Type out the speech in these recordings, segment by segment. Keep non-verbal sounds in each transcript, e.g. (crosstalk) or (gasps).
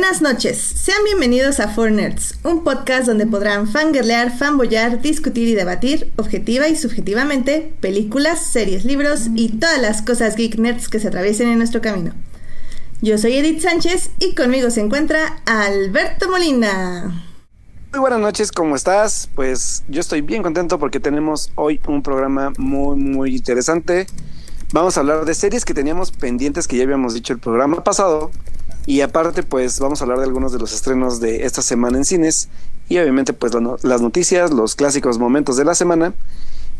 Buenas noches, sean bienvenidos a Four Nerds, un podcast donde podrán fangirlear, fanboyar, discutir y debatir, objetiva y subjetivamente, películas, series, libros y todas las cosas geek nerds que se atraviesen en nuestro camino. Yo soy Edith Sánchez y conmigo se encuentra Alberto Molina. Muy buenas noches, ¿cómo estás? Pues yo estoy bien contento porque tenemos hoy un programa muy, muy interesante. Vamos a hablar de series que teníamos pendientes que ya habíamos dicho el programa pasado y aparte, pues vamos a hablar de algunos de los estrenos de esta semana en cines y obviamente pues las noticias, los clásicos momentos de la semana.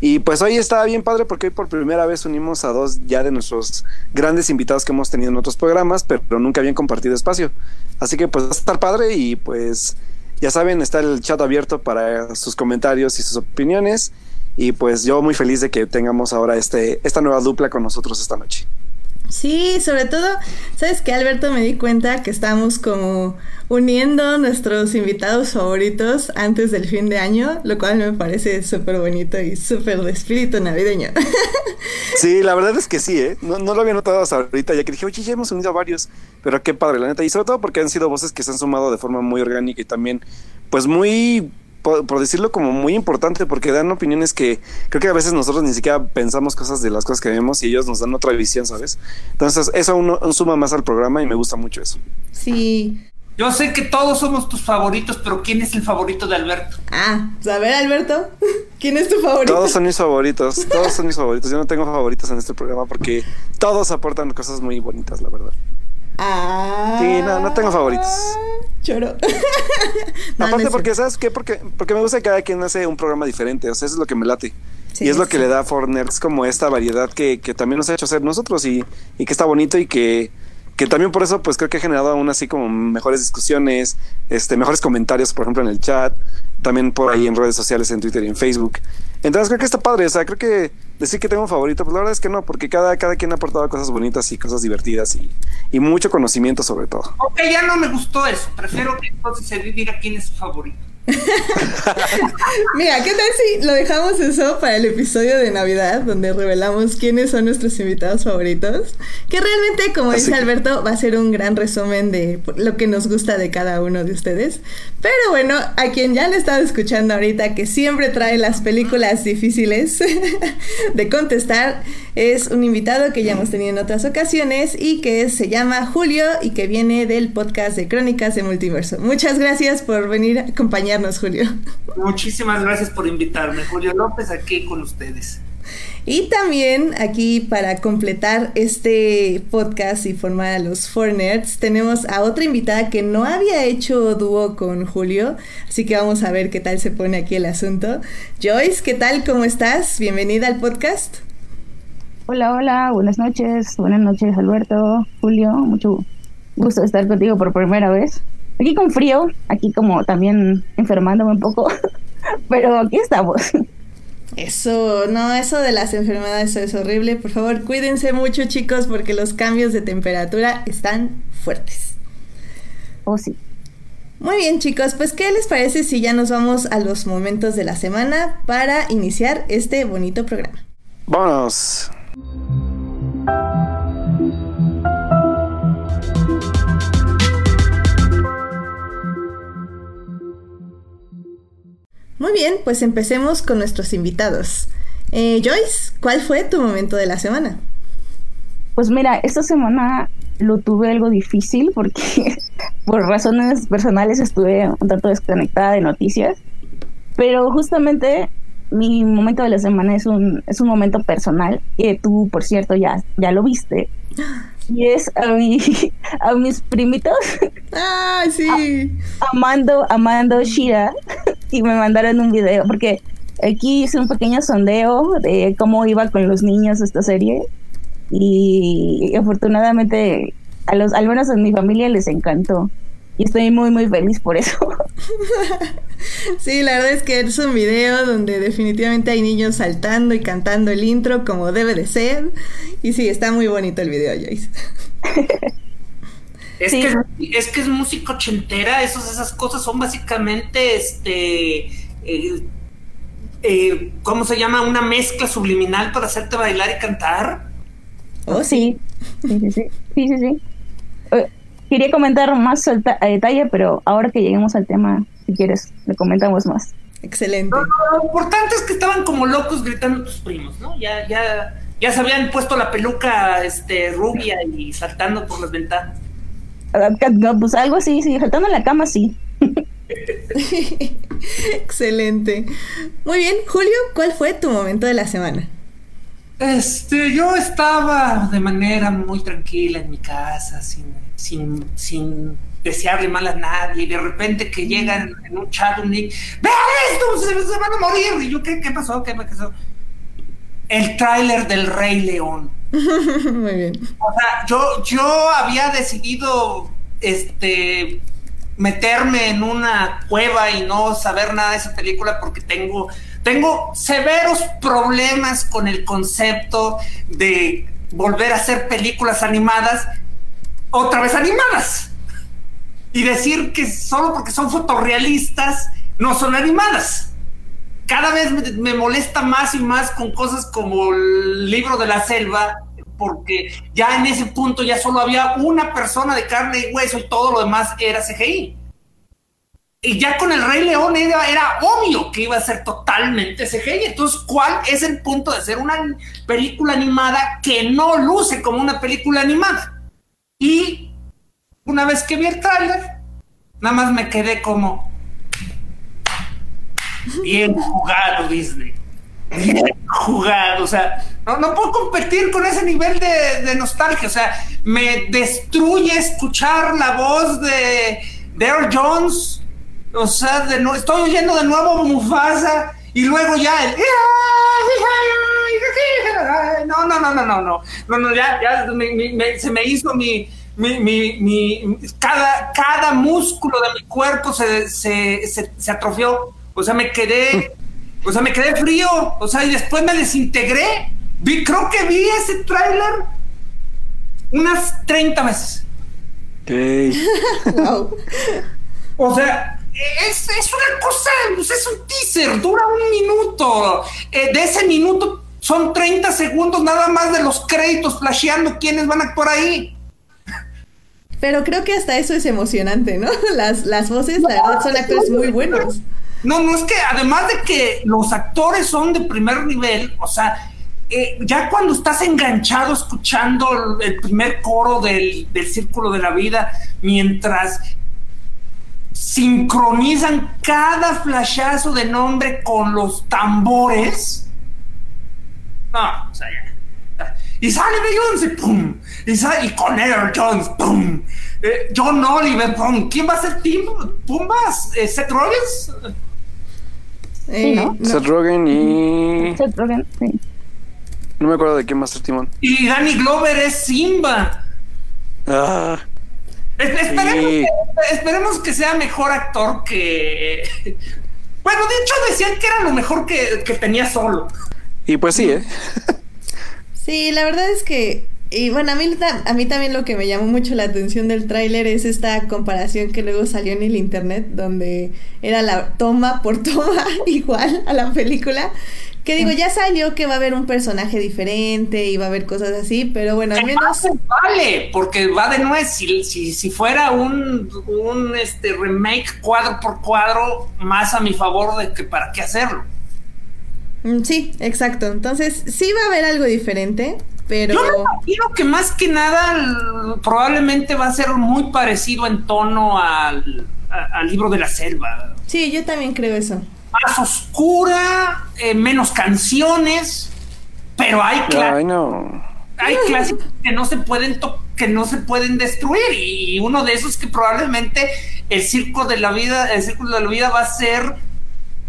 Y pues hoy está bien padre porque hoy por primera vez unimos a dos ya de nuestros grandes invitados que hemos tenido en otros programas, pero nunca habían compartido espacio. Así que pues va estar padre y pues ya saben, está el chat abierto para sus comentarios y sus opiniones. Y pues yo muy feliz de que tengamos ahora este, esta nueva dupla con nosotros esta noche. Sí, sobre todo, ¿sabes qué, Alberto? Me di cuenta que estamos como uniendo nuestros invitados favoritos antes del fin de año, lo cual me parece súper bonito y súper de espíritu navideño. (laughs) Sí, la verdad es que sí, ¿eh? No, no lo había notado hasta ahorita, ya que dije, oye, ya hemos unido a varios, pero qué padre, la neta. Y sobre todo porque han sido voces que se han sumado de forma muy orgánica y también, pues muy por, decirlo como muy importante, porque dan opiniones que creo que a veces nosotros ni siquiera pensamos cosas de las cosas que vemos y ellos nos dan otra visión, ¿sabes? Entonces, eso uno, suma más al programa y me gusta mucho eso. Sí. Yo sé que todos somos tus favoritos, pero ¿quién es el favorito de Alberto? Ah, pues a ver, Alberto, (laughs) ¿quién es tu favorito? Todos son mis (laughs) favoritos, todos son mis favoritos. Yo no tengo favoritos en este programa porque todos aportan cosas muy bonitas, la verdad. Ah. Sí, no, no tengo favoritos. Choro. (laughs) Aparte porque, ¿sabes qué? Porque, porque me gusta que cada quien hace un programa diferente, o sea, eso es lo que me late. y es lo que le da a Fortnite como esta variedad que, que también nos ha hecho hacer nosotros y, y que está bonito y que que también por eso pues creo que ha generado aún así como mejores discusiones, este, mejores comentarios, por ejemplo, en el chat, también por ahí en redes sociales, en Twitter y en Facebook. Entonces creo que está padre, o sea, creo que decir que tengo un favorito, pues la verdad es que no, porque cada, cada quien ha aportado cosas bonitas y cosas divertidas y, y mucho conocimiento sobre todo. Ok, ya no me gustó eso, prefiero que entonces se diga quién es su favorito. (laughs) Mira, ¿qué tal si lo dejamos eso para el episodio de Navidad, donde revelamos quiénes son nuestros invitados favoritos? Que realmente, como dice Alberto, va a ser un gran resumen de lo que nos gusta de cada uno de ustedes. Pero bueno, a quien ya le estado escuchando ahorita, que siempre trae las películas difíciles (laughs) de contestar, es un invitado que ya hemos tenido en otras ocasiones y que se llama Julio y que viene del podcast de Crónicas de Multiverso. Muchas gracias por venir a acompañarnos, Julio. Muchísimas gracias por invitarme, Julio López, aquí con ustedes. Y también aquí para completar este podcast y formar a los Four Nerds, tenemos a otra invitada que no había hecho dúo con Julio, así que vamos a ver qué tal se pone aquí el asunto. Joyce, ¿qué tal? ¿Cómo estás? Bienvenida al podcast. Hola, hola, buenas noches, buenas noches Alberto, Julio, mucho gusto estar contigo por primera vez. Aquí con frío, aquí como también enfermándome un poco, (laughs) pero aquí estamos. Eso, no, eso de las enfermedades es horrible. Por favor, cuídense mucho, chicos, porque los cambios de temperatura están fuertes. Oh, sí. Muy bien, chicos, pues ¿qué les parece si ya nos vamos a los momentos de la semana para iniciar este bonito programa? Vamos. Muy bien, pues empecemos con nuestros invitados. Eh, Joyce, ¿cuál fue tu momento de la semana? Pues mira, esta semana lo tuve algo difícil porque (laughs) por razones personales estuve un tanto desconectada de noticias, pero justamente mi momento de la semana es un, es un momento personal que tú, por cierto, ya, ya lo viste. (gasps) Y es a, mi, (laughs) a mis primitos. ¡Ah, sí! amando, amando Shira. (laughs) Y me mandaron un video porque aquí hice un pequeño sondeo de cómo iba con los niños esta serie. Y afortunadamente, a los, al menos en mi familia les encantó. Y estoy muy, muy feliz por eso. (laughs) Sí, la verdad es que es un video donde definitivamente hay niños saltando y cantando el intro como debe de ser. Y sí, está muy bonito el video, Joyce. (laughs) Es, que, es que es música ochentera, esos, esas cosas son básicamente, este, eh, eh, ¿cómo se llama? Una mezcla subliminal para hacerte bailar y cantar. Oh, sí. Sí, sí, sí. sí, sí, sí. Eh, quería comentar más a detalle, pero ahora que lleguemos al tema, si quieres, le comentamos más. Excelente. Lo, importante es que estaban como locos gritando tus primos, ¿no? Ya, ya, ya se habían puesto la peluca este, rubia y saltando por las ventanas. No, pues algo así, sí, saltando en la cama, sí. (laughs) Excelente. Muy bien, Julio, ¿cuál fue tu momento de la semana? Este, yo estaba de manera muy tranquila en mi casa, sin, sin, sin desearle mal a nadie, y de repente que llegan en un chat un nick, ¡vean esto! Se, van a morir. Y yo, ¿qué, qué pasó? ¿Qué pasó? El tráiler del Rey León. (laughs) muy bien. O sea, yo, yo había decidido este meterme en una cueva y no saber nada de esa película porque tengo tengo severos problemas con el concepto de volver a hacer películas animadas, otra vez animadas. Y decir que solo porque son fotorrealistas no son animadas. Cada vez me, molesta más y más con cosas como el libro de la selva, porque ya en ese punto ya solo había una persona de carne y hueso y todo lo demás era CGI y ya con el Rey León era, era, obvio que iba a ser totalmente CGI. Entonces, ¿cuál es el punto de hacer una película animada que no luce como una película animada? Y una vez que vi el tráiler, nada más me quedé como bien jugado, Disney. Bien jugado. O sea, no, no puedo competir con ese nivel de, nostalgia. O sea, me destruye escuchar la voz de Daryl Jones o sea, de no, estoy oyendo de nuevo Mufasa y luego ya el. No, no, no, no, no, no. No, no, ya, ya se me hizo mi. Mi, mi, mi, cada, cada músculo de mi cuerpo se, se, se, atrofió. O sea, me quedé, o sea, me quedé frío. O sea, y después me desintegré. Vi, creo que vi ese tráiler unas 30 veces. (laughs) wow. O sea, es, una cosa, pues, es un teaser, dura un minuto. Eh, de ese minuto son 30 segundos nada más de los créditos flasheando quiénes van a actuar ahí. Pero creo que hasta eso es emocionante, ¿no? (laughs) Las, las voces, la verdad, son actores muy buenos. No, no, es que además de que los actores son de primer nivel, o sea, eh, ya cuando estás enganchado escuchando el primer coro del, del Círculo de la Vida, mientras sincronizan cada flashazo de nombre con los tambores. No, o sea, ya. Y sale Beyoncé, ¡pum! Y, sale, y con Air Jones, ¡pum! Eh, John Oliver, ¡pum! ¿Quién va a ser Tim? ¿Pumbas? Eh, ¿Seth Sí, ¿no? Seth Rogen y... Seth Rogen, sí. No me acuerdo de quién ser Timón. Y Danny Glover es Simba. Ah... Esperemos, que, sea mejor actor que. Bueno, de hecho decían que era lo mejor que, tenía solo. Y pues sí, ¿eh? Sí, la verdad es que y bueno, a mí, a mí también lo que me llamó mucho la atención del tráiler es esta comparación que luego salió en el internet, donde era la toma por (laughs) toma igual a la película. Que digo, ya salió que va a haber un personaje diferente y va a haber cosas así, pero bueno, al menos... Vale, porque va de nuevo, si, si, si fuera un, un este, remake cuadro por cuadro, más a mi favor de que para qué hacerlo. Mm, sí, exacto. Entonces, sí va a haber algo diferente, pero... Yo me imagino que más que nada probablemente va a ser muy parecido en tono al, al libro de la selva. Sí, yo también creo eso más oscura, eh, menos canciones, pero hay, hay clásicos que no se pueden que no se pueden destruir y uno de esos que probablemente el circo de la vida, el círculo de la vida va a ser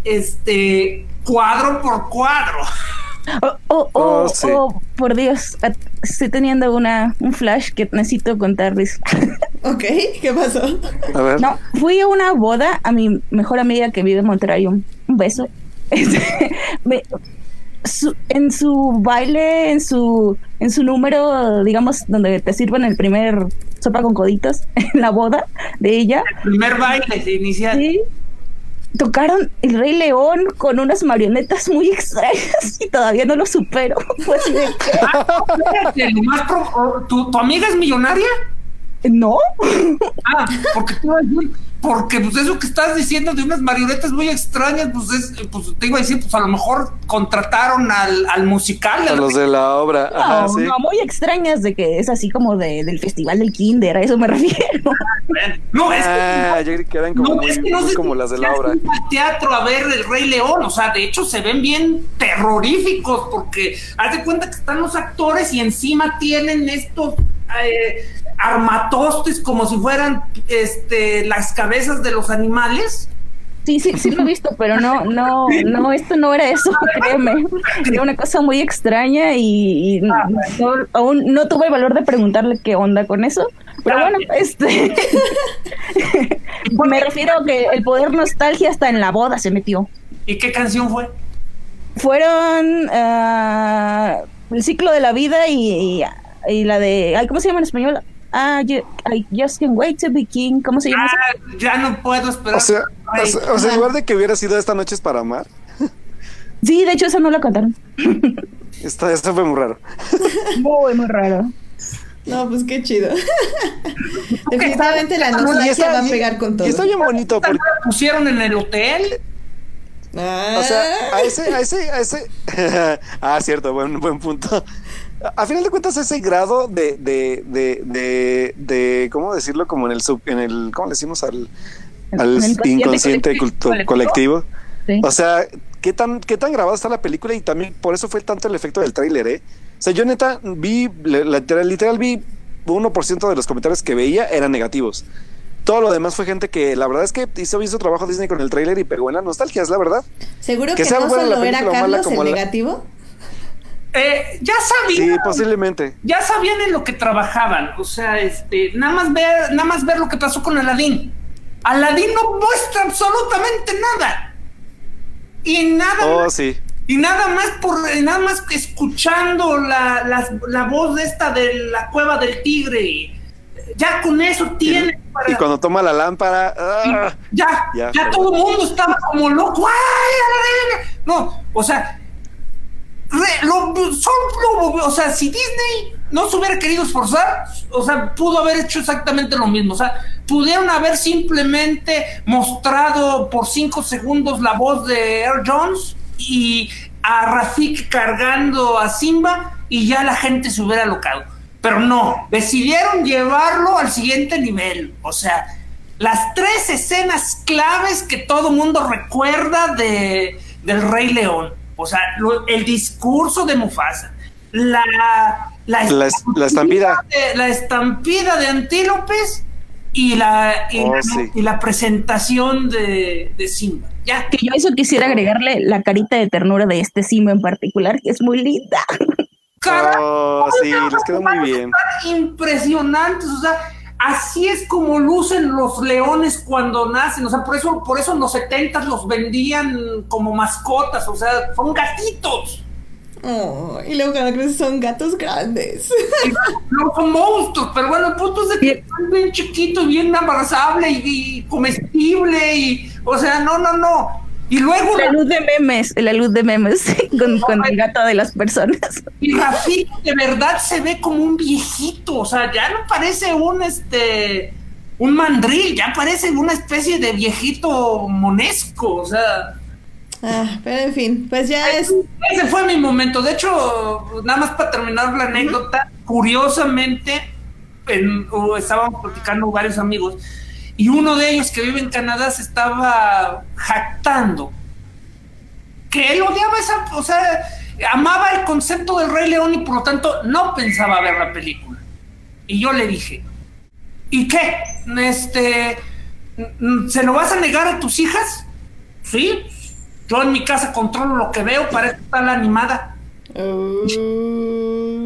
este cuadro por cuadro. (laughs) Oh, oh, (laughs) oh, oh, oh por Dios, estoy teniendo una, un flash que necesito contarles. (laughs) ok, ¿qué pasó? A ver. No, fui a una boda a mi mejor amiga que vive en Monterrey. Un, beso. (laughs) Este, en su baile, en su, en su número, digamos, donde te sirven el primer sopa con coditos en la boda de ella. El primer baile inicial. Sí tocaron El Rey León con unas marionetas muy extrañas y todavía no lo supero. (laughs) Pues, ¿Tu, amiga es millonaria? No. Ah, porque te iba a decir, porque pues eso que estás diciendo de unas marionetas muy extrañas, pues es, pues te iba a decir, pues a lo mejor contrataron al, al musical. A los de la obra. Ajá, No, sí. no, muy extrañas de que es así como de, del festival del kinder, a eso me (laughs) refiero. No, es que Ah, yo creí que eran como, No, muy, es que no muy como las de la obra. al teatro a ver el Rey León, o sea, de hecho se ven bien terroríficos porque haz de cuenta que están los actores y encima tienen estos eh, armatostes como si fueran este las cabezas de los animales. Sí, sí, sí lo he visto, pero no, no, (laughs) no, esto no era eso, (laughs) créeme. Era una cosa muy extraña y, y no- aún no tuve el valor de preguntarle qué onda con eso. Pero bueno, este. (laughs) me refiero a que el poder nostalgia hasta en la boda se metió. ¿Y qué canción fue? Fueron ah, el ciclo de la vida y, y, y la de. Ay, ¿Cómo se llama en español? Ah, you- I just can't wait to be king. ¿Cómo se llama? Ah, ya no puedo esperar. O sea, o sea, o sea, en lugar de que hubiera sido esta noche es para amar, Sí, de hecho, esa no la cantaron. esta, (laughs) esta fue muy raro. Muy, muy raro. No, pues qué chido. Definitivamente la nostalgia está- va a pegar con todo. Y está bien bonito porque, ¿La pusieron en el hotel? Ah. o sea, a ese, a ese, a ese, (laughs) ah, cierto, buen, buen punto. A final de cuentas, ese grado de, de, de, de, de, ¿cómo decirlo? Como en el sub, en el, ¿cómo le decimos al, inconsciente inconsciente colectivo. cultu- colectivo? Sí. O sea, ¿qué tan, qué tan grabada está la película y también por eso fue tanto el efecto del tráiler, ¿eh? O sea, yo neta vi, literal, literal vi 1% de los comentarios que veía eran negativos. Todo lo demás fue gente que la verdad es que hizo bien su trabajo Disney con el tráiler y pegó en la nostalgia, es la verdad. Seguro que que, sea no buena la solo era mala Carlos como el la- negativo. Eh, ya Sí, sabían. posiblemente. ya sabían en lo que trabajaban. O sea, este, nada más ver, nada más ver lo que pasó con Aladdin. Aladdin no muestra absolutamente nada. Y nada Oh, más, sí. y nada más por nada más que escuchando la, la, la voz de esta de la cueva del tigre. y ya con eso tiene para- Y cuando toma la lámpara, ah, ya, Ya, todo el mundo estaba como loco. ¡Ay! No, o sea, son- o sea, si Disney no se hubiera querido esforzar, o sea, pudo haber hecho exactamente lo mismo. O sea, pudieron haber simplemente mostrado por cinco segundos la voz de Air Jones y a Rafik cargando a Simba y ya la gente se hubiera locado. Pero no, decidieron llevarlo al siguiente nivel. O sea, las tres escenas claves que todo mundo recuerda de, del Rey León. O sea, lo- el discurso de Mufasa, la, la, La es- la estampida. de, la estampida de antílopes y la, y, Oh, la, sí. y la presentación de, de Simba. Ya, Que yo a eso quisiera agregarle la carita de ternura de este Simba en particular, que es muy linda. carajo, oh, sí, les quedó muy bien. impresionantes, o sea, así es como lucen los leones cuando nacen, o sea, por eso, por eso en los 70 los vendían como mascotas, o sea, son gatitos, Oh, y luego cuando creces son gatos grandes. (laughs) no son monstruos, pero bueno, el punto es de que están bien chiquito, bien abrazable y, y comestible, y, o sea, no, no, no. Y luego La luz de memes, la luz de memes (laughs) con, con el gato de las personas. Y Rafik de verdad se ve como un viejito, o sea, ya no parece un este un mandril, ya parece una especie de viejito monesco, o sea, Ah, pero en fin, pues ya es. ese fue mi momento. De hecho, nada más para terminar la anécdota, curiosamente en- o estábamos platicando varios amigos y uno de ellos que vive en Canadá se estaba jactando que él odiaba esa, o sea, amaba el concepto del Rey León y por lo tanto no pensaba ver la película. Y yo le dije, ¿y qué? Este, mm, ¿se lo vas a negar a tus hijas? Sí. Yo en mi casa controlo lo que veo, para eso está la animada. Uh,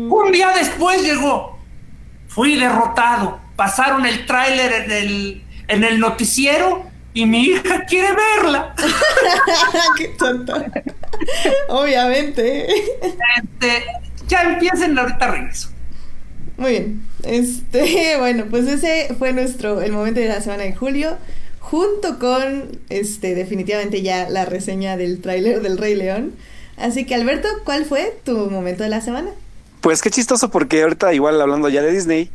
Un día después llegó. Fui derrotado. Pasaron el tráiler en el, en el noticiero y mi hija (laughs) quiere verla. (laughs) qué tonto. Obviamente. Este, ya empiecen, ahorita regreso. Muy bien. Este, (laughs) bueno, pues ese fue nuestro el momento de la semana de julio, junto con este definitivamente ya la reseña del tráiler del Rey León. Así que Alberto, ¿cuál fue tu momento de la semana? Pues qué chistoso porque ahorita igual hablando ya de Disney,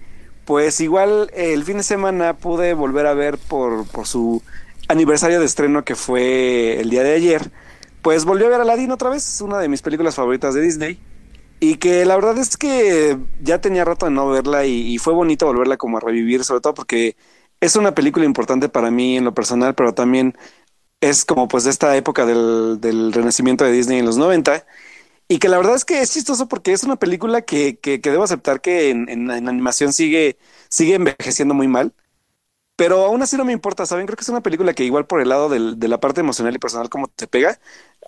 pues igual el fin de semana pude volver a ver por, por su aniversario de estreno que fue el día de ayer, pues volvió a ver Aladdin otra vez, una de mis películas favoritas de Disney. Y que la verdad es que ya tenía rato de no verla y, fue bonito volverla como a revivir, sobre todo porque es una película importante para mí en lo personal, pero también es como pues de esta época del, del renacimiento de Disney en los 90 y que la verdad es que es chistoso porque es una película que, que, debo aceptar que en, en, animación sigue, sigue envejeciendo muy mal. Pero aún así no me importa, ¿saben? Creo que es una película que igual por el lado del, de la parte emocional y personal como te pega,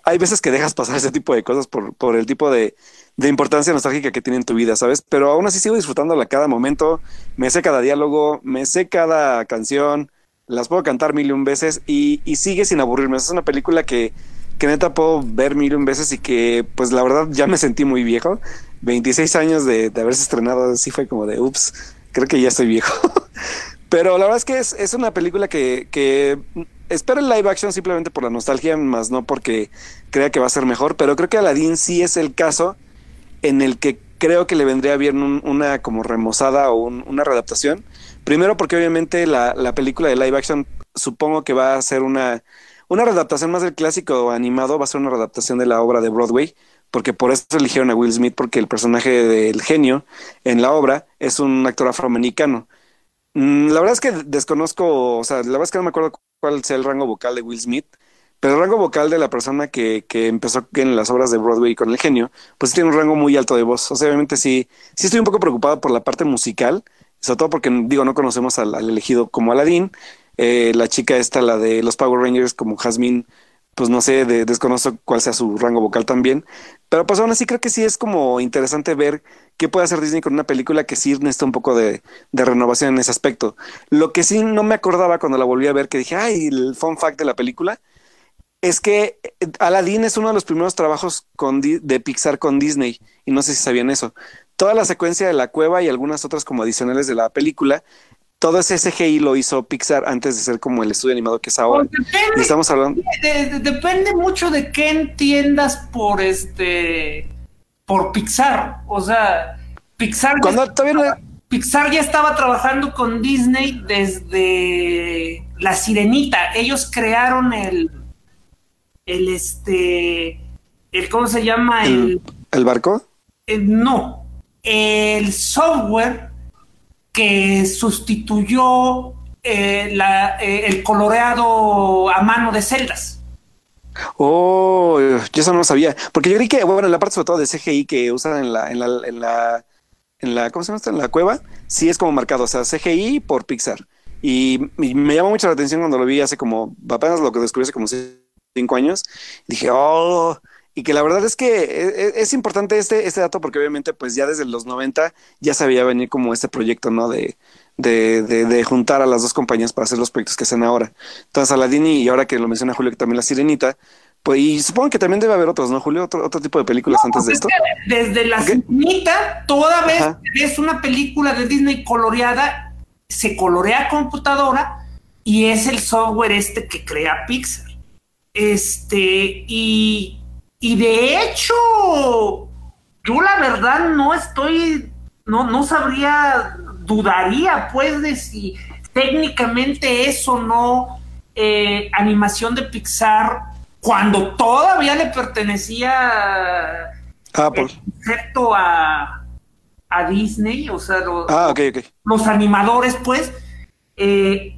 hay veces que dejas pasar ese tipo de cosas por, por el tipo de, de importancia nostálgica que tiene en tu vida, ¿sabes? Pero aún así sigo disfrutándola cada momento, me sé cada diálogo, me sé cada canción, las puedo cantar mil y un veces y, y sigue sin aburrirme. Es una película que, que neta puedo ver mil veces y que pues la verdad ya me sentí muy viejo. 26 años de, de haberse estrenado, así fue como de, ups, creo que ya estoy viejo. (laughs) Pero la verdad es que es, es una película que, que espero el live action simplemente por la nostalgia, más no porque crea que va a ser mejor, pero creo que Aladdin sí es el caso en el que creo que le vendría bien una como remozada o una readaptación. Primero porque obviamente la, la, película de live action supongo que va a ser una, una readaptación más del clásico animado, va a ser una readaptación de la obra de Broadway, porque por eso eligieron a Will Smith, porque el personaje del genio en la obra es un actor afroamericano. Mm, la verdad es que desconozco, o sea, la verdad es que no me acuerdo cuál sea el rango vocal de Will Smith, pero el rango vocal de la persona que, que empezó en las obras de Broadway con el genio, pues tiene un rango muy alto de voz. O sea, obviamente sí, sí estoy un poco preocupado por la parte musical, sobre todo porque, digo, no conocemos al, elegido como Aladdin. Eh, la chica esta, la de los Power Rangers, como Jasmine, pues no sé, desconozco cuál sea su rango vocal también. Pero pues aún así creo que sí es como interesante ver qué puede hacer Disney con una película que sí necesita un poco de, renovación en ese aspecto. Lo que sí no me acordaba cuando la volví a ver, que dije, ay, el fun fact de la película, es que eh, Aladdin es uno de los primeros trabajos de Pixar con Disney, y no sé si sabían eso. Toda la secuencia de la cueva y algunas otras como adicionales de la película todo ese CGI lo hizo Pixar antes de ser como el estudio animado que es ahora. Pues depende, estamos hablando. depende mucho de qué entiendas por este por Pixar. O sea, Pixar Cuando todavía Pixar ya estaba trabajando con Disney desde La Sirenita. Ellos crearon el el este el cómo se llama el el, barco. Eh, no, el software que sustituyó eh, eh, el coloreado a mano de celdas. Oh, yo eso no lo sabía. Porque yo creí que, bueno, en la parte sobre todo de CGI que usan en la, en la, en la, en la, ¿cómo se llama En la cueva, sí es como marcado, o sea, CGI por Pixar. Y, me llamó mucho la atención cuando lo vi hace como, apenas lo que descubrí hace como cinco años. Dije, oh, y que la verdad es que e, e, es, importante este, este dato porque obviamente pues ya desde los 90 ya sabía venir como este proyecto, ¿no? De, de, de, juntar a las dos compañías para hacer los proyectos que hacen ahora. Entonces Aladdin y ahora que lo menciona Julio que también La Sirenita, pues y supongo que también debe haber otros, ¿no, Julio? Otro, otro tipo de películas antes de esto. Desde La Sirenita, toda vez que es una película de Disney coloreada, se colorea a computadora y es el software este que crea Pixar. Este, y y de hecho, yo la verdad no estoy, no, no sabría, dudaría pues de si técnicamente eso no eh, animación de Pixar cuando todavía le pertenecía Apple. excepto a, a Disney, o sea, los, ah, los animadores, pues, eh,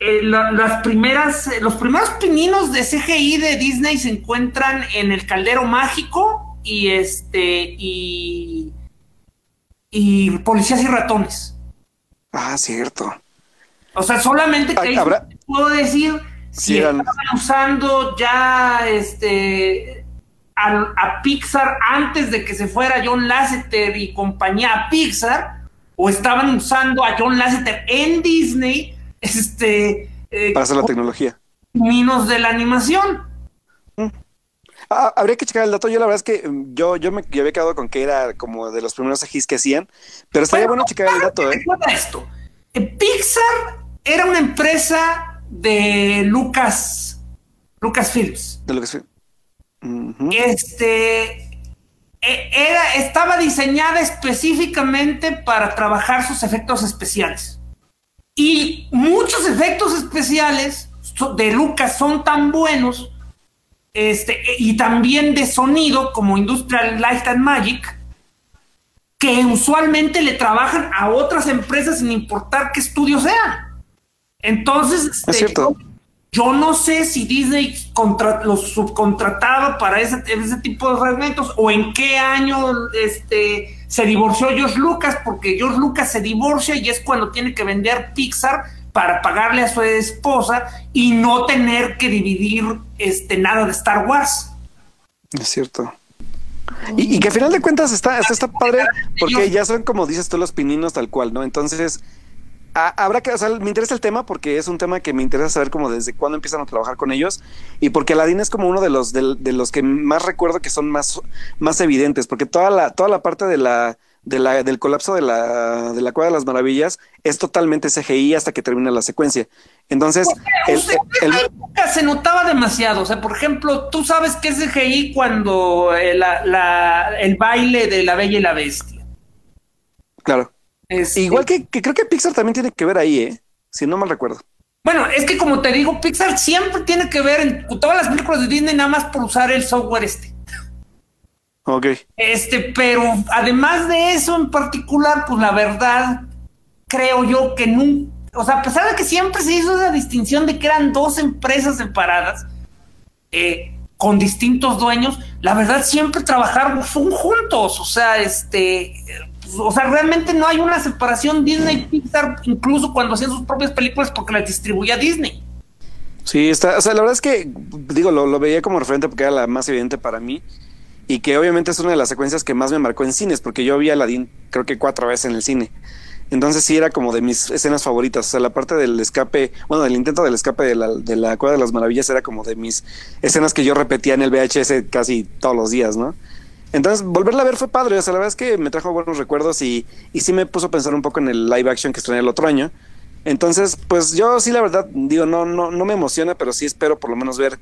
eh, las primeras, eh, los primeros pininos de CGI de Disney se encuentran en el Caldero Mágico y este y, y Policías y Ratones. Ah, cierto. O sea, solamente que puedo decir si estaban usando ya este a, a, Pixar antes de que se fuera John Lasseter y compañía a Pixar, o estaban usando a John Lasseter en Disney este... Eh, Para hacer la tecnología. Minos de la animación. Mm. Ah, habría que checar el dato. Yo la verdad es que mm, yo, yo me había quedado con que era como de los primeros ajís que hacían, pero estaría bueno, checar el dato. ¿eh? esto. Eh, Pixar era una empresa de Lucas, Lucas Films. De Lucas Este, eh, era, estaba diseñada específicamente para trabajar sus efectos especiales. Y muchos efectos especiales de Lucas son tan buenos, este, y también de sonido como Industrial Light and Magic, que usualmente le trabajan a otras empresas sin importar qué estudio sea. Entonces, este, yo, no sé si Disney contra, los subcontrataba para ese, ese tipo de fragmentos o en qué año este, se divorció George Lucas, porque George Lucas se divorcia y es cuando tiene que vender Pixar para pagarle a su esposa y no tener que dividir este, nada de Star Wars. Es cierto. Y, que al final de cuentas está, está, padre porque ya son como dices tú los pininos tal cual, ¿no? Entonces, habrá que, o sea, me interesa el tema porque es un tema que me interesa saber como desde cuándo empiezan a trabajar con ellos y porque Aladdin es como uno de los de, los que más recuerdo que son más, más evidentes, porque toda la, toda la parte de la de la, del colapso de la, de la Cueva de las Maravillas es totalmente CGI hasta que termina la secuencia. Entonces, el, se notaba demasiado. O sea, por ejemplo, tú sabes que es CGI cuando eh, el baile de la Bella y la Bestia. Claro. Este Igual que, creo que Pixar también tiene que ver ahí, ¿eh? Si no mal recuerdo. Bueno, es que como te digo, Pixar siempre tiene que ver en todas las películas de Disney nada más por usar el software este. Ok. Este, pero además de eso en particular, pues la verdad, creo yo que nunca, o sea, a pesar de que siempre se hizo esa distinción de que eran dos empresas separadas, eh, con distintos dueños, la verdad siempre trabajaron juntos, o sea, este, o sea, realmente no hay una separación Disney Pixar, incluso cuando hacían sus propias películas porque las distribuía Disney. Sí, está, o sea, la verdad es que, digo, lo, lo veía como referente porque era la más evidente para mí y que obviamente es una de las secuencias que más me marcó en cines, porque yo vi a Aladdin creo que cuatro veces en el cine. Entonces sí era como de mis escenas favoritas. O sea, la parte del escape, bueno, del intento del escape de la, de la Cueva de las Maravillas era como de mis escenas que yo repetía en el VHS casi todos los días, ¿no? Entonces, volverla a ver fue padre. O sea, la verdad es que me trajo buenos recuerdos y, y sí me puso a pensar un poco en el live action que estrené el otro año. Entonces, pues yo sí, la verdad, digo, no, no, no me emociona, pero sí espero por lo menos ver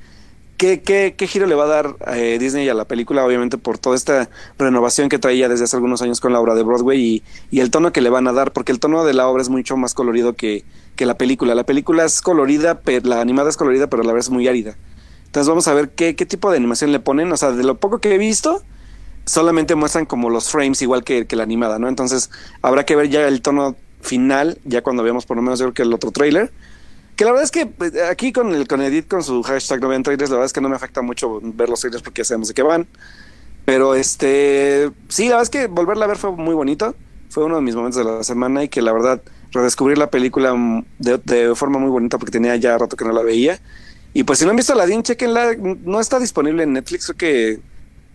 ¿Qué, qué, qué giro le va a dar eh, Disney a la película? Obviamente por toda esta renovación que traía desde hace algunos años con la obra de Broadway y, y, el tono que le van a dar, porque el tono de la obra es mucho más colorido que, que la película. La película es colorida, pero, la animada es colorida, pero la vez es muy árida. Entonces vamos a ver qué, qué tipo de animación le ponen. O sea, de lo poco que he visto, solamente muestran como los frames igual que, que la animada, ¿no? Entonces habrá que ver ya el tono final, ya cuando veamos por lo menos yo creo que el otro trailer que la verdad es que pues, aquí con el con Edith, con su hashtag no vean trailers, la verdad es que no me afecta mucho ver los trailers porque ya sabemos de qué van. Pero este, sí, la verdad es que volverla a ver fue muy bonito. Fue uno de mis momentos de la semana y que la verdad redescubrir la película de, de forma muy bonita porque tenía ya rato que no la veía. Y pues si no han visto Aladdin, chequenla. No está disponible en Netflix, creo que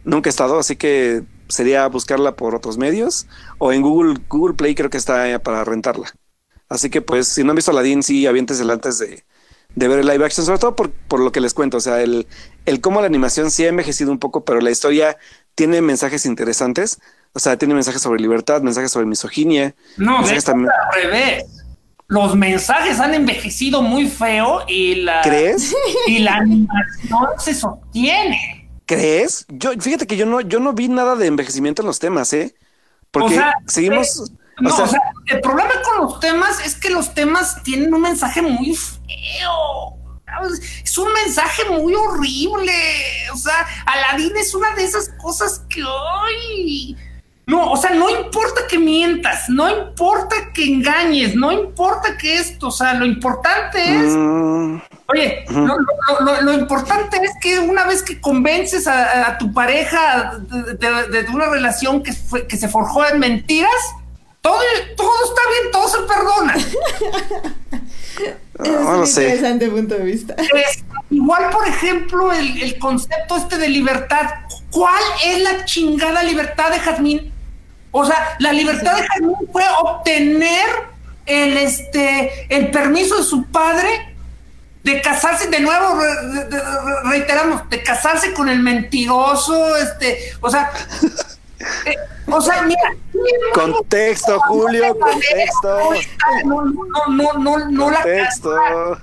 nunca ha estado, así que sería buscarla por otros medios. O en Google, Google Play creo que está para rentarla. Así que pues si no han visto Aladdin, sí, aviéntesela antes de, de ver el live action, sobre todo por, por lo que les cuento, o sea, el, el cómo la animación sí ha envejecido un poco, pero la historia tiene mensajes interesantes, o sea, tiene mensajes sobre libertad, mensajes sobre misoginia. No, de también... al revés. Los mensajes han envejecido muy feo y la, ¿Crees? Y la animación se sostiene. ¿Crees? Yo, fíjate que yo no, yo no vi nada de envejecimiento en los temas, ¿eh? Porque seguimos... No, o sea, el problema con los temas es que los temas tienen un mensaje muy feo. Es un mensaje muy horrible. O sea, Aladdin es una de esas cosas que hoy. No, o sea, no importa que mientas, no importa que engañes, no importa que esto, o sea, lo importante es. Mm. Oye, lo, importante es que una vez que convences a, tu pareja de, una relación que, que se forjó en mentiras, todo, todo está bien, todo se perdona. es un interesante punto de vista. igual, por ejemplo, el, concepto este de libertad. ¿Cuál es la chingada libertad de Jazmín? O sea, la libertad de Jazmín fue obtener el, este, el permiso de su padre de casarse, de nuevo, reiteramos, de casarse con el mentiroso, este, o sea, (laughs) eh, o sea, mira. Contexto, Julio, contexto. No, no, no, no, La,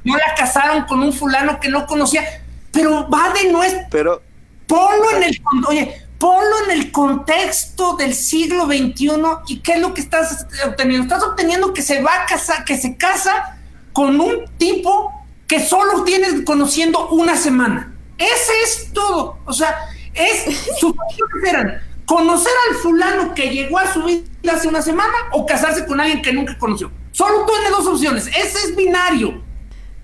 no la casaron con un fulano que no conocía, pero va de nuestro. Pero. Ponlo en el. Oye, ponlo en el contexto del siglo XXI y qué es lo que estás obteniendo. Estás obteniendo que se va a casar, que se casa con un tipo que solo tienes conociendo una semana. Ese es todo. O sea, es sus (laughs) opciones eran conocer al fulano que llegó a su vida hace una semana o casarse con alguien que nunca conoció. Solo tiene dos opciones. Ese es binario.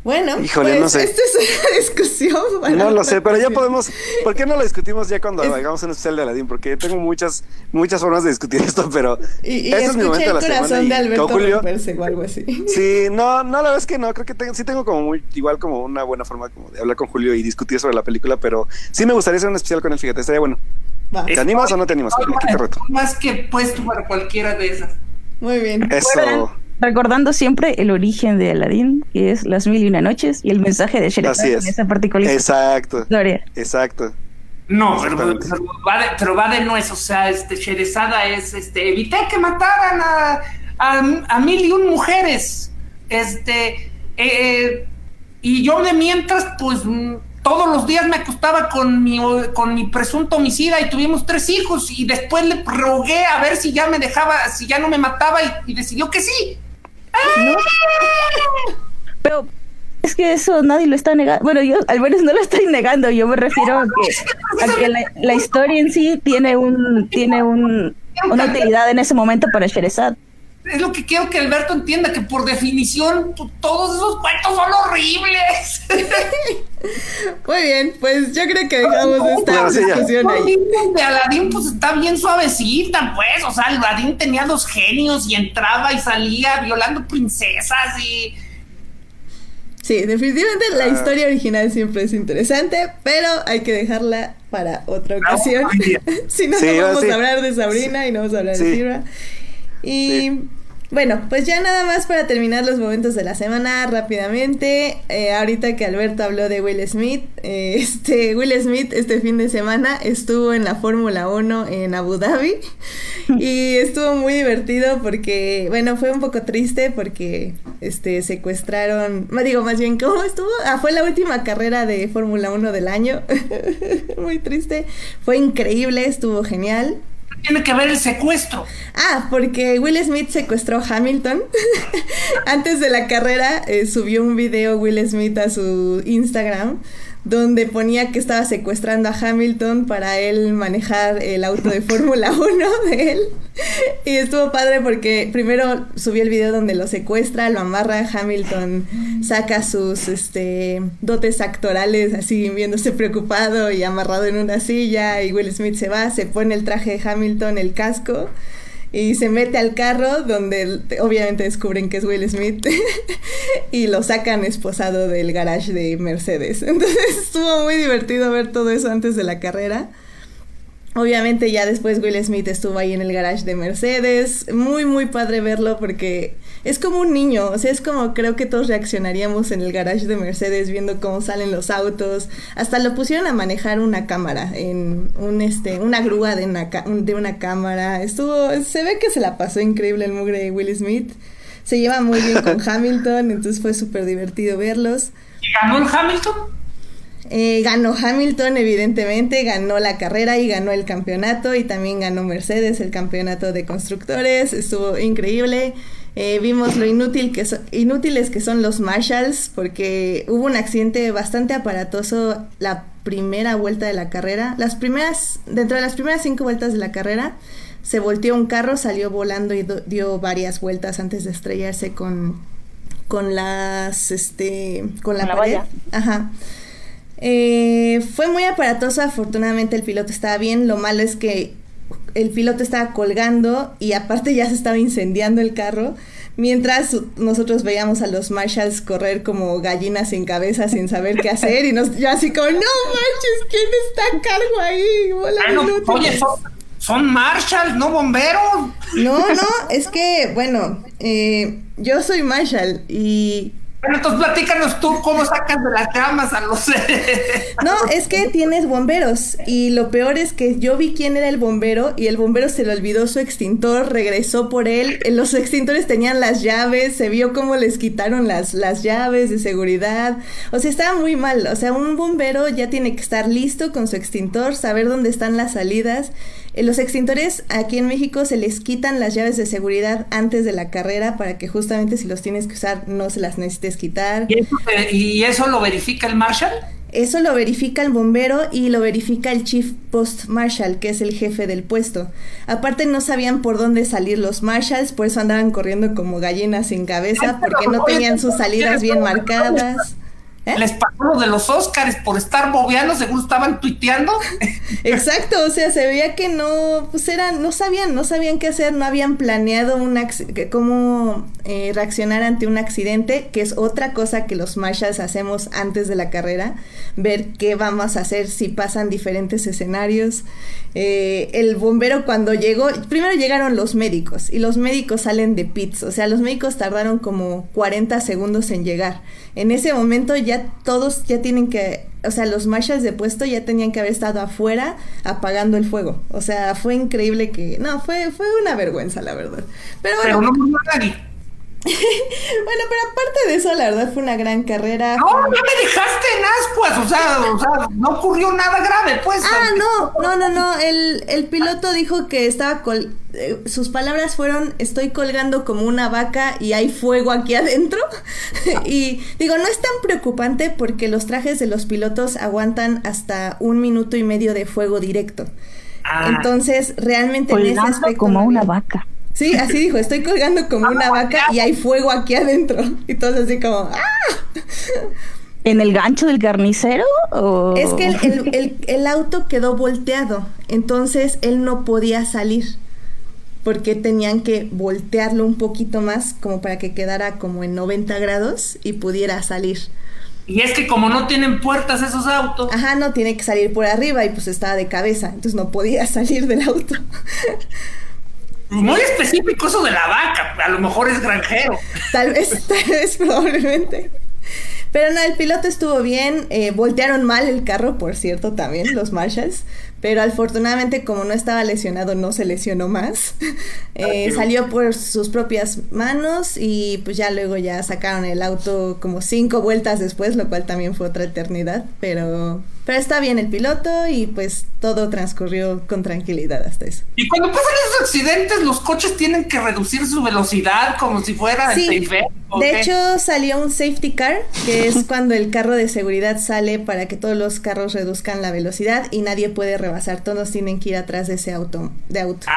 Bueno, Híjole, pues, esta es una (laughs) discusión. No lo sé, pero ya podemos. ¿Por qué no lo discutimos ya cuando hagamos un especial de Aladdin? Porque tengo muchas muchas formas de discutir esto, pero. Y, este es mi momento de la semana. de Alberto Julio, o algo así. (laughs) Sí, no, no, la verdad es que no. Creo que tengo, sí tengo como muy. Igual como una buena forma como de hablar con Julio y discutir sobre la película, pero sí me gustaría hacer un especial con él, fíjate, estaría bueno. ¿Te animas o no te animas? Más que puesto para cualquiera de esas. Muy bien. Eso recordando siempre el origen de Aladdin, que es las mil y una noches, y el mensaje de Sherazade en esa particular Exacto. historia. Exacto. No, pero, va de, pero, va de, nuez, o sea, este Sherezada es, este, evité que mataran a, a, mil y un mujeres, este, eh, y yo de mientras, pues, todos los días me acostaba con mi, con mi presunto homicida y tuvimos tres hijos y después le rogué a ver si ya me dejaba, si ya no me mataba y decidió que sí. Pero es que eso nadie lo está negando. Bueno, yo al menos no lo estoy negando. Yo me refiero a que, la, historia en sí tiene un tiene un, una utilidad en ese momento para Sherezad. Es lo que quiero que Alberto entienda, que por definición todos esos cuentos son horribles. (laughs) Muy bien, pues yo creo que dejamos esta discusión ahí. De Aladín pues está bien suavecita, pues. O sea, Aladín tenía dos genios y entraba y salía violando princesas y... Sí, definitivamente la ah. historia original siempre es interesante, pero hay que dejarla para otra ocasión. (laughs) si no, no vamos a hablar de Sabrina y no vamos a hablar de Sira. Y bueno, pues ya nada más para terminar los momentos de la semana rápidamente. Eh, ahorita que Alberto habló de Will Smith, (laughs) eh, este Will Smith este fin de semana estuvo en la Fórmula 1 en Abu Dhabi (laughs) y estuvo muy divertido porque, bueno, fue un poco triste porque este secuestraron, digo más bien, ¿cómo estuvo? Ah, fue la última carrera de Fórmula 1 del año. (laughs) muy triste. Fue increíble, estuvo genial tiene que ver el secuestro? Ah, porque Will Smith secuestró a Hamilton. (laughs) Antes de la carrera eh, subió un video Will Smith a su Instagram donde ponía que estaba secuestrando a Hamilton para él manejar el auto de Fórmula (laughs) 1 de él. Y estuvo padre porque primero subió el video donde lo secuestra, lo amarra, Hamilton saca sus este, dotes actorales así viéndose preocupado y amarrado en una silla y Will Smith se va, se pone el traje de Hamilton, el casco y se mete al carro donde obviamente descubren que es Will Smith (laughs) y lo sacan esposado del garage de Mercedes. (laughs) Entonces estuvo muy divertido ver todo eso antes de la carrera. Obviamente ya después Will Smith estuvo ahí en el garage de Mercedes. Muy, muy padre verlo porque es como un niño. O sea, es como creo que todos reaccionaríamos en el garage de Mercedes viendo cómo salen los autos. Hasta lo pusieron a manejar una cámara, en un este, una grúa de una, de una cámara. Estuvo, se ve que se la pasó increíble el mugre de Will Smith. Se lleva muy bien con (laughs) Hamilton, entonces fue súper divertido verlos. ¿Y ganó el Hamilton? Eh, ganó Hamilton, evidentemente, ganó la carrera y ganó el campeonato y también ganó Mercedes el campeonato de constructores, estuvo increíble. Eh, vimos lo inútil que inútiles que son los Marshalls porque hubo un accidente bastante aparatoso la primera vuelta de la carrera. Las primeras, dentro de las primeras cinco vueltas de la carrera, se volteó un carro, salió volando y dio varias vueltas antes de estrellarse con, con las, este, con la, pared. Ajá. Eh, fue muy aparatoso, afortunadamente el piloto estaba bien, lo malo es que el piloto estaba colgando y aparte ya se estaba incendiando el carro, mientras nosotros veíamos a los Marshalls correr como gallinas sin cabeza sin saber qué hacer y nos yo así como, no manches, ¿quién está a cargo ahí? oye, son, Marshalls, no bomberos. No, no, es que, bueno, eh, yo soy Marshall y Entonces platícanos tú cómo sacas de las llamas a los... no, es que tienes bomberos y lo peor es que yo vi quién era el bombero y el bombero se le olvidó su extintor, regresó por él, los extintores tenían las llaves, se vio cómo les quitaron las, las llaves de seguridad, o sea, estaba muy mal, o sea, un bombero ya tiene que estar listo con su extintor, saber dónde están las salidas los extintores aquí en México se les quitan las llaves de seguridad antes de la carrera para que justamente si los tienes que usar no se las necesites quitar. ¿Y eso, lo verifica el Marshal? Eso lo verifica el bombero y lo verifica el Chief Post Marshal, que es el jefe del puesto. Aparte no sabían por dónde salir los Marshals, por eso andaban corriendo como gallinas sin cabeza, porque no tenían sus salidas bien marcadas. ¿Eh? Les pagó de los Oscars por estar bobeando, según estaban tuiteando. (laughs) Exacto, o sea, se veía que no, pues eran, no sabían, no sabían qué hacer, no habían planeado una, cómo eh, reaccionar ante un accidente, que es otra cosa que los marshals hacemos antes de la carrera, ver qué vamos a hacer si pasan diferentes escenarios. Eh, el bombero cuando llegó, primero llegaron los médicos y los médicos salen de pits, o sea, los médicos tardaron como 40 segundos en llegar. En ese momento ya todos ya tienen que, o sea, los marshals de puesto ya tenían que haber estado afuera apagando el fuego. O sea, fue increíble que, no, fue, fue una vergüenza, la verdad. Pero bueno. Pero no nadie. Bueno, pero aparte de eso, la verdad fue una gran carrera. No, no me dejaste en ascuas, o sea, o sea, no ocurrió nada grave, pues. Ah, no, no, no, no, el, el piloto dijo que estaba, col eh, sus palabras fueron, estoy colgando como una vaca y hay fuego aquí adentro. (laughs) y digo, no es tan preocupante porque los trajes de los pilotos aguantan hasta un minuto y medio de fuego directo. Ah. Entonces, realmente en ese aspecto... como una vaca. Sí, así dijo, estoy colgando como una vaca y hay fuego aquí adentro. Y todo así como, ¡ah! ¿En el gancho del carnicero? Es que el, el, auto quedó volteado, entonces él no podía salir, porque tenían que voltearlo un poquito más como para que quedara como en 90 grados y pudiera salir. Y es que como no tienen puertas esos autos. Ajá, no tiene que salir por arriba y pues estaba de cabeza, entonces no podía salir del auto. (laughs) Muy específico eso de la vaca, a lo mejor es granjero. Tal vez, (laughs) tal vez, probablemente. Pero no, el piloto estuvo bien. Eh, voltearon mal el carro, por cierto, también, los Marshalls. Pero afortunadamente, como no estaba lesionado, no se lesionó más. (laughs) Eh, salió por sus propias manos y pues ya luego ya sacaron el auto como cinco vueltas después, lo cual también fue otra eternidad. Pero pero está bien el piloto y pues todo transcurrió con tranquilidad hasta eso. Y cuando pasan esos accidentes, los coches tienen que reducir su velocidad como si fuera sí. De hecho, salió un safety car, que es (laughs) cuando el carro de seguridad sale para que todos los carros reduzcan la velocidad y nadie puede rebasar. Todos tienen que ir atrás de ese auto. De auto. Ah,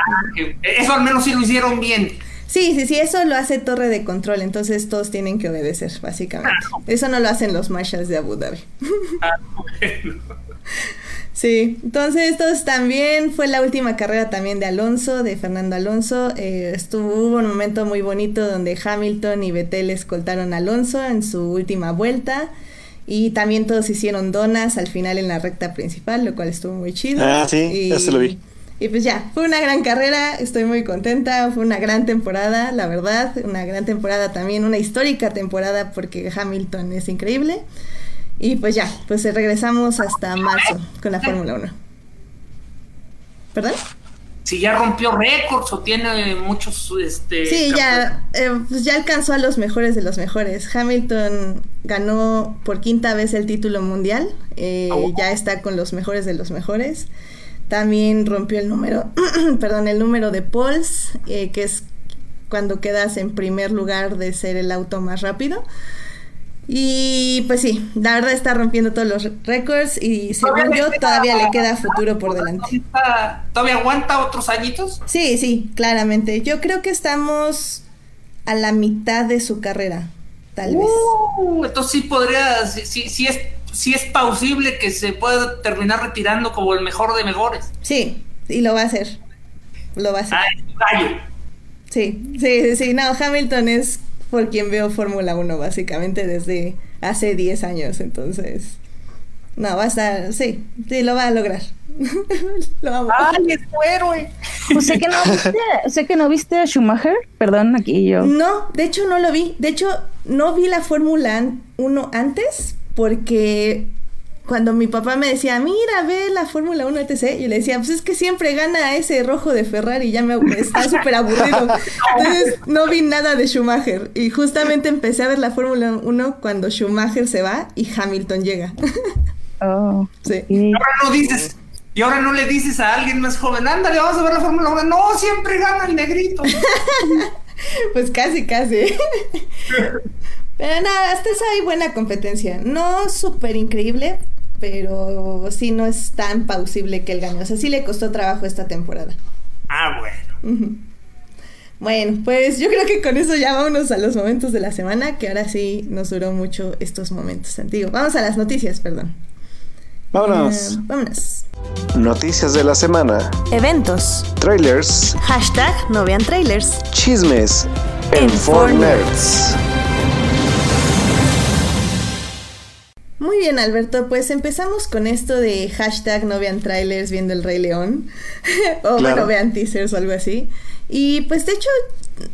eso al menos sí lo hicieron bien. Sí, sí, sí, eso lo hace torre de control, entonces todos tienen que obedecer, básicamente. Ah, eso no lo hacen los marshals de Abu Dhabi. (laughs) Ah, sí, entonces estos también fue la última carrera también de Alonso, de Fernando Alonso. Eh, estuvo hubo un momento muy bonito donde Hamilton y Vettel escoltaron a Alonso en su última vuelta. Y también todos hicieron donas al final en la recta principal, lo cual estuvo muy chido. Ah, sí, ya se lo vi. Y pues ya, fue una gran carrera, estoy muy contenta, fue una gran temporada, la verdad, una gran temporada también, una histórica temporada porque Hamilton es increíble. Y pues ya, pues regresamos hasta marzo con la Fórmula 1. ¿Perdón? Si ya rompió récords o tiene muchos... Este, sí, ya, eh, pues ya alcanzó a los mejores de los mejores. Hamilton ganó por quinta vez el título mundial, eh, ah, ya está con los mejores de los mejores. También rompió el número, (clears throat) perdón, el número de poles, eh, que es cuando quedas en primer lugar de ser el auto más rápido. Y pues sí, la verdad está rompiendo todos los récords y según yo todavía le queda futuro por delante. ¿Todavía aguanta otros añitos? Sí, sí, claramente. Yo creo que estamos a la mitad de su carrera, tal vez. Uh, entonces sí podría, sí, sí es si es plausible que se pueda terminar retirando como el mejor de mejores. Sí, y lo va a hacer. Lo va a hacer. Sí, sí, sí. No, Hamilton es por quien veo Fórmula 1 básicamente desde hace 10 años, entonces. No, va a estar, sí, sí, lo va a lograr. (laughs) lo vamos. ¡Ay, es héroe! Pues sé que no viste, sé que no viste a Schumacher, perdón, aquí yo. No, de hecho no lo vi. De hecho, no vi la Fórmula 1 antes porque cuando mi papá me decía, mira, ve la Fórmula 1 etc., yo le decía, pues es que siempre gana ese rojo de Ferrari, ya me está (laughs) súper aburrido. Entonces no vi nada de Schumacher. Y justamente empecé a ver la Fórmula 1 cuando Schumacher se va y Hamilton llega. (laughs) Oh, sí. Y ahora no dices, y ahora no le dices a alguien más joven, ándale, vamos a ver la Fórmula 1. No, siempre gana el negrito. (laughs) pues casi, casi. Pero nada, hasta esa hay buena competencia. No súper increíble, pero sí no es tan pausible que él gane. O sea, sí le costó trabajo esta temporada. Ah, bueno. Bueno, pues yo creo que con eso ya vámonos a los momentos de la semana, que ahora sí nos duró mucho estos momentos. Digo, vamos a las noticias, perdón. Vámonos. Eh, vámonos. Noticias de la semana. Eventos. Trailers. Hashtag no vean trailers. Chismes. En, en Nerds. Muy bien, Alberto, pues empezamos con esto de hashtag no vean trailers viendo el Rey León. (laughs) o bueno, vean teasers o algo así. Y pues de hecho,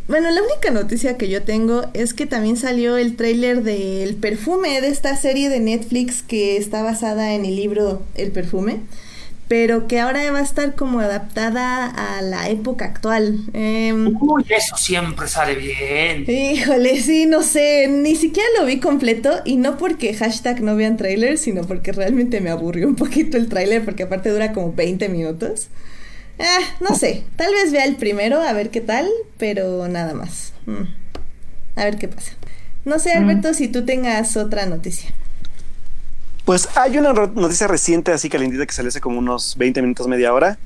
bueno, la única noticia que yo tengo es que también salió el tráiler del perfume de esta serie de Netflix que está basada en el libro El perfume pero que ahora va a estar como adaptada a la época actual. Em, Uy, eso siempre sale bien. Híjole, sí, no sé, ni siquiera lo vi completo y no porque hashtag no vean trailers, sino porque realmente me aburrió un poquito el trailer porque aparte dura como 20 minutos. Ah, no sé, tal vez vea el primero a ver qué tal, pero nada más. Mm. A ver qué pasa. No sé, Alberto, si tú tengas otra noticia. Pues hay una noticia reciente, así calentita, que salió hace como unos 20 minutos, media hora,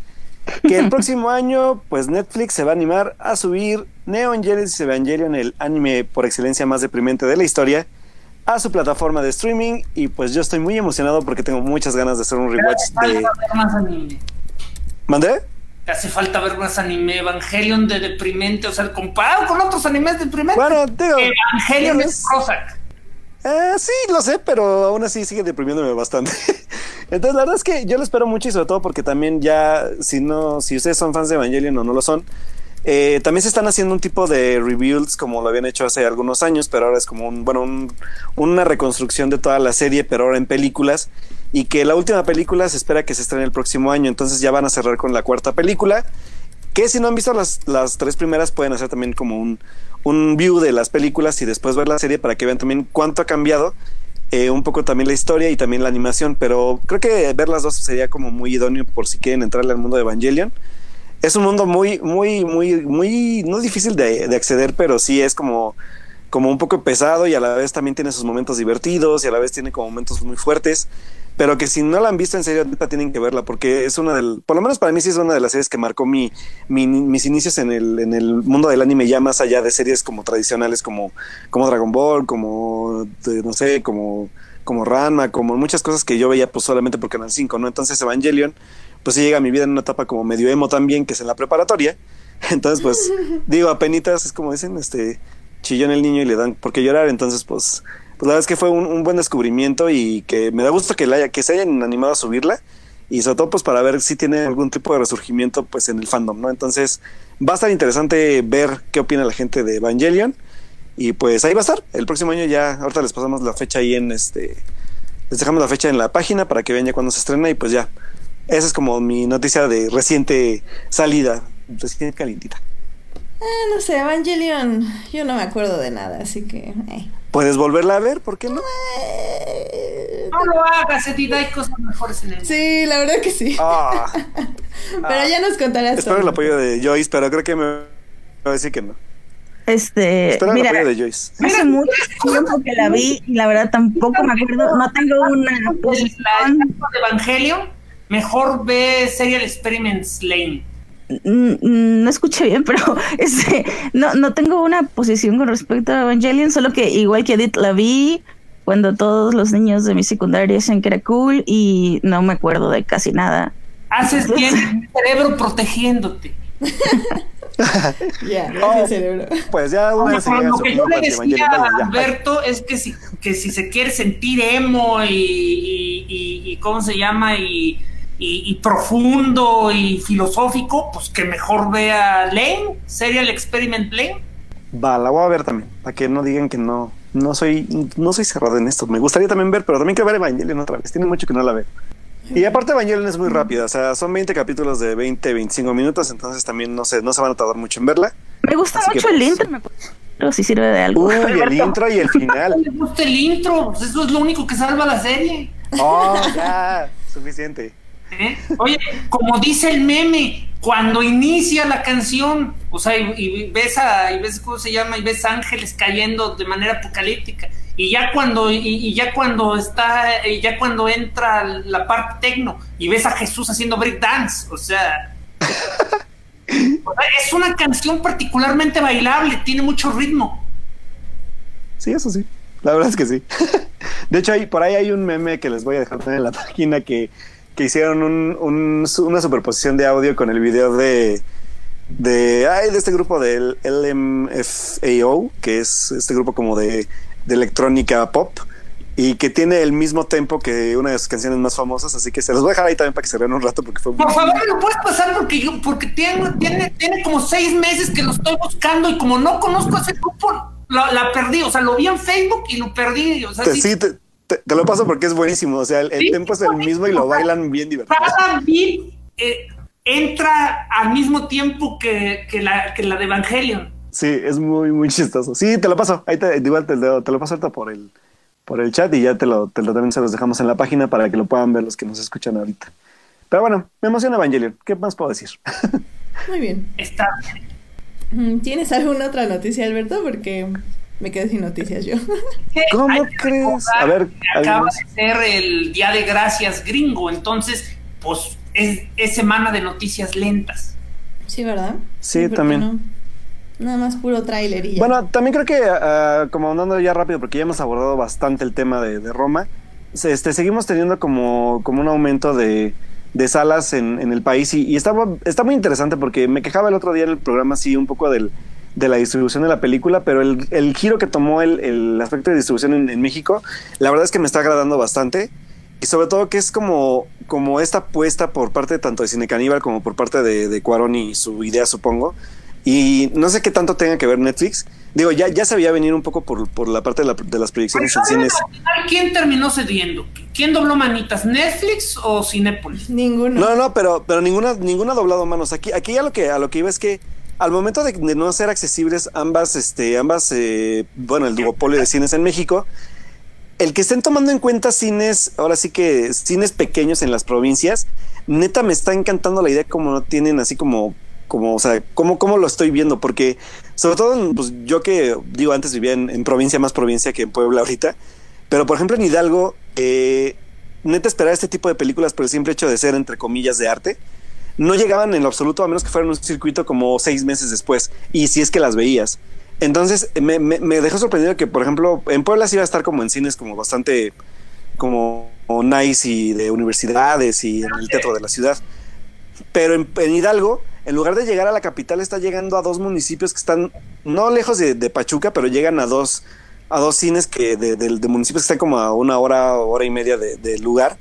que el (laughs) próximo año, pues Netflix se va a animar a subir Neon Genesis Evangelion, el anime por excelencia más deprimente de la historia, a su plataforma de streaming. Y pues yo estoy muy emocionado porque tengo muchas ganas de hacer un rewatch de. ¿Mandé? hace falta ver más anime. Evangelion de deprimente, o sea, comparado con otros animes deprimentes. Bueno, digo. Evangelion es Prozac. Eh, sí, lo sé, pero aún así sigue deprimiéndome bastante. (laughs) Entonces, la verdad es que yo lo espero mucho y sobre todo porque también ya, si no, si ustedes son fans de Evangelion o no lo son, eh, también se están haciendo un tipo de rebuilds como lo habían hecho hace algunos años, pero ahora es como un, bueno, una reconstrucción de toda la serie, pero ahora en películas. Y que la última película se espera que se estrene el próximo año, entonces ya van a cerrar con la cuarta película. Que si no han visto las, las tres primeras, pueden hacer también como un, un view de las películas y después ver la serie para que vean también cuánto ha cambiado. Eh, un poco también la historia y también la animación, pero creo que ver las dos sería como muy idóneo por si quieren entrarle al mundo de Evangelion. Es un mundo muy, muy, muy, muy, no difícil de, de acceder, pero sí es como, como un poco pesado y a la vez también tiene sus momentos divertidos y a la vez tiene como momentos muy fuertes pero que si no la han visto en serio, tienen que verla, porque es una del, por lo menos para mí sí es una de las series que marcó mi, mis inicios en el, en el mundo del anime, ya más allá de series como tradicionales, como, como Dragon Ball, como, no sé, como, como Ranma, como muchas cosas que yo veía pues solamente porque eran cinco, ¿no? Entonces Evangelion, pues sí llega a mi vida en una etapa como medio emo también, que es en la preparatoria. (laughs) Entonces, pues, (laughs) digo, a penitas, es como dicen, este, chillón el niño y le dan por qué llorar, entonces, pues, pues la verdad es que fue un, buen descubrimiento y que me da gusto que, la que se hayan animado a subirla y sobre todo pues para ver si tiene algún tipo de resurgimiento pues en el fandom, ¿no? Entonces va a estar interesante ver qué opina la gente de Evangelion y pues ahí va a estar, el próximo año ya, ahorita les pasamos la fecha ahí en este, les dejamos la fecha en la página para que vean ya cuando se estrena y pues ya, esa es como mi noticia de reciente salida, reciente calientita. Ah, no sé, Evangelion, yo no me acuerdo de nada, así que... Eh. ¿Puedes volverla a ver? ¿Por qué no? No lo hagas, Edith, hay cosas mejores en el Sí, la verdad que sí. Ah. (laughs) pero ya nos contarás. Espero el apoyo de Joyce, pero creo que me va a decir que no. Este, Espero mira, el apoyo de Joyce. Hace mucho tiempo que la vi y la verdad tampoco me acuerdo, no tengo una posición. de Evangelio, mejor ve Serial Experiments Lane. Mm, no escuché bien, (laughs) pero este, no, no tengo una posición con respecto a Evangelion, solo que igual que Edith la vi cuando todos los niños de mi secundaria decían que era cool y no me acuerdo de casi nada. Haces bien (laughs) cerebro protegiéndote. ya, (laughs) gracias, cerebro. Pues ya una se lo que yo le decía a. Alberto es que si, que si se quiere sentir emo y, y, y- y ¿cómo se llama? Y, y- y profundo y filosófico, pues que mejor vea Lane, Serial Experiment Lane. Va, la voy a ver también, para que no digan que no, no soy, no soy cerrado en esto. Me gustaría también ver, pero también quiero ver Evangelion otra vez. Tiene mucho que no la veo. Y aparte Evangelion es muy rápida, o sea, son 20 capítulos de 20, 25 minutos, entonces también no sé, no se van a tardar mucho en verla. Me gusta Así que, mucho el pues, intro, me. Pero si sirve de algo. Uy, el (laughs) intro y el No final. le gusta el intro, pues eso es lo único que salva la serie. Oh, (laughs) ya, suficiente. ¿Eh? Oye, como dice el meme, cuando inicia la canción, o sea, y, ves a, y ves cómo se llama, y ves ángeles cayendo de manera apocalíptica, y ya cuando, y, ya cuando está, y ya cuando entra la parte tecno, y ves a Jesús haciendo break dance, o sea, o sea, es una canción particularmente bailable, tiene mucho ritmo. Sí, eso sí. La verdad es que sí. (laughs) De hecho, hay, por ahí hay un meme que les voy a dejar en la página que, que hicieron un- un- una superposición de audio con el video de de, ay, de este grupo del LMFAO, que es este grupo como de, de electrónica pop y que tiene el mismo tempo que una de sus canciones más famosas, así que se los voy a dejar ahí también para que se vean un rato porque fue muy Por favor, ¿me lo puedes pasar? Porque yo, porque tiene, tiene, tiene como seis meses que lo estoy buscando y como no conozco a ese grupo, la, la perdí. O sea, lo vi en Facebook y lo perdí. O sea, Te- sí, sí, te, te- te lo paso porque es buenísimo. O sea, el, el Sí, tempo es el mismo y lo bailan bien divertido. cada beat eh, entra al mismo tiempo que, que, la, que la de Evangelion. Sí, es muy, muy chistoso. Sí, te lo paso. Ahí te, igual te, lo- te lo paso ahorita por el, por el chat y ya te lo, te lo también se los dejamos en la página para que lo puedan ver los que nos escuchan ahorita. Pero bueno, me emociona Evangelion. ¿Qué más puedo decir? (laughs) Muy bien. Está Mm, ¿Tienes alguna otra noticia, Alberto? Porque me quedé sin noticias yo. (laughs) ¿Cómo Hay crees? A ver, de ser el Día de Gracias gringo, entonces, pues es, es semana de noticias lentas. Sí, ¿verdad? Sí, ¿por qué también. no? Nada más puro tráiler y ya. Bueno, también creo que, ah, como andando ya rápido, porque ya hemos abordado bastante el tema de, de Roma, se- este, seguimos teniendo como, como un aumento de, de salas en, en el país y, y está, está muy interesante porque me quejaba el otro día en el programa, sí, un poco del, de la distribución de la película, pero el, el giro que tomó el, el aspecto de distribución en, en México, la verdad es que me está agradando bastante. Y sobre todo que es como, como esta apuesta por parte tanto de Cine Caníbal como por parte de, de Cuarón y su idea, supongo. Y no sé qué tanto tenga que ver Netflix. Digo, ya, ya se veía venir un poco por, por la parte de, la- de las proyecciones en cines. ¿Quién terminó cediendo? ¿Quién dobló manitas? ¿Netflix o Cinépolis? Ninguno. No, no, pero, pero ninguna, ninguna ha doblado manos. Aquí, aquí a lo que a lo que iba es que al momento de, no ser accesibles ambas, este, ambas, eh, bueno, el duopolio de cines en México, el que estén tomando en cuenta cines, ahora sí que cines pequeños en las provincias, neta me está encantando la idea como no tienen así como, como, o sea, cómo, cómo lo estoy viendo, porque sobre todo, pues yo que digo, antes vivía en, en provincia, más provincia que en Puebla ahorita, pero por ejemplo en Hidalgo, eh, neta esperar este tipo de películas por el simple hecho de ser, entre comillas, de arte, no llegaban en lo absoluto a menos que fueran un circuito como seis meses después, y si es que las veías. Entonces me, dejó sorprendido que, por ejemplo, en Puebla sí iba a estar como en cines como bastante como, nice y de universidades y en el teatro de la ciudad. Pero en, Hidalgo, en lugar de llegar a la capital, está llegando a dos municipios que están no lejos de, Pachuca, pero llegan a dos, a dos cines que de, de- de municipios que están como a una hora, hora y media de- del lugar,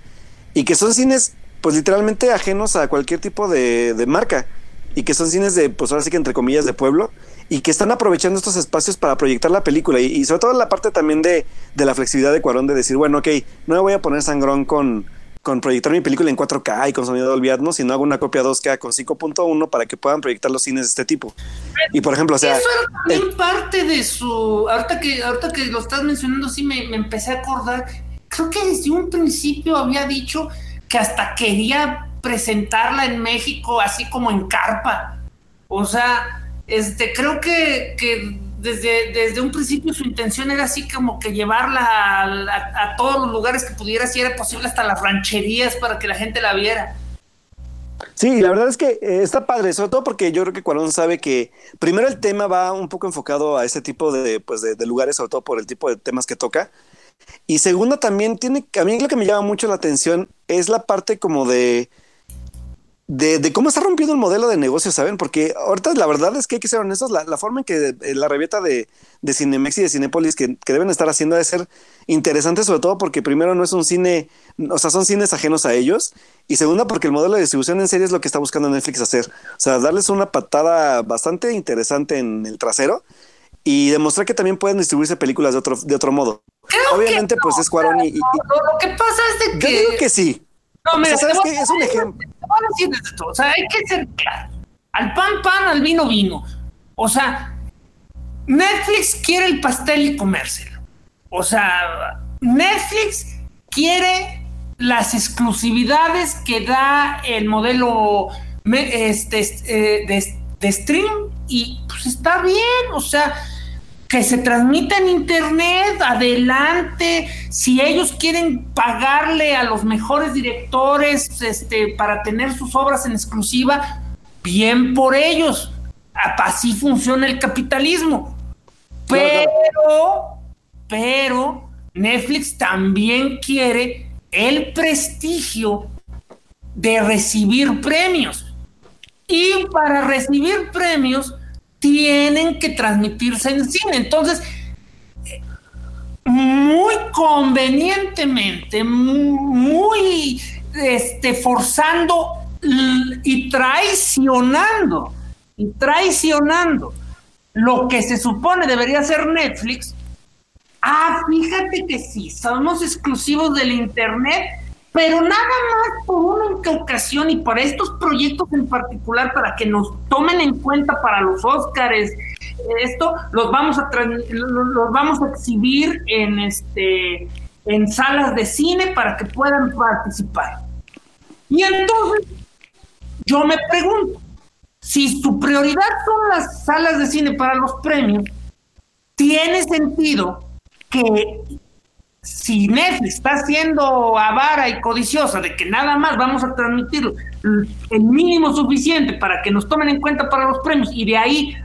y que son cines, pues literalmente ajenos a cualquier tipo de, de marca, y que son cines de, pues ahora sí que entre comillas, de pueblo, y que están aprovechando estos espacios para proyectar la película, y, y sobre todo la parte también de, de la flexibilidad de Cuarón de decir, bueno, ok, no me voy a poner sangrón con, con proyectar mi película en 4K y con sonido Dolby Atmos, sino hago una copia 2K con 5.1 para que puedan proyectar los cines de este tipo. Y por ejemplo, o sea, Eso era también parte de su. Ahorita que, ahorita que lo estás mencionando, sí me, me empecé a acordar. Creo que desde un principio había dicho que hasta quería presentarla en México, así como en carpa. O sea, este, creo que, que desde, desde un principio su intención era así como que llevarla a, todos los lugares que pudiera, si era posible, hasta las rancherías para que la gente la viera. Sí, la verdad es que eh, está padre, sobre todo porque yo creo que Cuarón sabe que primero el tema va un poco enfocado a ese tipo de, pues de lugares, sobre todo por el tipo de temas que toca. Y segundo, también tiene, a mí lo que me llama mucho la atención es la parte como de, de, cómo está rompiendo el modelo de negocio, ¿saben? Porque ahorita la verdad es que hay que ser honestos, la, la forma en que eh, la revieta de, de Cinemex y de Cinepolis que, que, deben estar haciendo debe ser interesante, sobre todo porque primero no es un cine, o sea, son cines ajenos a ellos, y segunda porque el modelo de distribución en serie es lo que está buscando Netflix hacer, o sea, darles una patada bastante interesante en el trasero y demostrar que también pueden distribuirse películas de otro, de otro modo. Obviamente, pues es Cuarón y, Lo que pasa es de que... Yo digo que sí. No, mira, ¿sabes qué? Es un ejemplo. O sea, hay que ser claro. Al pan, pan, al vino, vino. O sea, Netflix quiere el pastel y comérselo. O sea, Netflix quiere las exclusividades que da el modelo este, eh, de, de stream y pues está bien, o sea, que se transmita en internet, adelante. Si ellos quieren pagarle a los mejores directores este, para tener sus obras en exclusiva, bien por ellos. Así funciona el capitalismo. Pero, pero, Netflix también quiere el prestigio de recibir premios. Y para recibir premios, tienen que transmitirse en cine. Entonces, muy convenientemente, muy este, forzando y traicionando, y traicionando lo que se supone debería ser Netflix. Ah, fíjate que sí, somos exclusivos del Internet, pero nada más por una ocasión y para estos proyectos en particular, para que nos tomen en cuenta para los Óscares, esto los vamos a los vamos a exhibir en este en salas de cine para que puedan participar. Y entonces yo me pregunto, si su prioridad son las salas de cine para los premios, tiene sentido que si Netflix está siendo avara y codiciosa de que nada más vamos a transmitir el mínimo suficiente para que nos tomen en cuenta para los premios y de ahí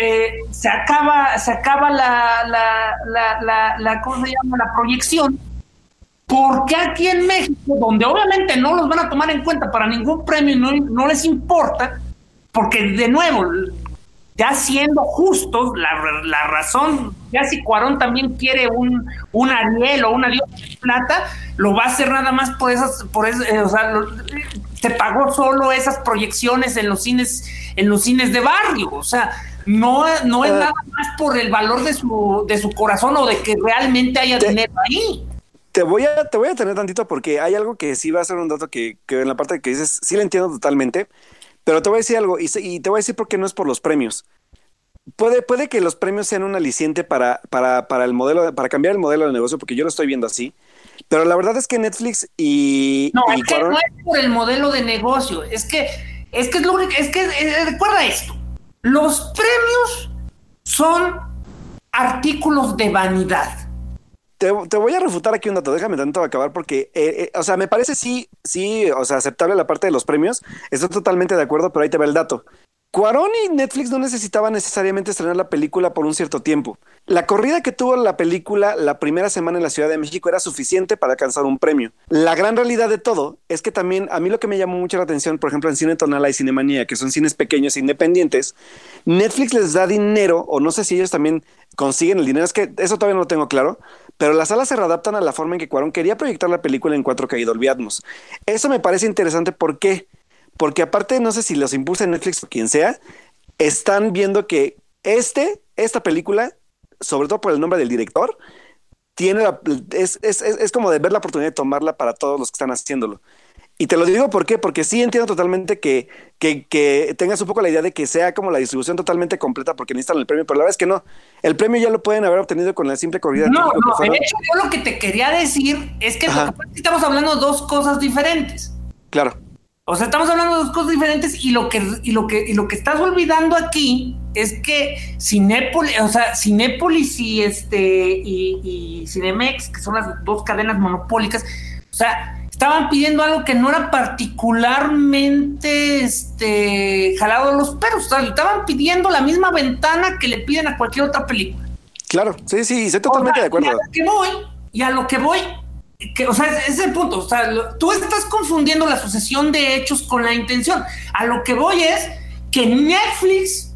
eh, se acaba se acaba la, la, la, la, ¿cómo se llama? la proyección porque aquí en México donde obviamente no los van a tomar en cuenta para ningún premio no, no les importa porque de nuevo ya siendo justos, la, razón, ya si Cuarón también quiere un, un Ariel o una diosa de plata, lo va a hacer nada más por esas, por eso, eh, o sea, se pagó solo esas proyecciones en los cines, en los cines de barrio, o sea, no, no es ah. nada más por el valor de su, de su corazón o de que realmente haya dinero ahí. Te voy, a, te voy a tener tantito porque hay algo que sí va a ser un dato que, que en la parte que dices, sí lo entiendo totalmente, pero te voy a decir algo, y, te voy a decir por qué no es por los premios. Puede, puede que los premios sean un aliciente para, para, para el modelo, para cambiar el modelo de negocio, porque yo lo estoy viendo así. Pero la verdad es que Netflix y. No, es que no es por el modelo de negocio. Es que, es que es lo único, es que eh, recuerda esto. Los premios son artículos de vanidad. Te, voy a refutar aquí un dato, déjame tanto acabar porque, eh, eh, o sea, me parece sí, sí, o sea, aceptable la parte de los premios, estoy totalmente de acuerdo, pero ahí te va el dato. Cuarón y Netflix no necesitaban necesariamente estrenar la película por un cierto tiempo. La corrida que tuvo la película la primera semana en la Ciudad de México era suficiente para alcanzar un premio. La gran realidad de todo es que también a mí lo que me llamó mucho la atención, por ejemplo, en Cine Tonala y Cinemanía, que son cines pequeños e independientes, Netflix les da dinero, o no sé si ellos también consiguen el dinero, es que eso todavía no lo tengo claro, pero las salas se readaptan a la forma en que Cuarón quería proyectar la película en 4K y Atmos. Eso me parece interesante, ¿por qué? Porque aparte, no sé si los impulsa Netflix o quien sea, están viendo que este, esta película, sobre todo por el nombre del director, tiene la, es, es, es, como de ver la oportunidad de tomarla para todos los que están haciéndolo. Y te lo digo ¿por qué? porque sí entiendo totalmente que, que, que, tengas un poco la idea de que sea como la distribución totalmente completa porque necesitan el premio, pero la verdad es que no. El premio ya lo pueden haber obtenido con la simple corrida. No, no, de hecho yo lo que te quería decir es que, estamos hablando de dos cosas diferentes. Claro. O sea, estamos hablando de dos cosas diferentes y lo que, y lo que, y lo que estás olvidando aquí es que Cinépolis, o sea, Cinépolis y este y, y Cinemex, que son las dos cadenas monopólicas, o sea, estaban pidiendo algo que no era particularmente este, jalado de los perros. O sea, estaban pidiendo la misma ventana que le piden a cualquier otra película. Claro, sí, sí, estoy totalmente de acuerdo. Y a lo que voy, y a lo que voy, que, o sea, ese es el punto. O sea, tú estás confundiendo la sucesión de hechos con la intención. A lo que voy es que Netflix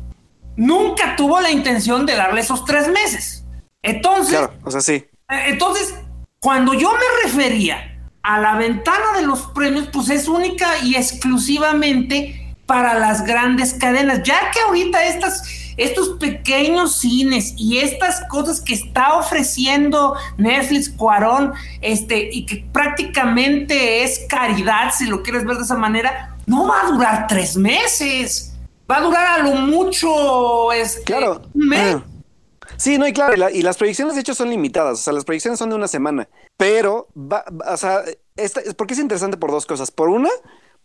nunca tuvo la intención de darle esos tres meses. Entonces, claro, o sea, sí. Eh, entonces, cuando yo me refería a la ventana de los premios, pues es única y exclusivamente para las grandes cadenas, ya que ahorita estas, estos pequeños cines y estas cosas que está ofreciendo Netflix, Cuarón, este, y que prácticamente es caridad, si lo quieres ver de esa manera, no va a durar tres meses, va a durar a lo mucho, este, claro. un mes. Sí, no, y claro, y, las proyecciones de hecho son limitadas, o sea, las proyecciones son de una semana, pero, va, o sea, esta, porque es interesante por dos cosas. Por una,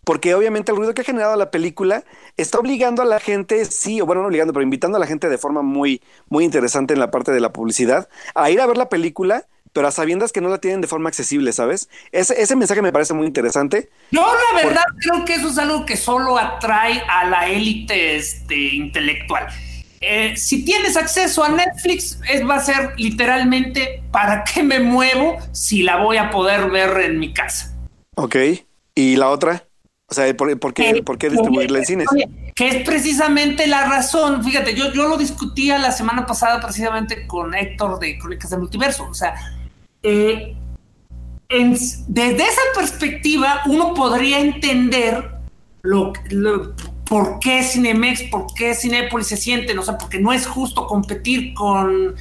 porque obviamente el ruido que ha generado la película está obligando a la gente, sí, o bueno, no obligando, pero invitando a la gente de forma muy, muy interesante en la parte de la publicidad, a ir a ver la película, pero a sabiendas que no la tienen de forma accesible, ¿sabes? Ese, ese mensaje me parece muy interesante. Yo la verdad creo que eso es algo que solo atrae a la élite este, intelectual. Eh, si tienes acceso a Netflix, es, va a ser literalmente para qué me muevo si la voy a poder ver en mi casa. Ok. ¿Y la otra? O sea, ¿por, qué, eh, ¿por qué distribuirla en cines? Que es precisamente la razón. Fíjate, yo, yo lo discutía la semana pasada precisamente con Héctor de Crónicas del Multiverso. O sea, eh, desde esa perspectiva uno podría entender lo, lo, por qué Cinemex, por qué Cinepolis se sienten, o sea, porque no es justo competir con,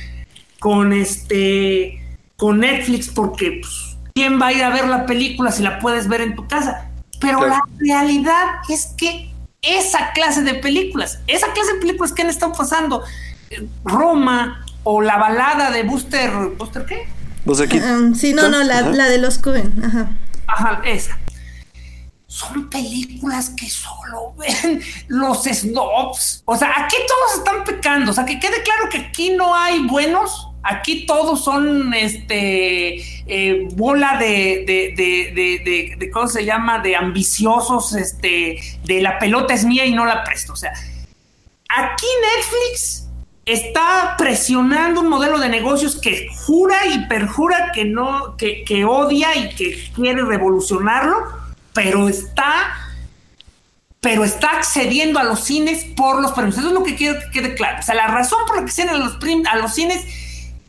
con este con Netflix, porque pues, quién va a ir a ver la película si la puedes ver en tu casa. Pero la realidad es que esa clase de películas, esa clase de películas que han estado pasando, Roma o la balada de Buster, ¿Buster qué? Buster um, sí, no, no, la, la, de los Cohen, ajá. Ajá, esa son películas que solo ven los snobs. O sea, aquí todos están pecando. O sea, que quede claro que aquí no hay buenos. Aquí todos son este eh, bola de, de, de, de, ¿cómo se llama? De ambiciosos, este, de la pelota es mía y no la presto. O sea, aquí Netflix está presionando un modelo de negocios que jura y perjura que no, que, que odia y que quiere revolucionarlo pero está, pero está accediendo a los cines por los premios. Eso es lo que quiero que quede claro. O sea, la razón por la que acceden a los, a los cines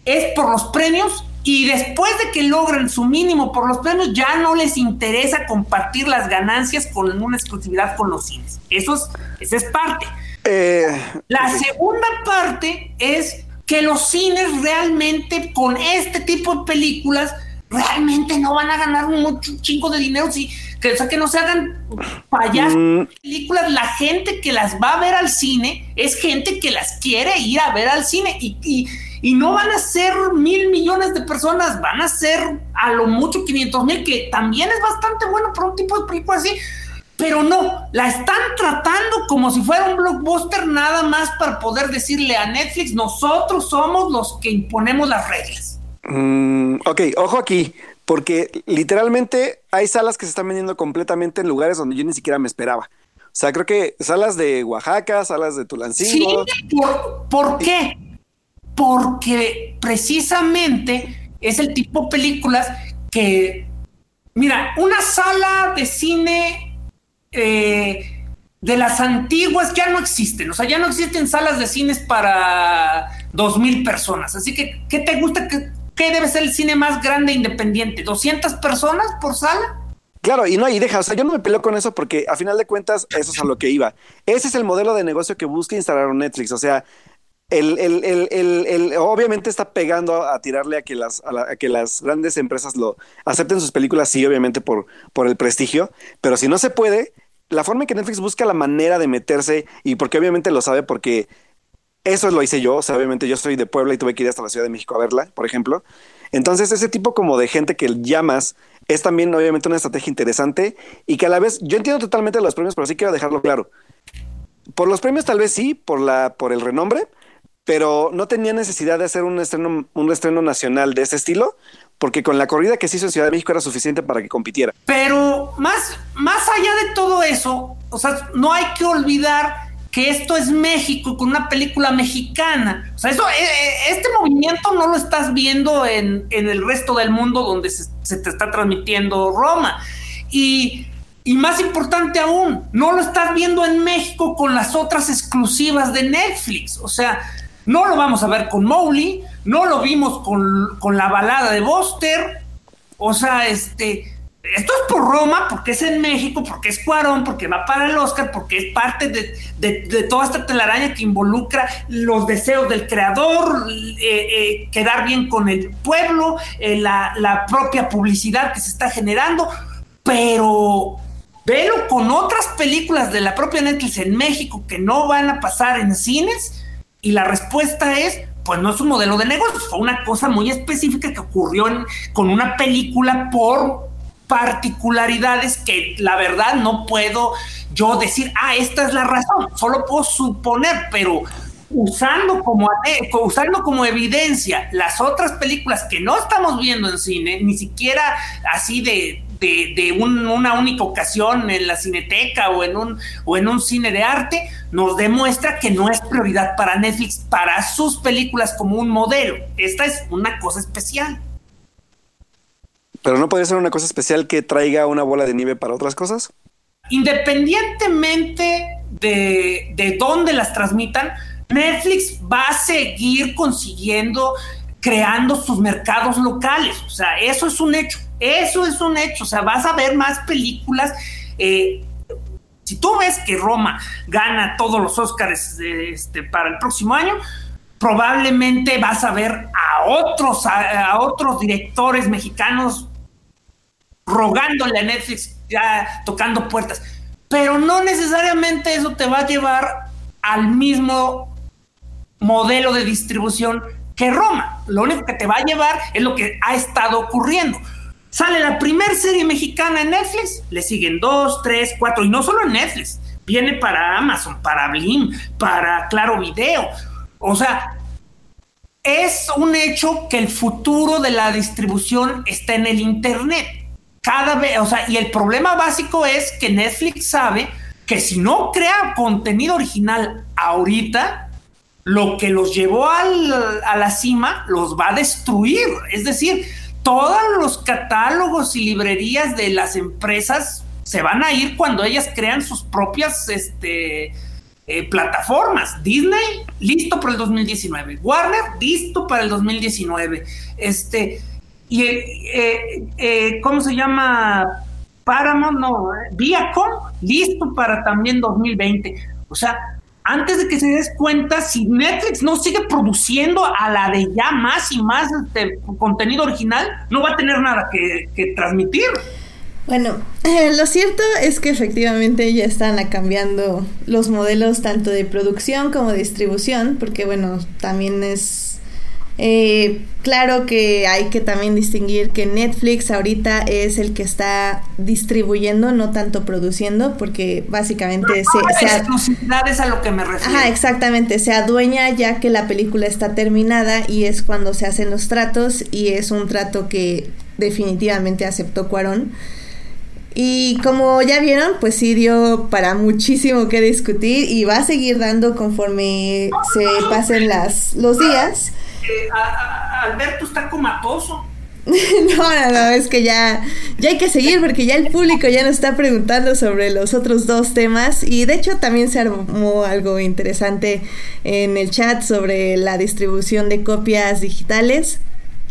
es por los premios y después de que logran su mínimo por los premios, ya no les interesa compartir las ganancias con una exclusividad con los cines. Eso es, esa es parte. Eh, la segunda parte es que los cines realmente con este tipo de películas realmente no van a ganar un chingo de dinero si que, o sea, que no se hagan payasos mm. películas. La gente que las va a ver al cine es gente que las quiere ir a ver al cine y, y, no van a ser mil millones de personas, van a ser a lo mucho 500 mil, que también es bastante bueno para un tipo de película así. Pero no, la están tratando como si fuera un blockbuster nada más para poder decirle a Netflix, nosotros somos los que imponemos las reglas. Mm, ok, ojo aquí porque literalmente hay salas que se están vendiendo completamente en lugares donde yo ni siquiera me esperaba. O sea, creo que salas de Oaxaca, salas de Tulancingo. Sí, ¿por, qué? Porque precisamente es el tipo de películas que, mira, una sala de cine eh, de las antiguas ya no existen. O sea, ya no existen salas de cines para dos mil personas. Así que, ¿qué te gusta que ¿qué debe ser el cine más grande e independiente? ¿200 personas por sala? Claro, y no, y deja, o sea, yo no me peleo con eso porque a final de cuentas eso es a lo que iba. Ese es el modelo de negocio que busca instalar Netflix, o sea, el, el, el, obviamente está pegando a tirarle a que las, a, que las grandes empresas lo acepten sus películas, sí, obviamente por, por el prestigio, pero si no se puede, la forma en que Netflix busca la manera de meterse, y porque obviamente lo sabe porque eso lo hice yo, o sea, obviamente yo soy de Puebla y tuve que ir hasta la Ciudad de México a verla, por ejemplo. Entonces, ese tipo como de gente que llamas es también obviamente una estrategia interesante y que a la vez, yo entiendo totalmente los premios, pero sí quiero dejarlo claro. Por los premios tal vez sí, por, la, por el renombre, pero no tenía necesidad de hacer un estreno, un estreno nacional de ese estilo, porque con la corrida que se hizo en Ciudad de México era suficiente para que compitiera. Pero más, más allá de todo eso, o sea, no hay que olvidar que esto es México con una película mexicana. O sea, eso, eh, eh, este movimiento no lo estás viendo en, el resto del mundo donde se, te está transmitiendo Roma. Y, y, más importante aún, no lo estás viendo en México con las otras exclusivas de Netflix. O sea, no lo vamos a ver con Mowgli, no lo vimos con, con la balada de Buster. O sea, este esto es por Roma, porque es en México, porque es Cuarón, porque va para el Oscar, porque es parte de, toda esta telaraña que involucra los deseos del creador, eh, eh, quedar bien con el pueblo, eh, la, la, propia publicidad que se está generando, pero velo con otras películas de la propia Netflix en México que no van a pasar en cines, y la respuesta es, pues no es un modelo de negocio, fue una cosa muy específica que ocurrió con una película por particularidades que la verdad no puedo yo decir, ah, esta es la razón, solo puedo suponer, pero usando como, usando como evidencia las otras películas que no estamos viendo en cine, ni siquiera así de, de, una única ocasión en la cineteca o en, un, o en un cine de arte, nos demuestra que no es prioridad para Netflix, para sus películas como un modelo. Esta es una cosa especial. Pero no puede ser una cosa especial que traiga una bola de nieve para otras cosas. Independientemente de, de dónde las transmitan, Netflix va a seguir consiguiendo, creando sus mercados locales. O sea, eso es un hecho. Eso es un hecho. O sea, vas a ver más películas. Eh, si tú ves que Roma gana todos los Oscars este, para el próximo año, probablemente vas a ver a otros, a otros directores mexicanos rogándole a Netflix, ya tocando puertas. Pero no necesariamente eso te va a llevar al mismo modelo de distribución que Roma. Lo único que te va a llevar es lo que ha estado ocurriendo. Sale la primera serie mexicana en Netflix, le siguen dos, tres, cuatro, y no solo en Netflix, viene para Amazon, para Blim, para Claro Video. O sea, es un hecho que el futuro de la distribución está en el Internet cada vez, o sea, y el problema básico es que Netflix sabe que si no crea contenido original ahorita, lo que los llevó al, a la cima los va a destruir. Es decir, todos los catálogos y librerías de las empresas se van a ir cuando ellas crean sus propias este, eh, plataformas. Disney, listo para el 2019. Warner, listo para el 2019. Este, y, eh, eh, ¿cómo se llama? Paramount, no, Viacom, listo para también 2020. O sea, antes de que se des cuenta, si Netflix no sigue produciendo a la de ya más y más este, contenido original, no va a tener nada que, transmitir. Bueno, eh, (laughs) lo cierto es que efectivamente ya están cambiando los modelos tanto de producción como de distribución, porque bueno, también es eh, claro que hay que también distinguir que Netflix ahorita es el que está distribuyendo, no tanto produciendo, porque básicamente se, se exclusividad a lo que me refiero. Ajá, exactamente, se adueña ya que la película está terminada y es cuando se hacen los tratos y es un trato que definitivamente aceptó Cuarón. Y como ya vieron, pues sí dio para muchísimo que discutir y va a seguir dando conforme se pasen las, los días. Alberto está comatoso. (laughs) no, no, no, es que ya, ya hay que seguir porque ya el público ya nos está preguntando sobre los otros dos temas y de hecho también se armó algo interesante en el chat sobre la distribución de copias digitales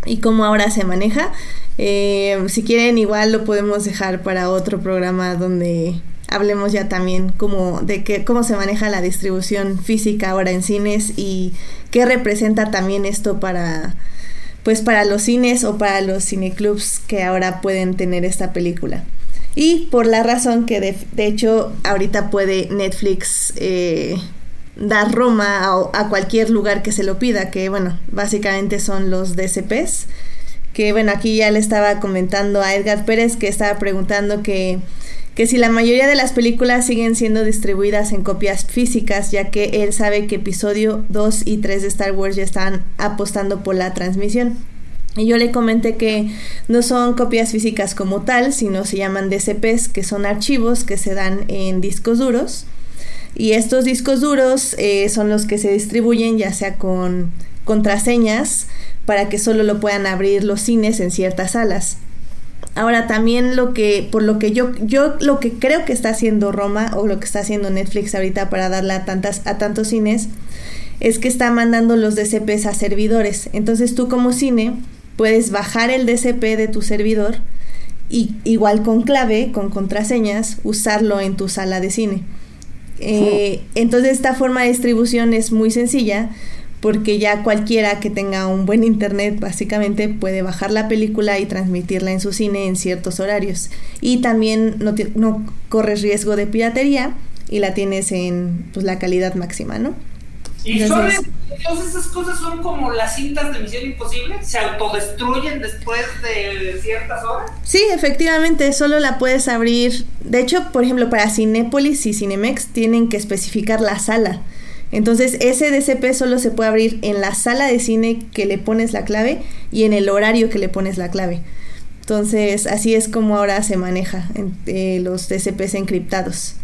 y cómo ahora se maneja. Eh, si quieren igual lo podemos dejar para otro programa donde hablemos ya también como de que, cómo se maneja la distribución física ahora en cines y qué representa también esto para pues para los cines o para los cineclubs que ahora pueden tener esta película. Y por la razón que de, hecho ahorita puede Netflix eh, dar Roma a, a, cualquier lugar que se lo pida, que bueno, básicamente son los DCPs. Que bueno, aquí ya le estaba comentando a Edgar Pérez que estaba preguntando que que si la mayoría de las películas siguen siendo distribuidas en copias físicas, ya que él sabe que episodio 2 y 3 de Star Wars ya están apostando por la transmisión. Y yo le comenté que no son copias físicas como tal, sino se llaman DCPs, que son archivos que se dan en discos duros Y estos discos duros eh, son los que se distribuyen ya sea con contraseñas para que solo lo puedan abrir los cines en ciertas salas. Ahora también lo que, por lo que yo, yo lo que creo que está haciendo Roma o lo que está haciendo Netflix ahorita para darle a tantas, a tantos cines, es que está mandando los DCPs a servidores. Entonces tú como cine puedes bajar el DCP de tu servidor y igual con clave, con contraseñas, usarlo en tu sala de cine. Eh, entonces esta forma de distribución es muy sencilla porque ya cualquiera que tenga un buen internet básicamente puede bajar la película y transmitirla en su cine en ciertos horarios. Y también no, no corres riesgo de piratería y la tienes en pues, la calidad máxima, ¿no? Y entonces, esas cosas son como las cintas de Misión Imposible, se autodestruyen después de ciertas horas. Sí, efectivamente, solo la puedes abrir. De hecho, por ejemplo, para Cinépolis y Cinemex tienen que especificar la sala. Entonces, ese DCP solo se puede abrir en la sala de cine que le pones la clave y en el horario que le pones la clave. Entonces, así es como ahora se maneja eh, los DCPs encriptados.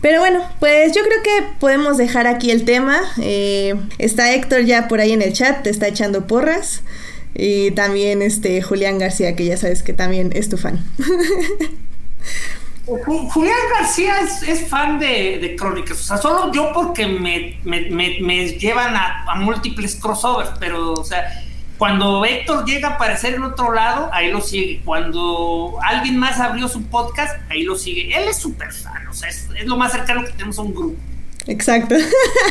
Pero bueno, pues yo creo que podemos dejar aquí el tema. Eh, está Héctor ya por ahí en el chat, te está echando porras. Y también este Julián García, que ya sabes que también es tu fan. (laughs) Julián García es, fan de, Crónicas, o sea, solo yo porque me, llevan a, múltiples crossovers, pero, o sea, cuando Héctor llega a aparecer en otro lado, ahí lo sigue. Cuando alguien más abrió su podcast, ahí lo sigue. Él es súper fan, o sea, es, lo más cercano que tenemos a un grupo. Exacto.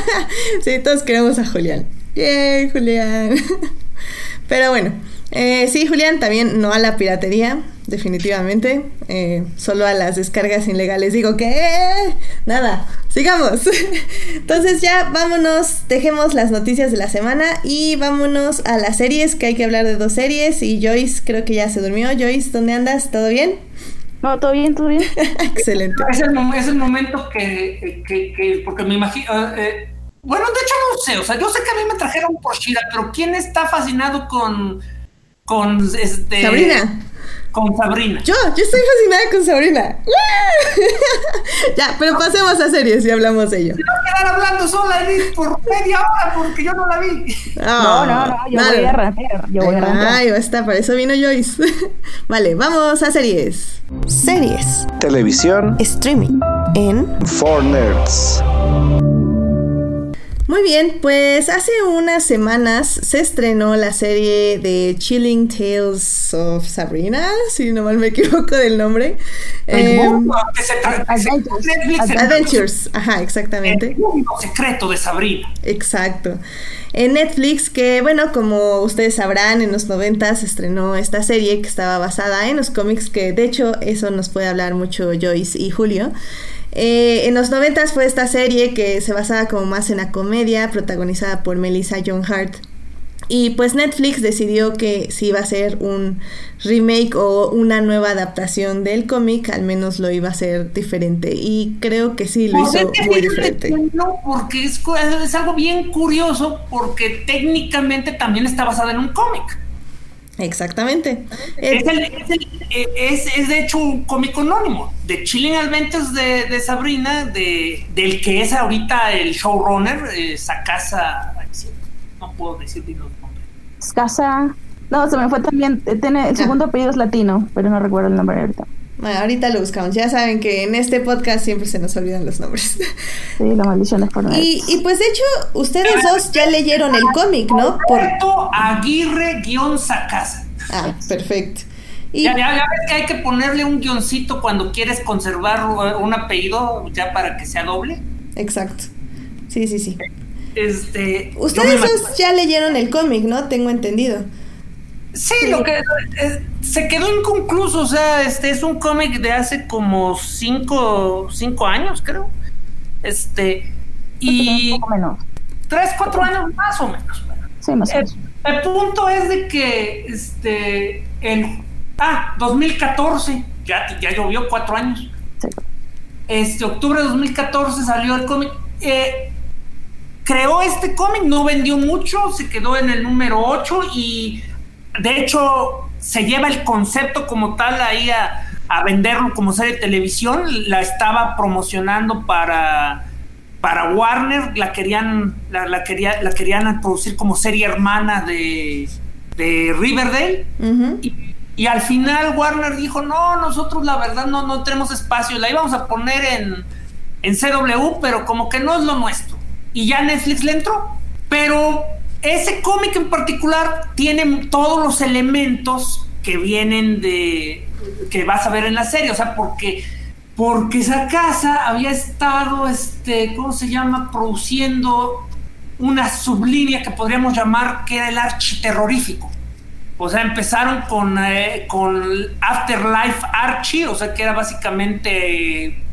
(laughs) sí, todos queremos a Julián. ¡Yay, Julián! (laughs) pero bueno, eh, sí, Julián, también no a la piratería definitivamente. Eh, solo a las descargas ilegales digo que nada, sigamos. (laughs) Entonces ya vámonos, dejemos las noticias de la semana y vámonos a las series, que hay que hablar de dos series y Joyce creo que ya se durmió. Joyce, ¿dónde andas? ¿Todo bien? No, todo bien, todo bien. (laughs) Excelente. Es el, es el momento que, que, que, porque me imagino... Eh, bueno, de hecho no sé, o sea, yo sé que a mí me trajeron por Shira, pero ¿quién está fascinado con, con este... Sabrina con Sabrina. Yo, yo estoy fascinada con Sabrina. (laughs) ya, pero pasemos a series y hablamos de ello. Si no quedar hablando sola por media hora porque yo no la vi. no, no, no, yo voy a rantear. Yo voy a rantear. Ay, basta, para eso vino Joyce. (laughs) vale, vamos a series. Series. Televisión. Streaming. En. For Nerds. Muy bien, pues hace unas semanas se estrenó la serie de Chilling Tales of Sabrina, si no mal me (laughs) equivoco del nombre. Eh, Adventures. Adventures, ajá, exactamente. El mundo secreto de Sabrina. Exacto. En Netflix, que bueno, como ustedes sabrán, en los 90 se estrenó esta serie que estaba basada en los cómics, que de hecho eso nos puede hablar mucho Joyce y Julio. Eh, en los 90 fue esta serie que se basaba como más en la comedia, protagonizada por Melissa John Hart. Y pues Netflix decidió que si iba a ser un remake o una nueva adaptación del cómic, al menos lo iba a ser diferente. Y creo que sí, lo hizo muy diferente. No, porque es, es algo bien curioso, porque técnicamente también está basada en un cómic. Exactamente. Es, es, de hecho un cómic anónimo de Chilling Adventures de, de Sabrina, de, del que es ahorita el showrunner, eh, Sakasa. No puedo decir bien los nombres. Sakasa. No, se me fue también. Eh, tiene, el segundo apellido es latino, pero no recuerdo el nombre ahorita. Bueno, ahorita lo buscamos. Ya saben que en este podcast siempre se nos olvidan los nombres. Sí, la maldición es por y, y pues de hecho, ustedes dos ya leyeron el cómic, ¿no? Por... Aguirre-Sacasa. Ah, perfecto. Y... Ya, ya, ves que hay que ponerle un guioncito cuando quieres conservar un apellido ya para que sea doble. Exacto. Sí, sí, sí. Este, ustedes dos ya leyeron el cómic, ¿no? Tengo entendido. Sí, lo que eh, se quedó inconcluso, o sea, este es un cómic de hace como cinco, cinco años, creo. Este, y... Un poco menos. Tres, cuatro años más o menos. Sí, más o menos. El, punto es de que, este, en... Ah, 2014, ya, ya llovió cuatro años. Sí. Este, octubre de 2014 salió el cómic. Eh, creó este cómic, no vendió mucho, se quedó en el número 8 y de hecho, se lleva el concepto como tal ahí a, venderlo como serie de televisión. La estaba promocionando para para Warner la querían, la, quería, la querían producir como serie hermana de, de Riverdale. y, al final Warner dijo, no, nosotros la verdad no, no tenemos espacio, la íbamos a poner en, en CW, pero como que no es lo nuestro. Y ya Netflix le entró. Pero ese cómic en particular tiene todos los elementos que vienen de que vas a ver en la serie, o sea, porque porque esa casa había estado, este, ¿cómo se llama?, produciendo una sublínea que podríamos llamar que era el architerrorífico. O sea, empezaron con, eh, con Afterlife Archie, o sea, que era básicamente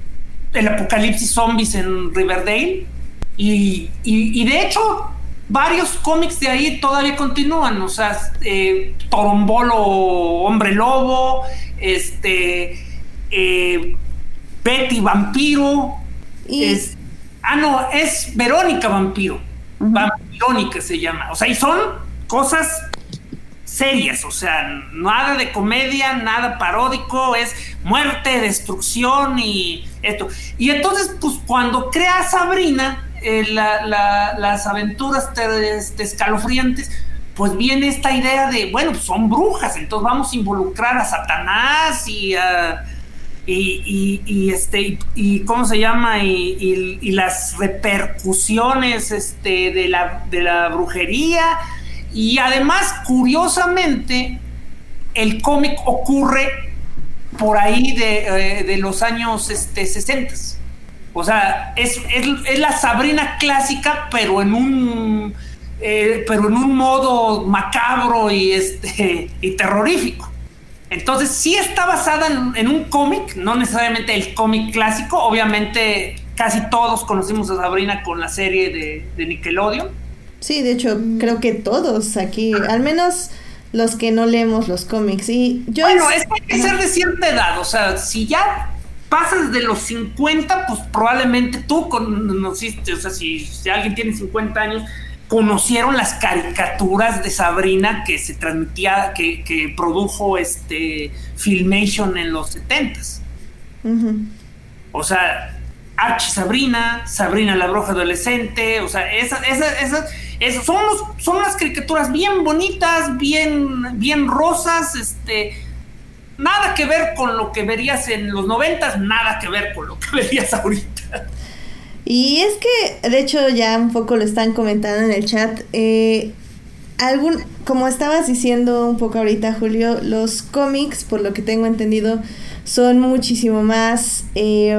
el apocalipsis zombies en Riverdale. Y, y, de hecho, varios cómics de ahí todavía continúan. O sea, eh, Torombolo Hombre Lobo, este. Eh, Betty Vampiro. Es, ah, no, es Verónica Vampiro. Vampirónica se llama. O sea, y son cosas serias, o sea, nada de comedia, nada paródico, es muerte, destrucción y esto. Y entonces, pues cuando crea Sabrina eh, las aventuras escalofriantes, pues viene esta idea de, bueno, pues son brujas, entonces vamos a involucrar a Satanás y a y, este y, cómo se llama y, las repercusiones este de la, de la brujería. Y además curiosamente el cómic ocurre por ahí de, eh, los años este, 60 o sea es, es, la Sabrina clásica pero en un eh, pero en un modo macabro y este y terrorífico entonces sí está basada en, un cómic, no necesariamente el cómic clásico, obviamente casi todos conocimos a Sabrina con la serie de, Nickelodeon. Sí, de hecho creo que todos aquí, al menos los que no leemos los cómics. Y yo bueno, es, que hay que ser de cierta edad, o sea, si ya pasas de los 50, pues probablemente tú conociste, o sea, si, si alguien tiene 50 años, conocieron las caricaturas de Sabrina que se transmitía, que, produjo este Filmation en los 70s. O sea, Archie Sabrina, Sabrina la bruja adolescente, o sea, esas, esas, esas, son, son unas caricaturas bien bonitas, bien, bien rosas, este, nada que ver con lo que verías en los 90 nada que ver con lo que (laughs) verías ahorita. Y es que, de hecho, ya un poco lo están comentando en el chat. Eh, algún, como estabas diciendo un poco ahorita, Julio, los cómics, por lo que tengo entendido, son muchísimo más eh,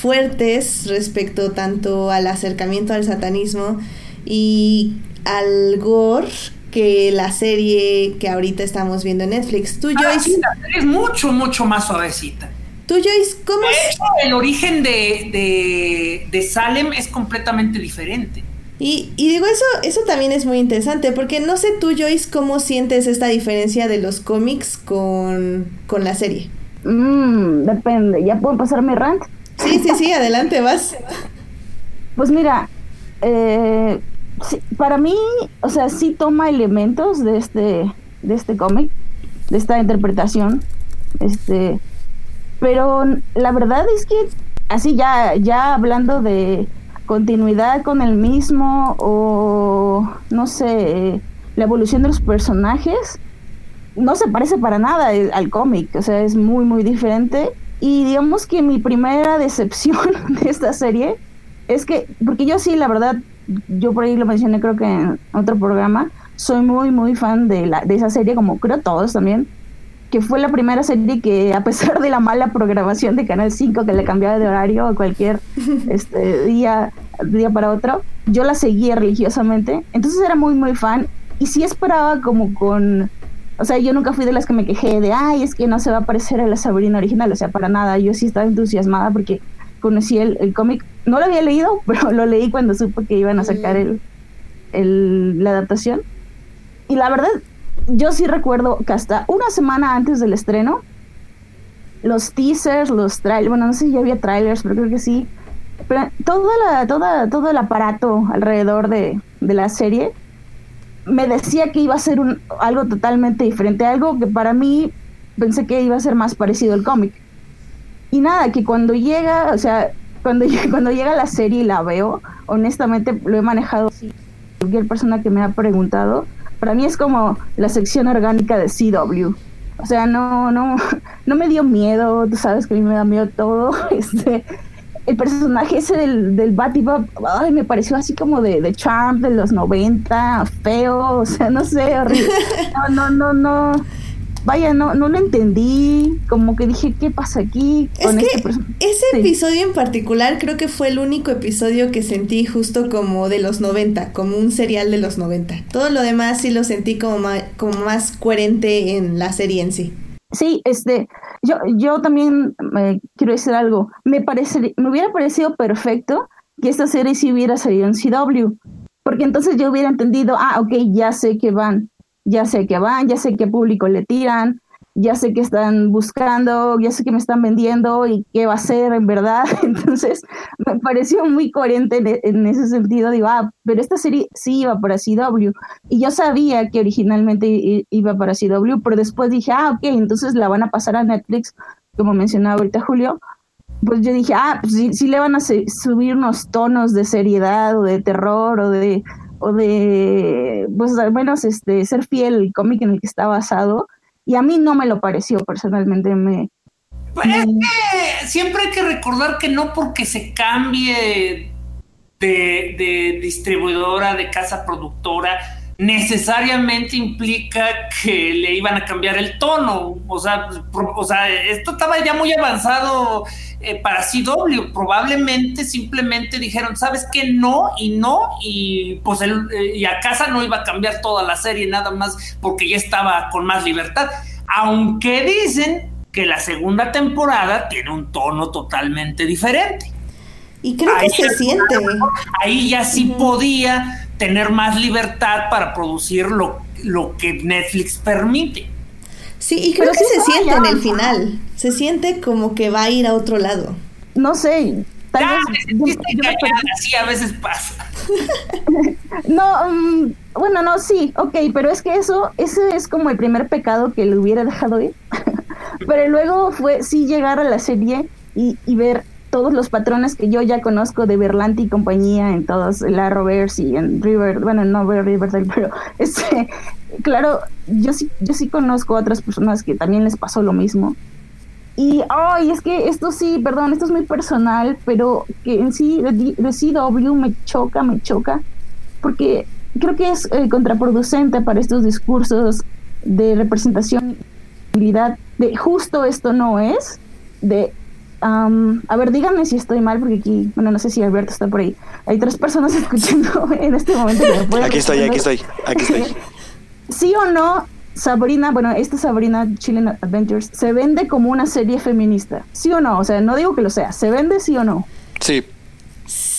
fuertes respecto tanto al acercamiento al satanismo y al gore que la serie que ahorita estamos viendo en Netflix. Tú, ah, Joyce. es mucho, mucho más suavecita. Tú, Joyce, ¿cómo de el origen de, Salem es completamente diferente. Y, digo, eso, eso también es muy interesante, porque no sé tú, Joyce, cómo sientes esta diferencia de los cómics con, la serie. Mm, depende, ¿ya puedo pasar mi rant? Sí, sí, sí, adelante, vas. Pues mira, eh, para mí, o sea, sí toma elementos de este, de este cómic, de esta interpretación, este pero la verdad es que así ya, ya hablando de continuidad con el mismo o no sé, la evolución de los personajes, no se parece para nada al cómic, o sea, es muy, muy diferente. Y digamos que mi primera decepción (laughs) de esta serie es que, porque yo sí, la verdad, yo por ahí lo mencioné creo que en otro programa, soy muy, muy fan de, la, de esa serie, como creo todos también que fue la primera serie que a pesar de la mala programación de Canal 5 que le cambiaba de horario a cualquier (laughs) este, día, día para otro, yo la seguía religiosamente. Entonces era muy, muy fan y sí esperaba como con... O sea, yo nunca fui de las que me quejé de, ay, es que no se va a parecer a la Sabrina original, o sea, para nada. Yo sí estaba entusiasmada porque conocí el, el cómic. No lo había leído, (laughs) pero lo leí cuando supe que iban a sacar el, el, la adaptación. Y la verdad, yo sí recuerdo que hasta una semana antes del estreno, los teasers, los trailers, bueno, no sé si ya había trailers, pero creo que sí. Pero todo, la, toda, todo el aparato alrededor de, de, la serie me decía que iba a ser un, algo totalmente diferente, algo que para mí pensé que iba a ser más parecido al cómic. Y nada, que cuando llega, o sea, cuando, (laughs) cuando llega la serie y la veo, honestamente lo he manejado así. Cualquier persona que me ha preguntado, para mí es como la sección orgánica de CW. O sea, no, no, (laughs) no me dio miedo, tú sabes que a mí me da miedo todo. (laughs) Este, el personaje ese del, del Batibop, ay, me pareció así como de, de Trump de los 90, feo, o sea, no sé, horrible. No, no, no, no. Vaya, no, no lo entendí, como que dije, ¿qué pasa aquí? Con es que este ese episodio en particular creo que fue el único episodio que sentí justo como de los 90, como un serial de los 90. Todo lo demás sí lo sentí como más, como más coherente en la serie en sí. Sí, este, yo, yo también eh, quiero decir algo. Me, parece, me hubiera parecido perfecto que esta serie sí hubiera salido en CW, porque entonces yo hubiera entendido, ah, ok, ya sé que van, ya sé que van, ya sé qué público le tiran, ya sé que están buscando, ya sé que me están vendiendo y qué va a ser en verdad. (laughs) Entonces, me pareció muy coherente en, ese sentido. Digo, ah, pero esta serie sí iba para CW. Y yo sabía que originalmente iba para CW, pero después dije, ah, ok, entonces la van a pasar a Netflix, como mencionaba ahorita Julio. Pues yo dije, ah, pues sí, le van a subir unos tonos de seriedad o de terror o de o de pues al menos este ser fiel al cómic en el que está basado y a mí no me lo pareció personalmente. Me, pues es que siempre hay que recordar que no porque se cambie de, de distribuidora, de casa productora, necesariamente implica que le iban a cambiar el tono. O sea, o sea esto estaba ya muy avanzado eh, para CW. Probablemente simplemente dijeron, ¿sabes qué? No y no. Y pues el, eh, y a casa no iba a cambiar toda la serie nada más porque ya estaba con más libertad. Aunque dicen que la segunda temporada tiene un tono totalmente diferente. Y creo que se siente. Ahí ya sí podía tener más libertad para producir lo, lo que Netflix permite. Sí, y creo que se siente en el final. Se siente como que va a ir a otro lado. No sé. Tal vez, así a veces pasa. (laughs) no, mm, bueno, no, sí, ok, pero es que eso, ese es como el primer pecado que le hubiera dejado ir. (laughs) pero luego fue sí llegar a la serie y, y ver todos los patrones que yo ya conozco de Berlanti y compañía en todos, la Rovers y en River, bueno, no Riverdale, pero (laughs) este, claro, yo sí, yo sí conozco a otras personas que también les pasó lo mismo. Y, ay, es que esto sí, perdón, esto es muy personal, pero que en sí de CW me choca, me choca, porque creo que es eh, contraproducente para estos discursos de representación de justo esto no es, de a ver, díganme si estoy mal, porque aquí, bueno, no sé si Alberto está por ahí. Hay tres personas (laughs) escuchando en este momento. aquí estoy, aquí estoy, aquí estoy. (laughs) ¿Sí o no, Sabrina, bueno, esta Sabrina Chilean Adventures, se vende como una serie feminista? ¿Sí o no? O sea, no digo que lo sea, ¿se vende sí o no? Sí.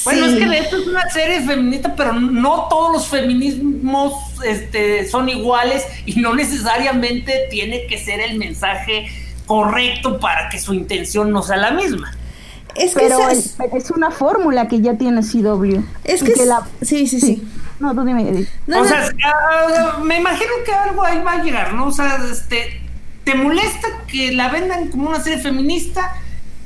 Bueno, es que de esto es una serie feminista, pero no todos los feminismos este, son iguales y no necesariamente tiene que ser el mensaje correcto para que su intención no sea la misma. Es que Pero es, una fórmula que ya tiene CW. Es que, sí, sí, sí, No, tú dime. o sea, ah, me imagino que algo ahí va a llegar, ¿no? O sea, este, ¿te molesta que la vendan como una serie feminista,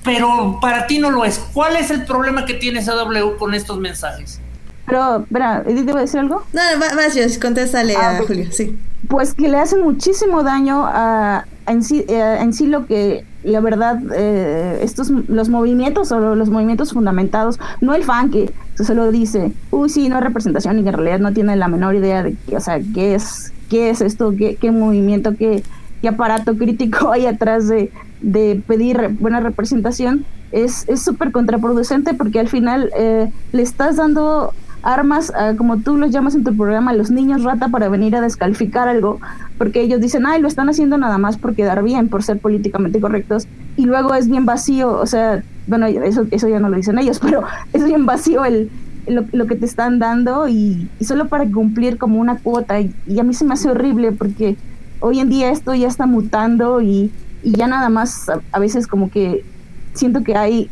pero para ti no lo es? ¿Cuál es el problema que tiene CW con estos mensajes? Pero, espera, ¿Edith te a decir algo? No, más bien, contéstale ah, a Julio, sí. Pues que le hacen muchísimo daño a, en, sí, eh, en sí lo que la verdad eh, estos los movimientos o los movimientos fundamentados no el fan que se lo dice uy sí no hay representación y que en realidad no tiene la menor idea de o sea qué es qué es esto qué, qué movimiento qué, qué aparato crítico hay atrás de, de pedir buena representación es súper contraproducente porque al final eh, le estás dando armas, ah, como tú los llamas en tu programa, los niños rata para venir a descalificar algo, porque ellos dicen, ay, lo están haciendo nada más por quedar bien, por ser políticamente correctos, y luego es bien vacío, o sea, bueno, eso, eso ya no lo dicen ellos, (laughs) pero es bien vacío el, lo, que te están dando y, solo para cumplir como una cuota, y, a mí se me hace horrible porque hoy en día esto ya está mutando y, ya nada más a, veces como que siento que hay,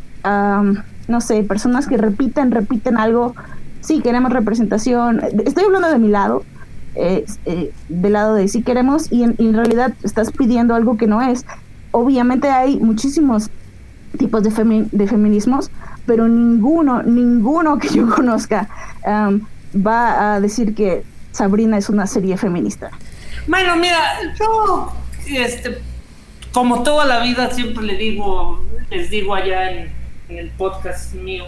no sé, personas que repiten, repiten algo sí queremos representación. Estoy hablando de mi lado, eh, del lado de sí queremos y en, realidad estás pidiendo algo que no es. Obviamente hay muchísimos tipos de, de feminismos, pero ninguno, ninguno que yo (laughs) conozca um, va a decir que Sabrina es una serie feminista. Bueno, mira, yo, este, como toda la vida, siempre le digo, les digo allá en, el podcast mío,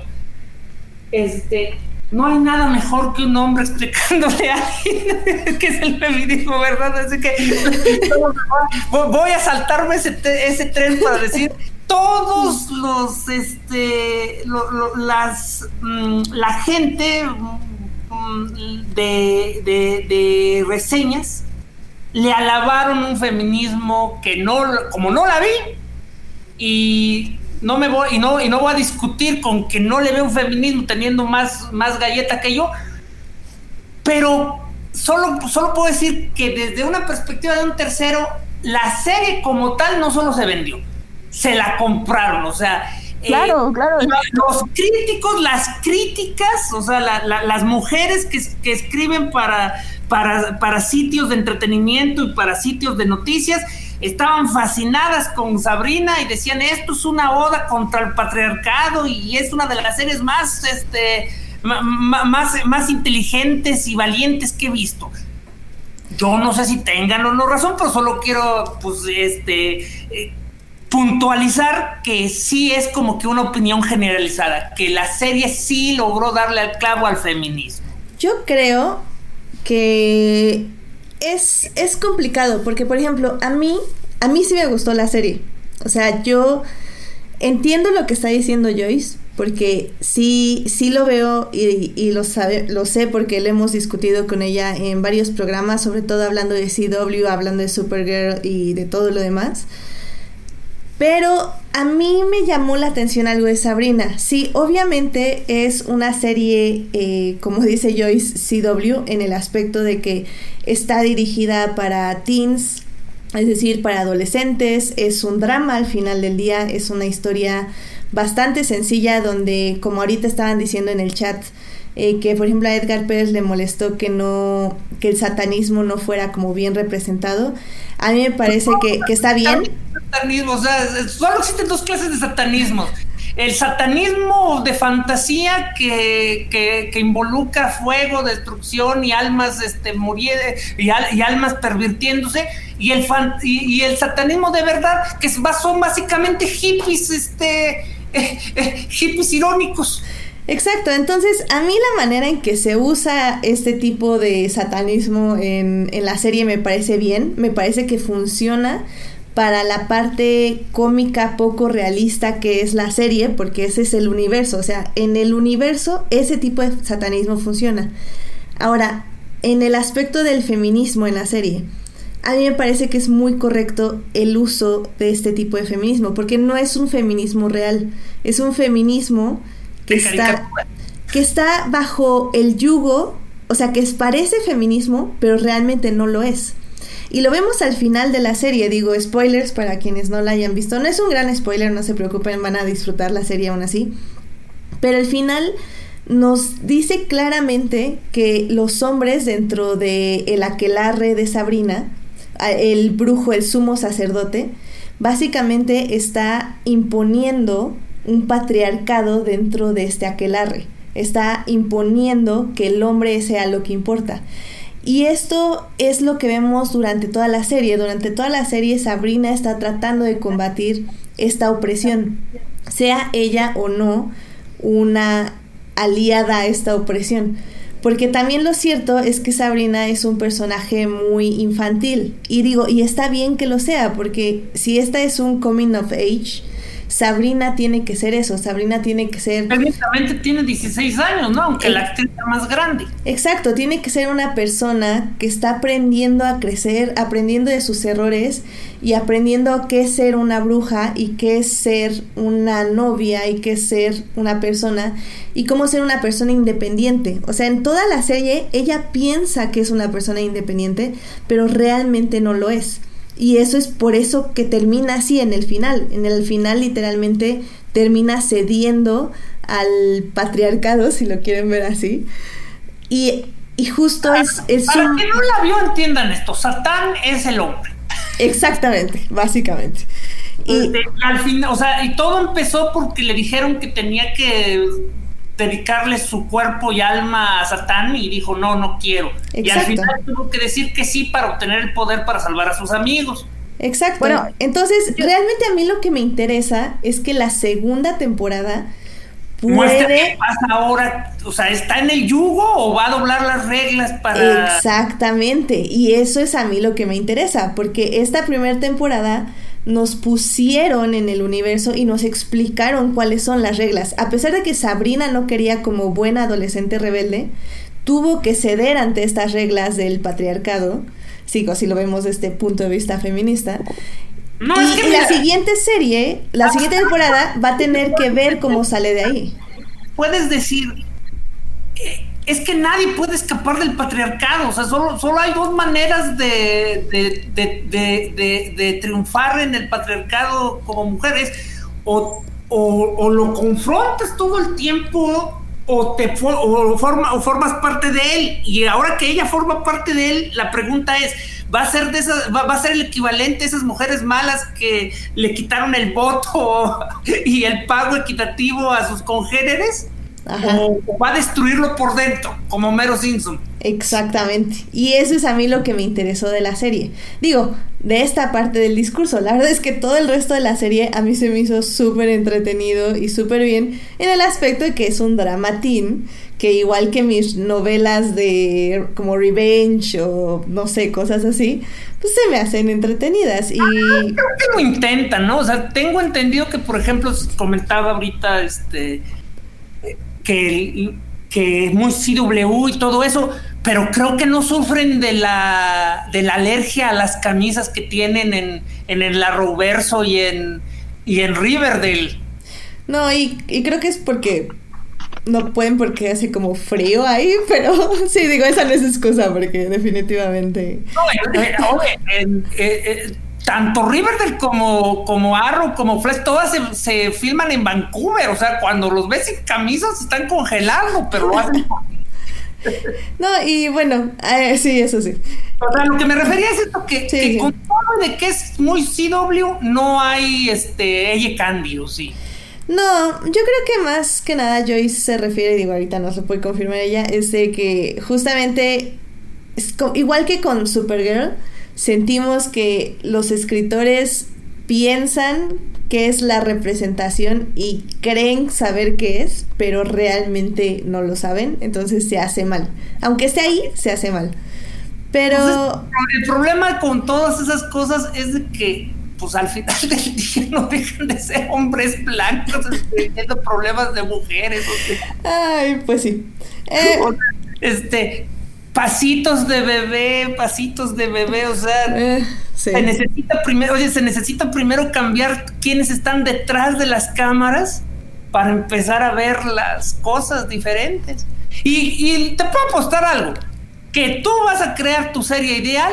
este, no hay nada mejor que un hombre explicándole a alguien (laughs) que es el feminismo, ¿verdad? Así que (laughs) voy a saltarme ese, ese tren para decir todos los, este, las, mm, la gente mm, de, de, reseñas le alabaron un feminismo que no, como no la vi, y no me voy, y no, y no voy a discutir con que no le veo un feminismo teniendo más, más galleta que yo, pero solo, solo puedo decir que desde una perspectiva de un tercero, la serie como tal no solo se vendió, se la compraron, o sea, eh, Claro. Los críticos, las críticas, o sea, las mujeres que, que escriben para, para, para, sitios de entretenimiento y para sitios de noticias, estaban fascinadas con Sabrina y decían, esto es una oda contra el patriarcado y es una de las series más, este, más, más inteligentes y valientes que he visto. Yo no sé si tengan o no razón, pero solo quiero, pues, este... Eh, puntualizar que sí es como que una opinión generalizada, que la serie sí logró darle al clavo al feminismo. Yo creo que es, es complicado, porque por ejemplo, a mí, a mí sí me gustó la serie. O sea, yo entiendo lo que está diciendo Joyce, porque sí, sí lo veo y, y, lo, sabe, lo sé porque lo hemos discutido con ella en varios programas, sobre todo hablando de CW, hablando de Supergirl y de todo lo demás. Pero a mí me llamó la atención algo de Sabrina. Sí, obviamente es una serie, eh, como dice Joyce, CW, en el aspecto de que está dirigida para teens, es decir, para adolescentes. Es un drama al final del día, es una historia bastante sencilla donde, como ahorita estaban diciendo en el chat, eh, que por ejemplo a Edgar Pérez le molestó que no que el satanismo no fuera como bien representado. A mí me parece que, está bien. Satanismo o sea solo existen dos clases de satanismo. El satanismo de fantasía que, que, involucra fuego, destrucción y almas este, y, y almas pervirtiéndose, y el, y, el satanismo de verdad, que son básicamente hippies, este, eh, eh, hippies irónicos. Exacto, entonces a mí la manera en que se usa este tipo de satanismo en, en, la serie me parece bien, me parece que funciona para la parte cómica poco realista que es la serie, porque ese es el universo, o sea, en el universo ese tipo de satanismo funciona. Ahora, en el aspecto del feminismo en la serie, a mí me parece que es muy correcto el uso de este tipo de feminismo, porque no es un feminismo real, es un feminismo que está, que está bajo el yugo, o sea, que parece feminismo, pero realmente no lo es. Y lo vemos al final de la serie, digo, spoilers para quienes no la hayan visto. No es un gran spoiler, no se preocupen, van a disfrutar la serie aún así. Pero al final nos dice claramente que los hombres dentro de el aquelarre de Sabrina, el brujo, el sumo sacerdote, básicamente está imponiendo un patriarcado dentro de este aquelarre. Está imponiendo que el hombre sea lo que importa. Y esto es lo que vemos durante toda la serie. Durante toda la serie Sabrina está tratando de combatir esta opresión, sea ella o no una aliada a esta opresión. Porque también lo cierto es que Sabrina es un personaje muy infantil. Y digo, y está bien que lo sea, porque si esta es un coming of age, Sabrina tiene que ser eso, Sabrina tiene que ser... Técnicamente tiene 16 años, ¿no? Aunque la actriz sea más grande. Exacto, tiene que ser una persona que está aprendiendo a crecer, aprendiendo de sus errores y aprendiendo qué es ser una bruja y qué es ser una novia y qué es ser una persona y cómo ser una persona independiente. O sea, en toda la serie ella piensa que es una persona independiente, pero realmente no lo es. Y eso es por eso que termina así en el final. En el final literalmente termina cediendo al patriarcado, si lo quieren ver así. Y, justo es... es Para que no la vio, entiendan esto. Satán es el hombre. Exactamente, básicamente. Y, este, al final, o sea, y todo empezó porque le dijeron que tenía que dedicarle su cuerpo y alma a Satán y dijo, no, no quiero. Y al final tuvo que decir que sí para obtener el poder para salvar a sus amigos. Exacto. Bueno, entonces realmente a mí lo que me interesa es que la segunda temporada puede... ¿Qué pasa ahora? O sea, ¿está en el yugo o va a doblar las reglas para...? Exactamente, y eso es a mí lo que me interesa, porque esta primera temporada nos pusieron en el universo y nos explicaron cuáles son las reglas. A pesar de que Sabrina no quería como buena adolescente rebelde, tuvo que ceder ante estas reglas del patriarcado, sí, así lo vemos desde este punto de vista feminista. y la siguiente serie, la siguiente temporada va a tener que ver cómo sale de ahí. Puedes decir, es que nadie puede escapar del patriarcado, o sea, solo, solo hay dos maneras de, de, triunfar en el patriarcado como mujeres, o, o, lo confrontas todo el tiempo o te o, forma, o formas parte de él, y ahora que ella forma parte de él, la pregunta es, va a ser de esas, va, va, a ser el equivalente a esas mujeres malas que le quitaron el voto (laughs) y el pago equitativo a sus congéneres o, va a destruirlo por dentro, como Mero Simpson. Exactamente. Y eso es a mí lo que me interesó de la serie. Digo, de esta parte del discurso. La verdad es que todo el resto de la serie a mí se me hizo súper entretenido y súper bien en el aspecto de que es un dramatín que igual que mis novelas de como Revenge o no sé, cosas así, pues se me hacen entretenidas y... Ah, creo que lo intentan, ¿no? O sea, tengo entendido que, por ejemplo, comentaba ahorita este que, que muy CW y todo eso, pero creo que no sufren de la, de la alergia a las camisas que tienen en, en el Arrowverso y en, y en Riverdale. No, y, creo que es porque no pueden porque hace como frío ahí, (laughs) pero sí, digo, esa no es excusa porque definitivamente... No, eh, eh, eh, tanto Riverdale como, como Arrow, como Flash, todas se, filman en Vancouver. O sea, cuando los ves sin camisas se están congelando, pero lo hacen. (laughs) no, y bueno, eh, sí, eso sí. O sea, lo que me refería es esto, que, con todo de que es muy CW, no hay este ella Candy, sí? No, yo creo que más que nada Joyce se refiere, digo, ahorita no se puede confirmar ella, es de que justamente, es igual que con Supergirl, sentimos que los escritores piensan que es la representación y creen saber qué es, pero realmente no lo saben, entonces se hace mal. Aunque esté ahí, se hace mal. Pero... el problema con todas esas cosas es de que, pues al final (laughs) del día no dejan de ser hombres blancos teniendo problemas de mujeres. Ay, pues sí. Eh, (laughs) este, pasitos de bebé, pasitos de bebé, o sea, eh, se necesita primero, oye, se necesita primero cambiar quiénes están detrás de las cámaras para empezar a ver las cosas diferentes. Y, te puedo apostar algo, que tú vas a crear tu serie ideal,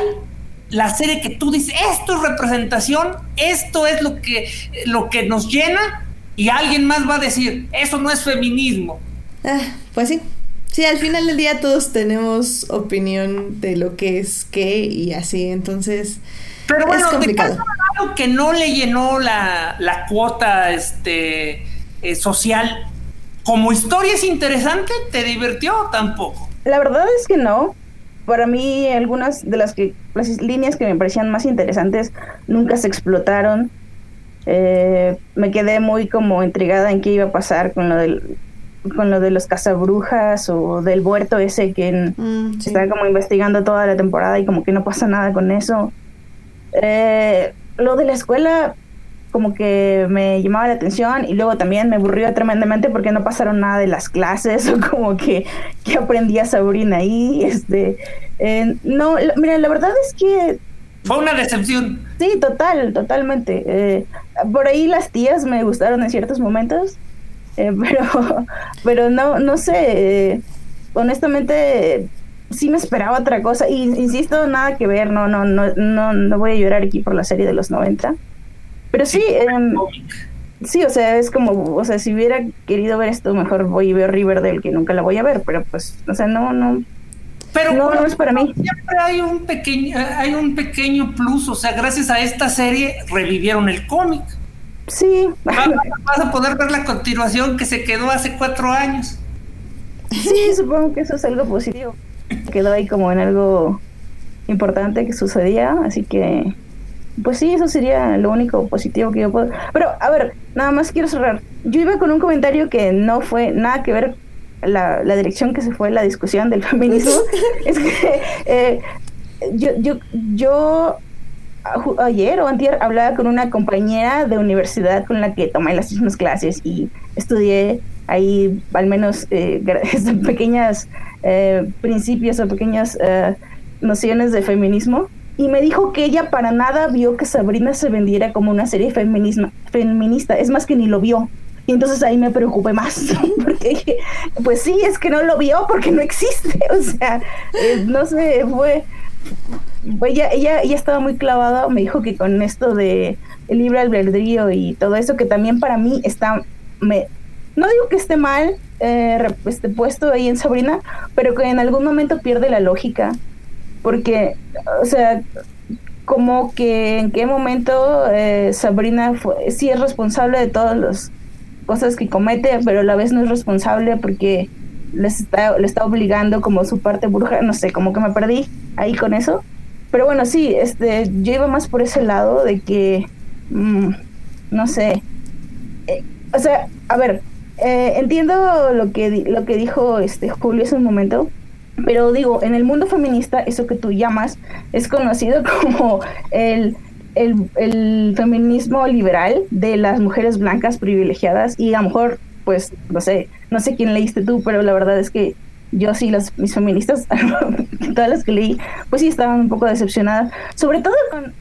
la serie que tú dices, esto es representación, esto es lo que, lo que nos llena, y alguien más va a decir, eso no es feminismo. Ah, pues sí. Sí, al final del día todos tenemos opinión de lo que es qué y así, entonces Pero bueno, es complicado. algo que no le llenó la, la cuota este, eh, social, como historia es interesante, ¿te divirtió o tampoco? La verdad es que no. Para mí algunas de las, que, las líneas que me parecían más interesantes nunca se explotaron. Eh, me quedé muy como intrigada en qué iba a pasar con lo del con lo de los cazabrujas o del huerto ese que mm, está como investigando toda la temporada y como que no pasa nada con eso. Eh, lo de la escuela como que me llamaba la atención y luego también me aburrió tremendamente porque no pasaron nada de las clases (laughs) o como que, que aprendía Sabrina ahí. Este, eh, no, mira, la verdad es que... Fue una decepción. Sí, total, totalmente. Eh, por ahí las tías me gustaron en ciertos momentos, eh, (laughs) pero, pero no, no sé, eh, honestamente sí me esperaba otra cosa. Y insisto, nada que ver, no, no, no, no, no voy a llorar aquí por la serie de los 90. Pero sí, em, sí, o sea, es como, o sea, si hubiera querido ver esto, mejor voy y veo Riverdale, que nunca la voy a ver, pero pues, o sea, no, no. Pero no, no es para mí. Siempre hay un pequeño, hay un pequeño plus, o sea, gracias a esta serie revivieron el cómic. Sí. Vas, vas a poder ver la continuación que se quedó hace cuatro años. Sí, supongo que eso es algo positivo. Quedó ahí como en algo importante que sucedía, así que pues sí, eso sería lo único positivo que yo puedo. Pero, a ver, nada más quiero cerrar. Yo iba con un comentario que no fue nada que ver la, la dirección que se fue la discusión del feminismo. (laughs) es que eh, yo, yo, yo ayer o antier hablaba con una compañera de universidad con la que tomé las mismas clases y estudié ahí al menos eh, (laughs) pequeñas eh, principios o pequeñas eh, nociones de feminismo y me dijo que ella para nada vio que Sabrina se vendiera como una serie feminista, es más que ni lo vio. Y entonces ahí me preocupé más, (laughs) porque pues sí, es que no lo vio porque no existe, (laughs) o sea, eh, no sé, fue, ella, ella, ella estaba muy clavada, me dijo que con esto de el libre albedrío y todo eso, que también para mí está, me, no digo que esté mal eh, este, puesto ahí en Sabrina, pero que en algún momento pierde la lógica porque, o sea, como que en qué momento eh, Sabrina fue, sí es responsable de todas las cosas que comete, pero a la vez no es responsable porque les está, le está obligando como su parte bruja, no sé, como que me perdí ahí con eso. Pero bueno, sí, este, yo iba más por ese lado de que, mm, no sé, eh, o sea, a ver, eh, entiendo lo que, lo que dijo este Julio hace un momento, pero digo, en el mundo feminista, eso que tú llamas es conocido (laughs) como el, el, feminismo liberal de las mujeres blancas privilegiadas y a lo mejor, pues, no sé, no sé quién leíste tú, pero la verdad es que yo sí, las, mis feministas, (laughs) todas las que leí, pues sí estaban un poco decepcionadas, sobre todo con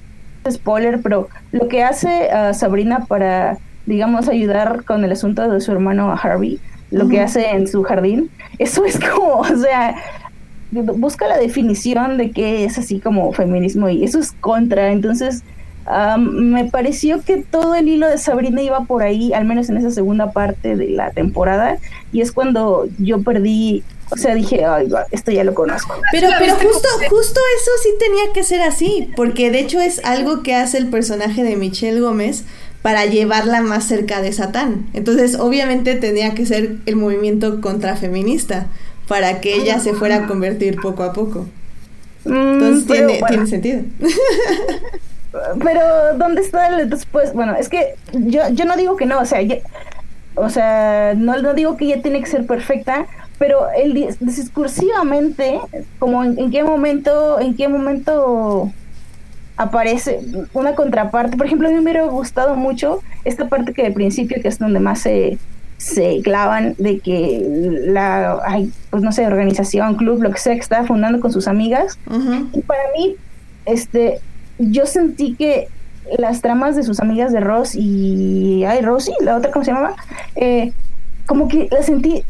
spoiler, pero lo que hace a Sabrina para, digamos, ayudar con el asunto de su hermano Harvey, lo que hace en su jardín, eso es como, (laughs) o sea, busca la definición de qué es así como feminismo y eso es contra. Entonces, me pareció que todo el hilo de Sabrina iba por ahí, al menos en esa segunda parte de la temporada, y es cuando yo perdí, o sea, dije, Ay, esto ya lo conozco. Pero, pero justo, justo eso sí tenía que ser así, porque de hecho es algo que hace el personaje de Michelle Gómez para llevarla más cerca de Satán. Entonces, obviamente tenía que ser el movimiento contrafeminista para que ella se fuera a convertir poco a poco. Mm, Entonces tiene, tiene sentido. (laughs) pero ¿dónde está el después? Bueno, es que yo, yo no digo que no, o sea, o sea, no, no digo que ella tiene que ser perfecta, pero el discursivamente, como en, qué momento, en qué momento aparece una contraparte. Por ejemplo, a mí me hubiera gustado mucho esta parte que de principio, que es donde más se se clavan de que la, ay, pues no sé, organización, club, lo que sea que estaba fundando con sus amigas. Y para mí, este, yo sentí que las tramas de sus amigas de Ross y, ay, Rosy, la otra, ¿cómo se llamaba? Eh, como que la sentí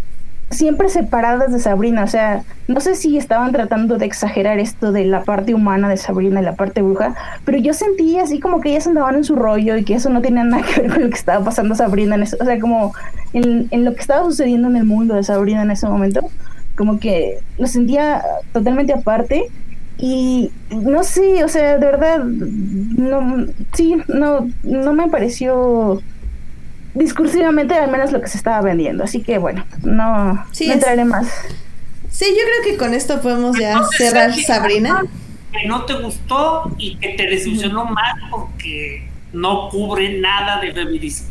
siempre separadas de Sabrina, o sea, no sé si estaban tratando de exagerar esto de la parte humana de Sabrina y la parte bruja, pero yo sentí así como que ellas andaban en su rollo y que eso no tenía nada que ver con lo que estaba pasando Sabrina, en o sea, como en, en lo que estaba sucediendo en el mundo de Sabrina en ese momento, como que lo sentía totalmente aparte y no sé, o sea, de verdad, no, sí, no, no me pareció discursivamente al menos lo que se estaba vendiendo. Así que bueno, no, entraré más. Sí, yo creo que con esto podemos ya cerrar Sabrina. Que no te gustó y que te desilusionó más porque no cubre nada de feminismo.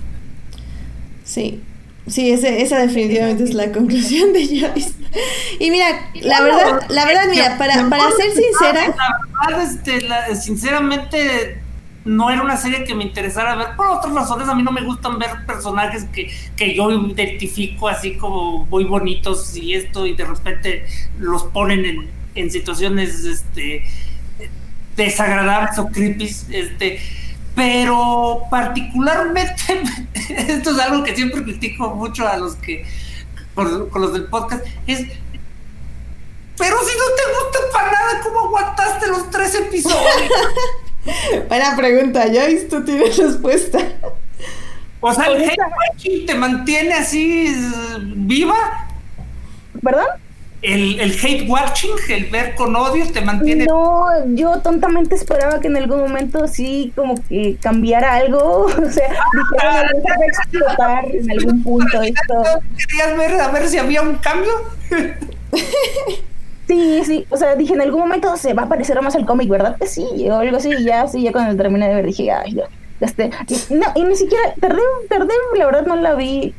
Sí, sí, ese, esa definitivamente es la conclusión de Joyce. Y mira, la verdad, la verdad, mira, para, para ser sincera. La verdad, este, sinceramente no era una serie que me interesara ver por otras razones. A mí no me gustan ver personajes que, que yo identifico así como muy bonitos y esto, y de repente los ponen en, en situaciones este, desagradables o creepy. Este, pero particularmente, (laughs) esto es algo que siempre critico mucho a los que, con, con los del podcast, es pero si no te gusta para nada, ¿cómo aguantaste los tres episodios? (laughs) Buena pregunta, Joyce, tú tienes respuesta. O sea, el te mantiene así viva. ¿Perdón? el, el, hate watching, el ver con odio, te mantiene. No, yo tontamente esperaba que en algún momento sí, como que cambiara algo. O sea, dijera, ah, va a explotar en algún punto esto. ¿Querías ver a ver si había un cambio? Sí, sí, o sea, dije, en algún momento se va a parecer más al cómic, ¿verdad? Que sí, o algo así, y ya, sí, ya cuando terminé de ver dije, ay, ya, este, no, y ni siquiera, tardé, tardé, la verdad no la vi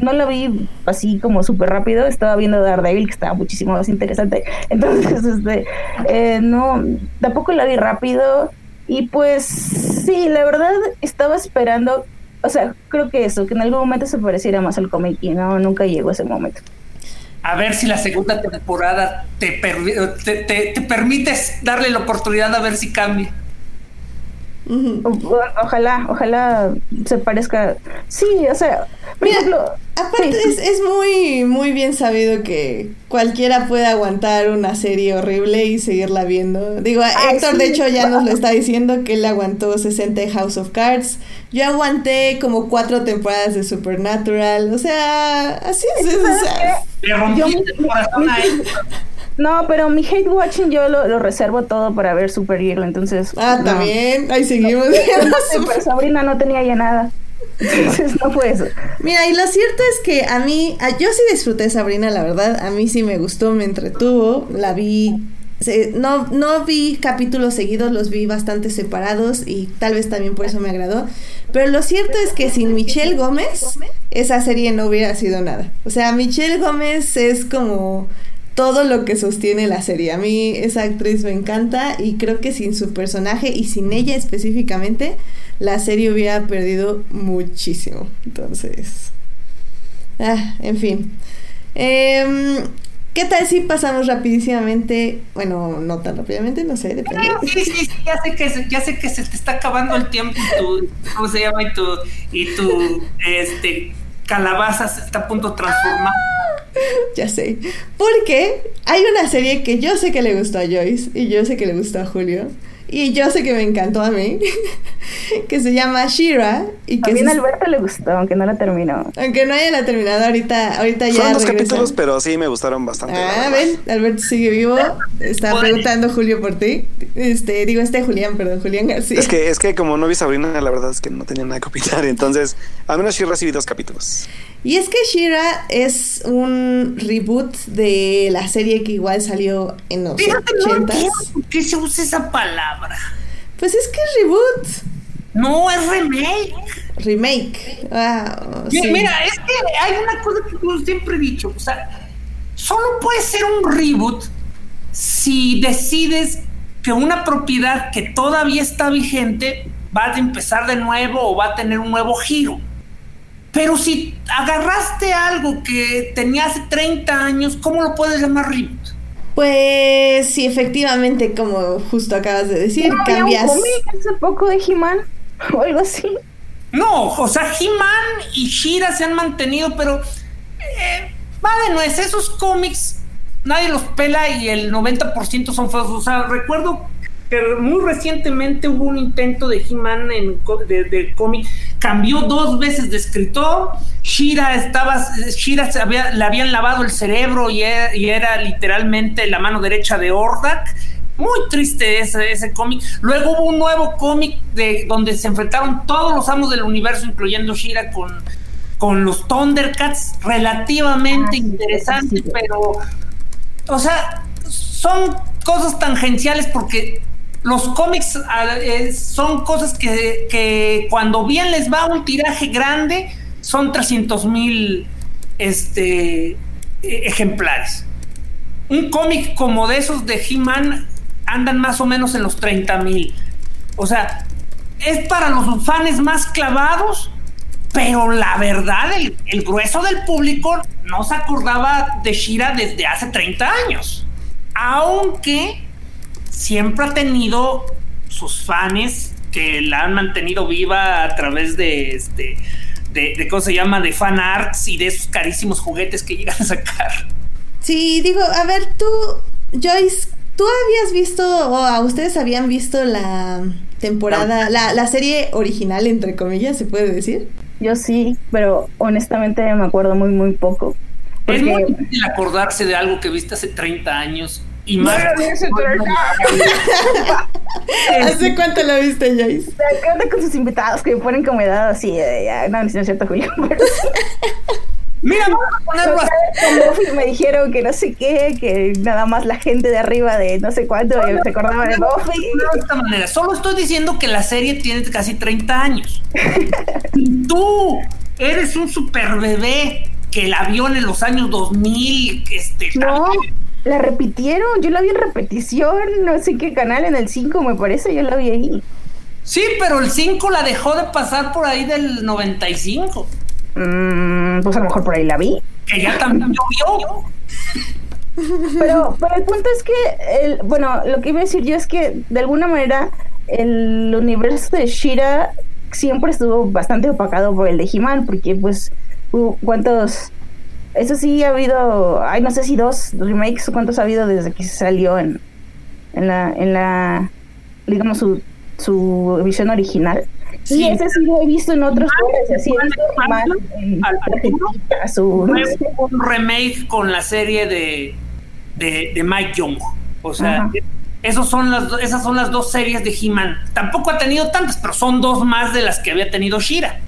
no la vi así como súper rápido, estaba viendo Daredevil, que estaba muchísimo más interesante. (laughs) Entonces, este, eh, no, tampoco la vi rápido. Y pues sí, la verdad estaba esperando, o sea, creo que eso, que en algún momento se pareciera más al cómic y no, nunca llegó ese momento. A ver si la segunda temporada te, te, te, te permites darle la oportunidad a ver si cambia. Ojalá, ojalá se parezca. Sí, o sea, por ejemplo. Aparte, es, es, muy, muy bien sabido que cualquiera puede aguantar una serie horrible y seguirla viendo. Digo, Héctor, de hecho, ya nos lo está diciendo que él aguantó 60 House of Cards. Yo aguanté como cuatro temporadas de Supernatural. O sea, así es. O sea, (laughs) no, pero mi hate watching yo lo, reservo todo para ver Superhero, entonces. Ah, también, ahí seguimos. Super (laughs) Sabrina no tenía ya nada. No fue eso. Mira, y lo cierto es que a mí, yo sí disfruté Sabrina, la verdad. A mí sí me gustó, me entretuvo. La vi. No, no vi capítulos seguidos, los vi bastante separados y tal vez también por eso me agradó. Pero lo cierto es que sin Michelle Gómez, esa serie no hubiera sido nada. O sea, Michelle Gómez es como todo lo que sostiene la serie. A mí esa actriz me encanta y creo que sin su personaje y sin ella específicamente, la serie hubiera perdido muchísimo. Entonces, ah, en fin. Em, ¿Qué tal si pasamos rapidísimamente? Bueno, no tan rápidamente, no sé, depende. Sí, sí, sí, ya sé que se, ya sé que se te está acabando el tiempo y tu, ¿cómo se llama? Y tu, y tu, este, calabaza se está a punto de transformar. ya sé. Porque hay una serie que yo sé que le gustó a Joyce y yo sé que le gustó a Julio. Y yo sé que me encantó a mí, (laughs) que se llama Shira. Y que a Alberto le gustó, aunque no la terminó. Aunque no haya la terminado, ahorita, ahorita ya. Son dos capítulos, pero sí me gustaron bastante. Ah, ven, Alberto sigue vivo. Está preguntando Julio por ti. Este, digo, este Julián, perdón, Julián García. Es que, es que como no vi Sabrina, la verdad es que no tenía nada que opinar. Entonces, al menos Shira recibí dos capítulos. Y es que Shira es un reboot de la serie que igual salió en los Fíjate, No ¿Por qué se usa esa palabra? Pues es que es reboot. No, es remake. Remake. Ah, mira, es que hay una cosa que yo siempre he dicho. O sea, solo puede ser un reboot si decides que una propiedad que todavía está vigente va a empezar de nuevo o va a tener un nuevo giro. Pero si agarraste algo que tenía hace 30 años, ¿cómo lo puedes llamar reboot? Pues sí, efectivamente, como justo acabas de decir, cambias. Un hace poco de He-Man (laughs) o algo así. No, o sea, He-Man y Shira se han mantenido, pero eh, va de nuez, esos cómics nadie los pela y el 90% son feos. O sea, recuerdo muy recientemente hubo un intento de He-Man de, cómic, cambió dos veces de escritor, Shira estaba, Shira había, le habían lavado el cerebro y era, literalmente la mano derecha de Ordak. Muy triste ese, ese cómic. Luego hubo un nuevo cómic de donde se enfrentaron todos los amos del universo, incluyendo Shira con, con los Thundercats, relativamente ah, interesante, pero, o sea, son cosas tangenciales porque los cómics ah, eh, son cosas que, cuando bien les va un tiraje grande, son 300 mil este, e, ejemplares. Un cómic como de esos de He-Man andan más o menos en los 30 mil. O sea, es para los fans más clavados, pero la verdad, el, el, grueso del público no se acordaba de Shira desde hace 30 años. Aunque siempre ha tenido sus fans que la han mantenido viva a través de este de, cómo se llama de fan arts y de esos carísimos juguetes que llegan a sacar. Sí, digo, a ver, tú, Joyce, ¿tú habías visto o a ustedes habían visto la temporada, la, la serie original, entre comillas, se puede decir? Yo sí, pero honestamente me acuerdo muy, muy poco. Es muy difícil acordarse de algo que viste hace 30 años y más. (laughs) ¿Hace cuánto lo viste, Joyce? ¿Qué onda con sus invitados que me ponen como edad así? Ya, no, no es cierto, Julio. (laughs) Mira, vamos a ponerlo así. me dijeron que no sé qué, que nada más la gente de arriba de no sé cuánto se acordaba de Buffy. De esta manera, solo estoy diciendo que la serie tiene casi 30 años. (laughs) y tú eres un super bebé que la vio en los años 2000. Este, no, la repitieron. Yo la vi en repetición, no sé qué canal, en el 5 me parece, yo la vi ahí. Sí, pero el 5 la dejó de pasar por ahí del 95. Mm, pues a lo mejor por ahí la vi. Que ya también llovió. Pero, pero el punto es que, el, bueno, lo que iba a decir yo es que de alguna manera el universo de Shira siempre estuvo bastante opacado por el de He-Man, porque pues, ¿cuántos? Eso sí ha habido, ay, no sé si dos remakes, ¿cuántos ha habido desde que salió en, en la, en la, digamos, su, su visión original? Sí, ese sí lo he visto en otros lugares, así he visto más a su un remake con la serie de, de, Mike Young. O sea, esos son las, esas son las dos series de He-Man. Tampoco ha tenido tantas, pero son dos más de las que había tenido Shira.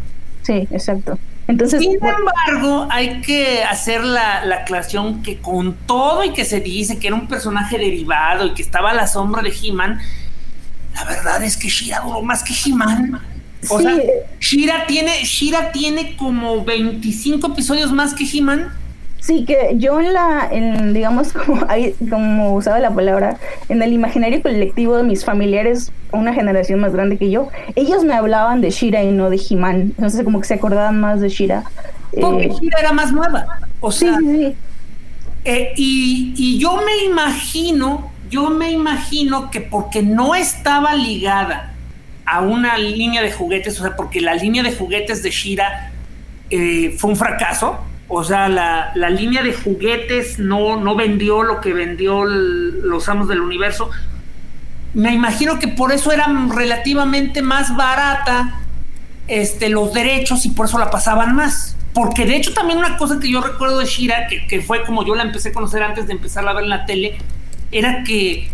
Sí, exacto. Entonces, Sin embargo, hay que hacer la, la, aclaración que con todo y que se dice que era un personaje derivado y que estaba a la sombra de He-Man, la verdad es que Shira duró más que He-Man. O sea, Shira tiene, Shira tiene como 25 episodios más que He-Man. Sí, que yo en la, en, digamos, (laughs) como, como usaba la palabra, en el imaginario colectivo de mis familiares, una generación más grande que yo, ellos me hablaban de Shira y no de He-Man. Entonces, como que se acordaban más de Shira. Porque eh, Shira era más nueva. O sea, sí, sí, eh, y, y yo me imagino, yo me imagino que porque no estaba ligada a una línea de juguetes, o sea, porque la línea de juguetes de Shira eh, fue un fracaso. O sea, la, línea de juguetes no, no vendió lo que vendió los amos del universo. Me imagino que por eso era relativamente más barata este, los derechos y por eso la pasaban más. Porque de hecho también una cosa que yo recuerdo de Shira, que, que fue como yo la empecé a conocer antes de empezar a ver en la tele, era que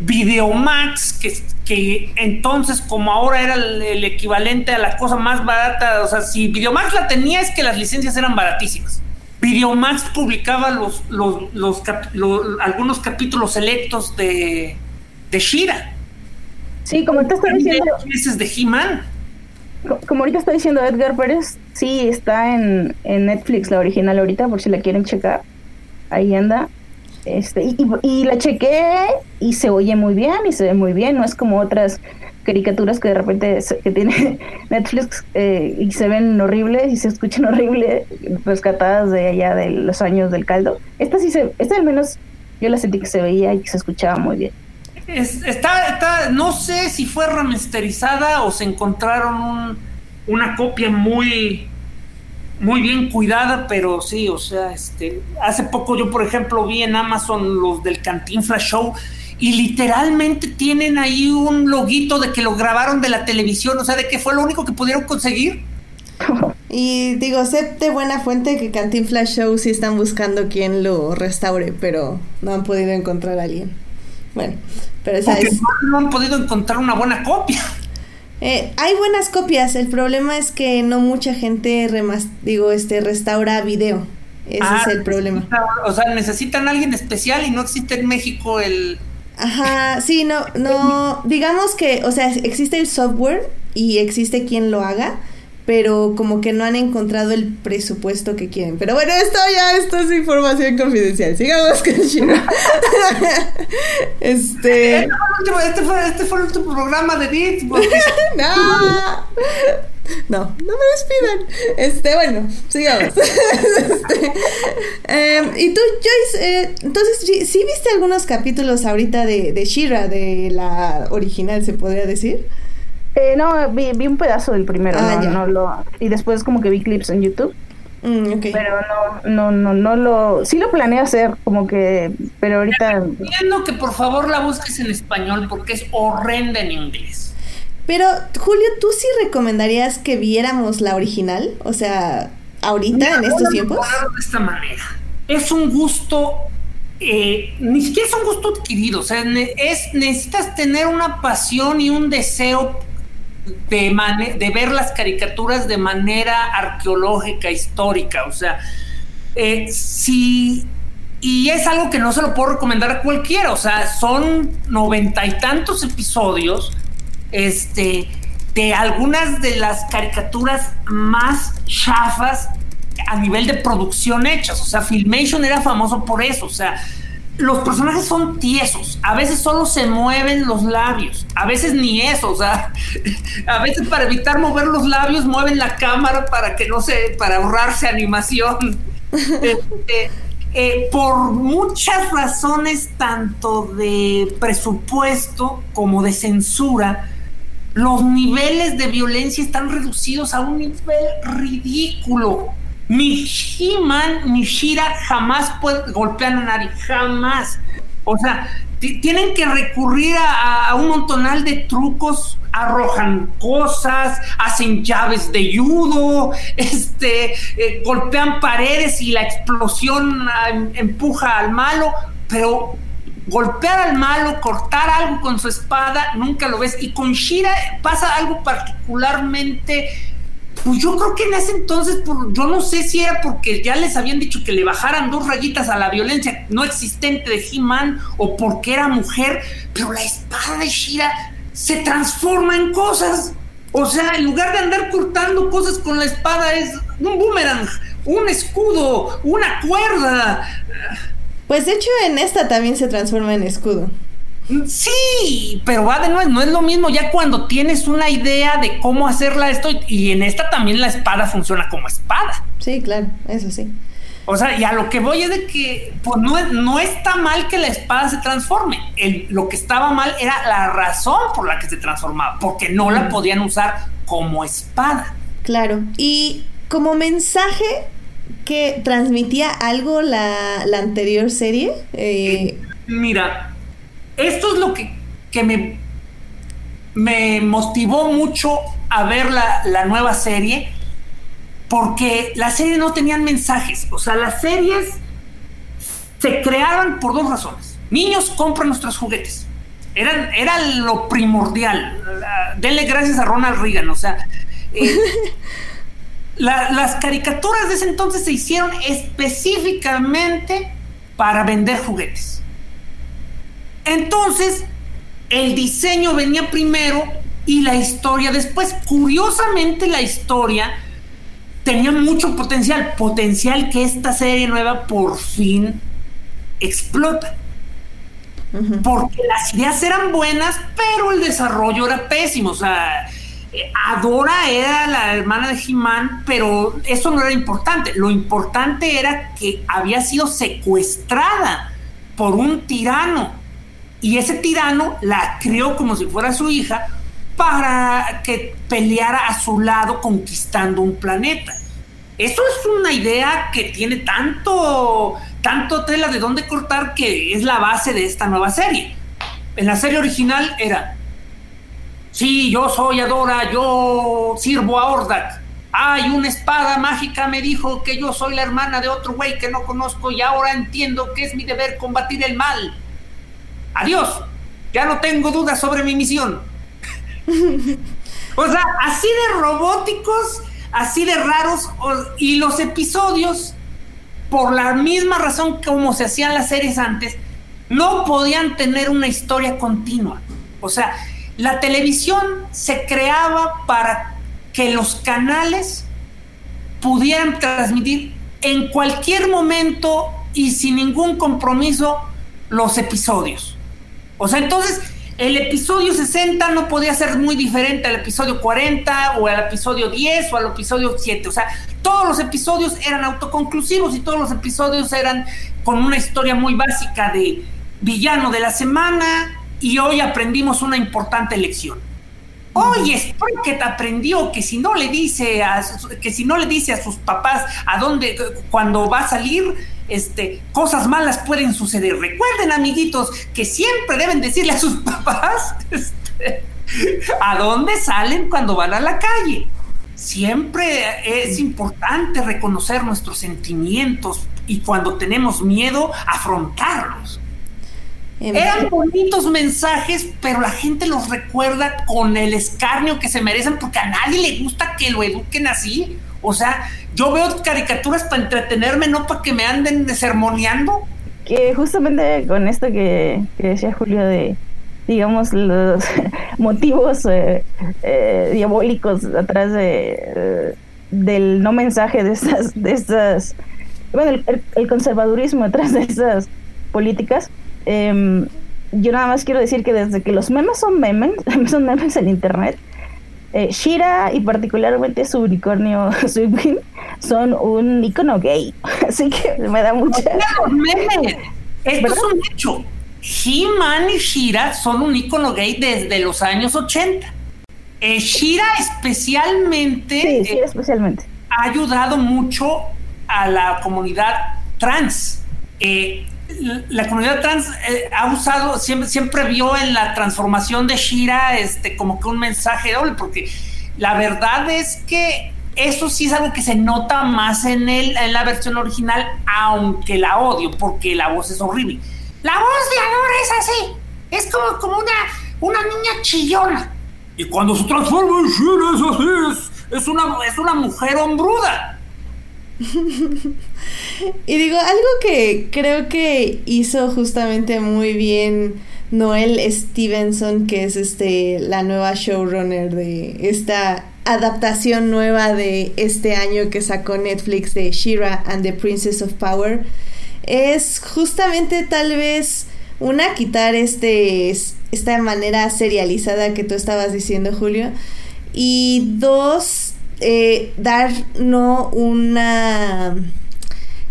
Videomax, que, que entonces como ahora era el, equivalente a la cosa más barata, o sea, si Videomax la tenía es que las licencias eran baratísimas. Videomax publicaba los, los, algunos capítulos selectos de, de Shira. Sí, como te está diciendo. de He-Man. Como ahorita está diciendo Edgar Pérez, sí está en, en Netflix la original ahorita, por si la quieren checar. Ahí anda. Este, y, la chequé y se oye muy bien y se ve muy bien, no es como otras caricaturas que de repente que tiene (laughs) Netflix eh, y se ven horribles y se escuchan (laughs) horribles, rescatadas de allá de los años del caldo. Esta sí se, esta al menos yo la sentí que se veía y que se escuchaba muy bien. está, está, no sé si fue remasterizada o se encontraron un, una copia muy muy bien cuidada, pero sí, o sea, este, hace poco yo, por ejemplo, vi en Amazon los del Cantinflas Show y literalmente tienen ahí un loguito de que lo grabaron de la televisión, o sea, de que fue lo único que pudieron conseguir. Y digo, sé de buena fuente que Cantinflas Show sí están buscando quien lo restaure, pero no han podido encontrar a alguien. Bueno, pero esa es... no han podido encontrar una buena copia. Eh, hay buenas copias, el problema es que no mucha gente digo, este, restaura video. Ese es ah, el problema. O sea, necesitan a alguien especial y no existe en México el... Ajá, sí, no, no, digamos que, o sea, existe el software y existe quien lo haga, pero como que no han encontrado el presupuesto que quieren. Pero bueno, esto ya, esto es información confidencial. Sigamos con China. (laughs) este... Este, este fue, este fue el último programa de Beat. (laughs) no. No, no me despidan. Este, bueno, sigamos. (laughs) este, em, y tú, Joyce, eh, entonces, ¿sí, ¿sí, viste algunos capítulos ahorita de, de Shira, de la original, se podría decir? Eh, no, vi, vi, un pedazo del primero, ah, no, lo, y después como que vi clips en YouTube. Mm, pero no, no, no, no lo, sí lo planeo hacer, como que, pero ahorita. Entiendo que por favor la busques en español porque es horrenda en inglés. Pero Julio, ¿tú sí recomendarías que viéramos la original? O sea, ahorita, en estos tiempos? De esta manera. Es un gusto, eh, ni siquiera es un gusto adquirido, o sea, es, necesitas tener una pasión y un deseo de, de ver las caricaturas de manera arqueológica, histórica, o sea, eh, si y es algo que no se lo puedo recomendar a cualquiera, o sea, son noventa y tantos episodios, este, de algunas de las caricaturas más chafas a nivel de producción hechas, o sea, Filmation era famoso por eso, o sea, los personajes son tiesos, a veces solo se mueven los labios, a veces ni eso, o sea, (laughs) a veces para evitar mover los labios mueven la cámara para que no se, para ahorrarse animación. (laughs) Este, eh, por muchas razones, tanto de presupuesto como de censura, los niveles de violencia están reducidos a un nivel ridículo. Ni He-Man ni Shira jamás pueden golpear a nadie, jamás. O sea, tienen que recurrir a, un montonal de trucos, arrojan cosas, hacen llaves de judo, este, eh, golpean paredes y la explosión ah, em, empuja al malo, pero golpear al malo, cortar algo con su espada, nunca lo ves. Y con Shira pasa algo particularmente pues yo creo que en ese entonces, yo no sé si era porque ya les habían dicho que le bajaran dos rayitas a la violencia no existente de He-Man o porque era mujer, pero la espada de Shira se transforma en cosas. O sea, en lugar de andar cortando cosas con la espada, es un boomerang, un escudo, una cuerda. Pues de hecho en esta también se transforma en escudo. Sí, pero va de nuevo, no es lo mismo ya cuando tienes una idea de cómo hacerla esto y en esta también la espada funciona como espada. Sí, claro, eso sí. O sea, y a lo que voy es de que pues no, no está mal que la espada se transforme. lo que estaba mal era la razón por la que se transformaba, porque no la podían usar como espada. Claro, y como mensaje que transmitía algo la, anterior serie. Eh, Mira, esto es lo que, me, me motivó mucho a ver la, nueva serie, porque la serie no tenían mensajes. O sea, las series se crearon por dos razones. Niños compran nuestros juguetes. Eran, era lo primordial. denle gracias a Ronald Reagan. O sea, eh, (laughs) las caricaturas de ese entonces se hicieron específicamente para vender juguetes. Entonces, el diseño venía primero y la historia después. Curiosamente, la historia tenía mucho potencial, potencial que esta serie nueva por fin explota. Porque las ideas eran buenas, pero el desarrollo era pésimo. O sea, Adora era la hermana de He-Man, pero eso no era importante. Lo importante era que había sido secuestrada por un tirano y ese tirano la crió como si fuera su hija para que peleara a su lado conquistando un planeta. Eso es una idea que tiene tanto, tanto tela de dónde cortar que es la base de esta nueva serie. En la serie original era, sí, yo soy Adora, yo sirvo a Ordak. Ay, una espada mágica me dijo que yo soy la hermana de otro güey que no conozco y ahora entiendo que es mi deber combatir el mal adiós, ya no tengo dudas sobre mi misión. o sea, así de robóticos, así de raros, y los episodios, por la misma razón como se hacían las series antes, no podían tener una historia continua. O sea, la televisión se creaba para que los canales pudieran transmitir en cualquier momento y sin ningún compromiso los episodios. O sea, entonces el episodio 60 no podía ser muy diferente al episodio 40 o al episodio 10 o al episodio 7. O sea, todos los episodios eran autoconclusivos y todos los episodios eran con una historia muy básica de villano de la semana y hoy aprendimos una importante lección. Hoy Sprocket aprendió que si no le dice a, que si no le dice a sus papás a dónde cuando va a salir este, cosas malas pueden suceder. Recuerden, amiguitos, que siempre deben decirle a sus (laughs) papás este, a dónde salen cuando van a la calle. siempre es importante reconocer nuestros sentimientos y cuando tenemos miedo, afrontarlos. Eran bonitos mensajes, pero la gente los recuerda con el escarnio que se merecen porque a nadie le gusta que lo eduquen así. O sea, yo veo caricaturas para entretenerme, no para que me anden sermoneando. Que justamente con esto que, decía Julio de, digamos, los (laughs) motivos eh, eh, diabólicos atrás de, eh, del no mensaje de estas, de estas bueno, el, conservadurismo atrás de esas políticas. Em, yo nada más quiero decir que desde que los memes son memes, (laughs) son memes en internet, eh, Shira y particularmente su unicornio (laughs) Sweetwing son un icono gay. (laughs) Así que me da mucha. (laughs) Memes. Esto es un hecho. He-Man y Shira son un icono gay desde los años 80. Eh, Shira especialmente, sí, sí, especialmente. ha ayudado mucho a la comunidad trans. Eh, la comunidad trans eh, ha usado, siempre, siempre vio en la transformación de Shira este, como que un mensaje doble, porque la verdad es que eso sí es algo que se nota más en, el, en la versión original, aunque la odio, porque la voz es horrible. La voz de Adora es así, es como, como una, una niña chillona. Y cuando se transforma en Shira es así, es, una, es una mujer hombruda. (laughs) y digo, algo que creo que hizo justamente muy bien Noel Stevenson, que es este la nueva showrunner de esta adaptación nueva de este año que sacó Netflix de Shira and the Princess of Power, es justamente tal vez una quitar este esta manera serializada que tú estabas diciendo, Julio, y dos eh, dar no una,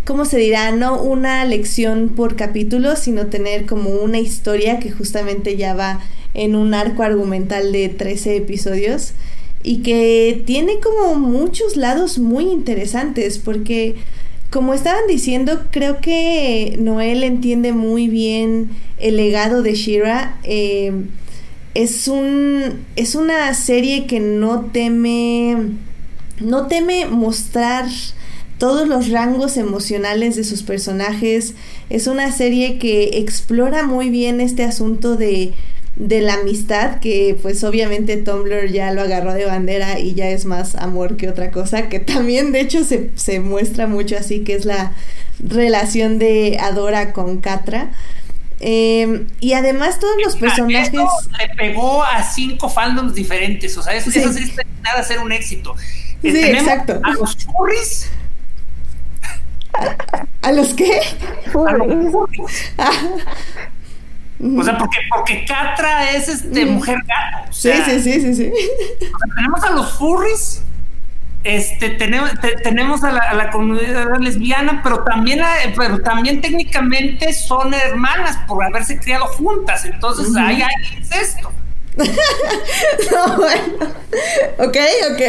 ¿cómo se dirá? No una lección por capítulo, sino tener como una historia que justamente ya va en un arco argumental de 13 episodios y que tiene como muchos lados muy interesantes porque como estaban diciendo creo que Noel entiende muy bien el legado de Shira eh, es un es una serie que no teme no teme mostrar todos los rangos emocionales de sus personajes. Es una serie que explora muy bien este asunto de, de la amistad, que pues obviamente Tumblr ya lo agarró de bandera y ya es más amor que otra cosa, que también de hecho se, se muestra mucho así, que es la relación de Adora con Catra. Em, y además todos los personajes... le pegó a cinco fandoms diferentes, o sea, eso sí, eso sí nada a ser un éxito. Sí, exacto. A los furries. ¿A los qué? A los furries. O sea, porque, porque Catra es este mujer gato. sí, sí, sí, sí, sí. tenemos a los furries, este, tenemos, tenemos a la, comunidad lesbiana, pero también, pero también técnicamente son hermanas por haberse criado juntas. Entonces ahí hay incesto. (laughs) no, bueno. Ok, ok.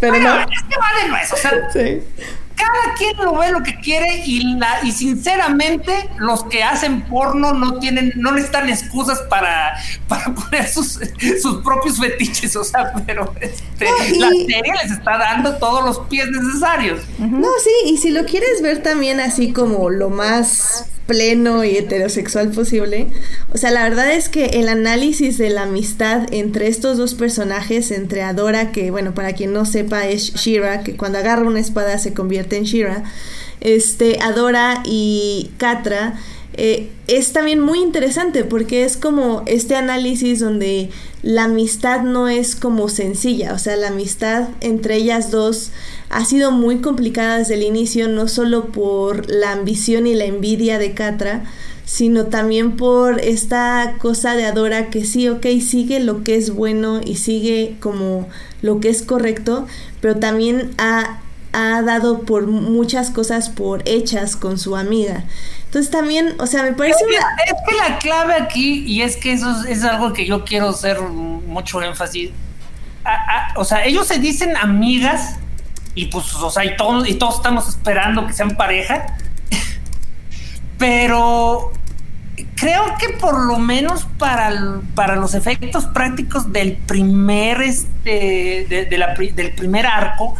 Pero no. Es que va de nuez, o sea, sí cada quien lo ve lo que quiere y la y sinceramente los que hacen porno no tienen no necesitan excusas para, para (laughs) poner sus, sus propios fetiches o sea pero este, la serie les está dando todos los pies necesarios no sí y si lo quieres ver también así como lo más pleno y heterosexual posible. O sea, la verdad es que el análisis de la amistad entre estos dos personajes, entre Adora, que bueno, para quien no sepa es Shira, que cuando agarra una espada se convierte en Shira, este, Adora y Katra, eh, es también muy interesante porque es como este análisis donde la amistad no es como sencilla, o sea, la amistad entre ellas dos ha sido muy complicada desde el inicio, no solo por la ambición y la envidia de Catra, sino también por esta cosa de Adora que sí, ok, sigue lo que es bueno y sigue como lo que es correcto, pero también ha, ha dado por muchas cosas por hechas con su amiga. Entonces también, o sea, me parece... Es que, es que la clave aquí, y es que eso es, algo que yo quiero hacer mucho énfasis, o sea, ellos se dicen amigas y pues, o sea, y todos, y todos estamos esperando que sean pareja, pero creo que por lo menos para, para los efectos prácticos del primer, este, del primer arco,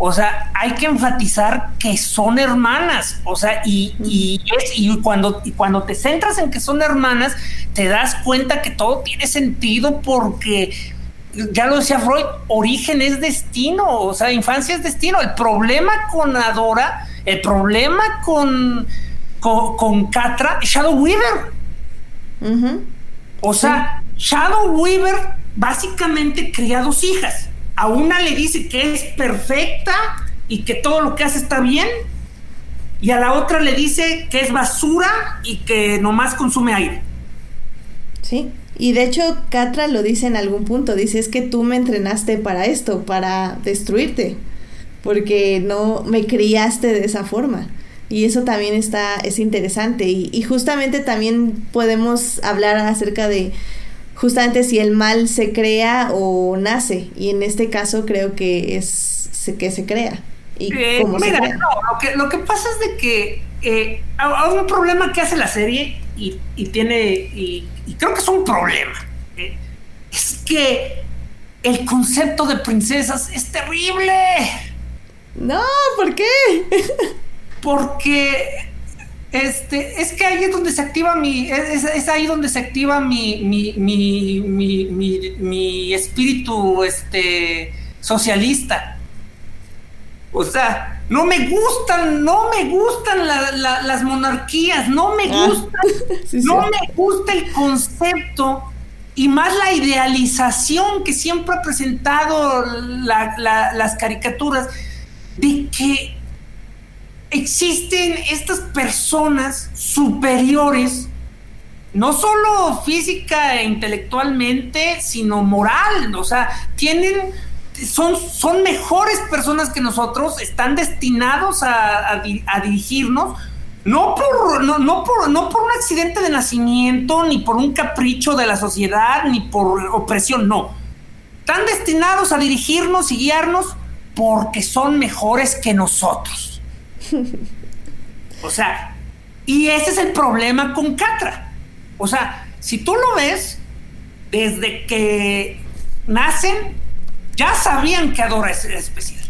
o sea, hay que enfatizar que son hermanas. O sea, y, y, y, cuando, y cuando te centras en que son hermanas, te das cuenta que todo tiene sentido porque, ya lo decía Freud, origen es destino. O sea, infancia es destino. El problema con Adora, el problema con, con, con Catra, Shadow Weaver. O sea, Shadow Weaver básicamente cría dos hijas a una le dice que es perfecta y que todo lo que hace está bien, y a la otra le dice que es basura y que nomás consume aire. Sí, y de hecho Catra lo dice en algún punto, dice es que tú me entrenaste para esto, para destruirte, porque no me criaste de esa forma. Y eso también está, es interesante. Y, y justamente también podemos hablar acerca de justamente si el mal se crea o nace. Y en este caso creo que es que se crea. Y eh, mira, No, lo, que, lo que pasa es de que eh, un problema que hace la serie y, tiene, y, creo que es un problema. Eh, es que el concepto de princesas es terrible. No, ¿por qué? (laughs) Porque este, es que ahí es donde se activa mi, es, ahí donde se activa mi, mi, mi, mi, mi espíritu este, socialista. O sea, no me gustan, no me gustan las monarquías, no me ah. gustan, (laughs) no me gusta el concepto y más la idealización que siempre ha presentado las caricaturas de que existen estas personas superiores, no solo física e intelectualmente, sino moral, o sea, tienen, son, son mejores personas que nosotros, están destinados a, dirigirnos, no por, no, por, no por un accidente de nacimiento, ni por un capricho de la sociedad, ni por opresión, no. Están destinados a dirigirnos y guiarnos porque son mejores que nosotros. o sea, y ese es el problema con Catra. O sea, si tú lo ves, desde que nacen, ya sabían que Adora es especial.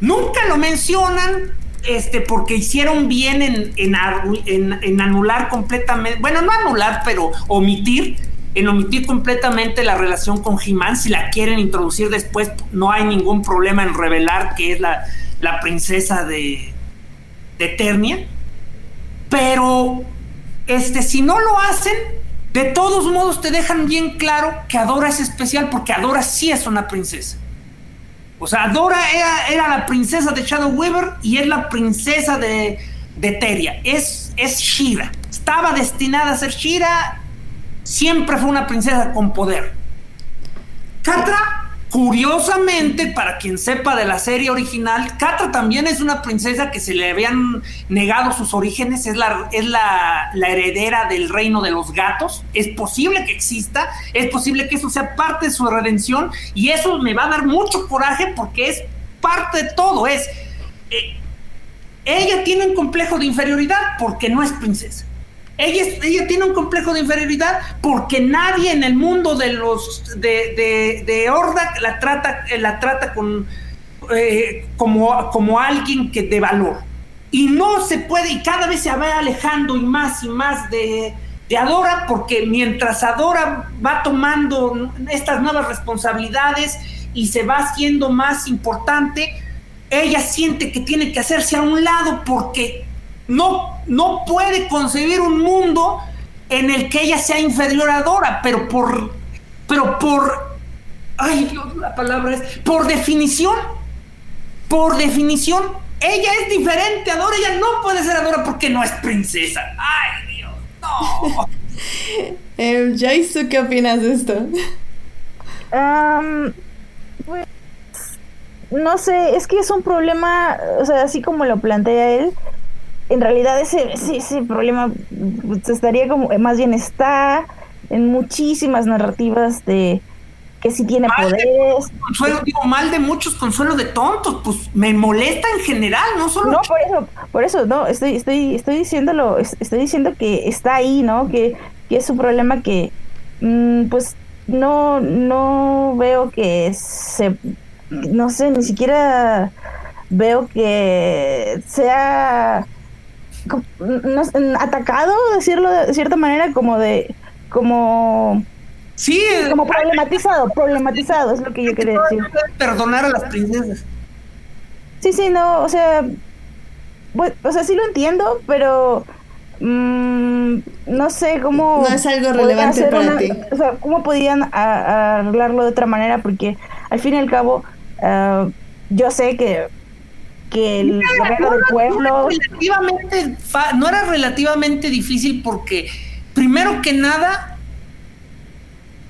Nunca lo mencionan este, porque hicieron bien en, en, anular completamente, bueno, no anular, pero omitir, en omitir completamente la relación con Jimán. Si la quieren introducir después, no hay ningún problema en revelar que es la, la princesa de, de Eternia, pero este, si no lo hacen, de todos modos te dejan bien claro que Adora es especial porque Adora sí es una princesa. O sea, Adora era, la princesa de Shadow Weaver y es la princesa de, de Teria. Es, es Shira. Estaba destinada a ser Shira. Siempre fue una princesa con poder. Catra Curiosamente, para quien sepa de la serie original, Catra también es una princesa que se le habían negado sus orígenes, es, la, es la, heredera del reino de los gatos, es posible que exista, es posible que eso sea parte de su redención y eso me va a dar mucho coraje porque es parte de todo, es... Eh, ella tiene un complejo de inferioridad porque no es princesa. Ella, tiene un complejo de inferioridad porque nadie en el mundo de los de, de, Horda la trata, la trata con, eh, como, como alguien que de valor. Y no se puede, y cada vez se va alejando y más y más de, de Adora, porque mientras Adora va tomando estas nuevas responsabilidades y se va haciendo más importante, ella siente que tiene que hacerse a un lado porque no, no puede concebir un mundo en el que ella sea inferior a Dora, pero por, pero por, ay Dios, la palabra es, por definición, por definición, ella es diferente a Dora, ella no puede ser Dora porque no es princesa. Ay Dios, no. (laughs) eh, Joyce, qué opinas de esto? pues, no sé, es que es un problema, o sea, así como lo plantea él, en realidad ese, ese, problema pues, estaría como, más bien está en muchísimas narrativas de que sí tiene poderes. consuelo, digo, mal de muchos, consuelo de tontos, pues me molesta en general, no solo. No, por eso, por eso, no, estoy, estoy, estoy diciéndolo, estoy diciendo que está ahí, ¿no? Que, que es un problema que, mm, pues, no, no veo que se, no sé, ni siquiera veo que sea atacado, decirlo de cierta manera, como de, como Sí, como problematizado, problematizado es lo que yo quería decir. Perdonar a las princesas. Sí, sí, no, o sea, o sea, sí lo entiendo, pero mmm, no sé cómo. No es algo relevante para ti. O sea, cómo podían arreglarlo de otra manera, porque al fin y al cabo, uh, yo sé que que el gobierno del pueblo. Relativamente no era relativamente difícil porque, primero que nada,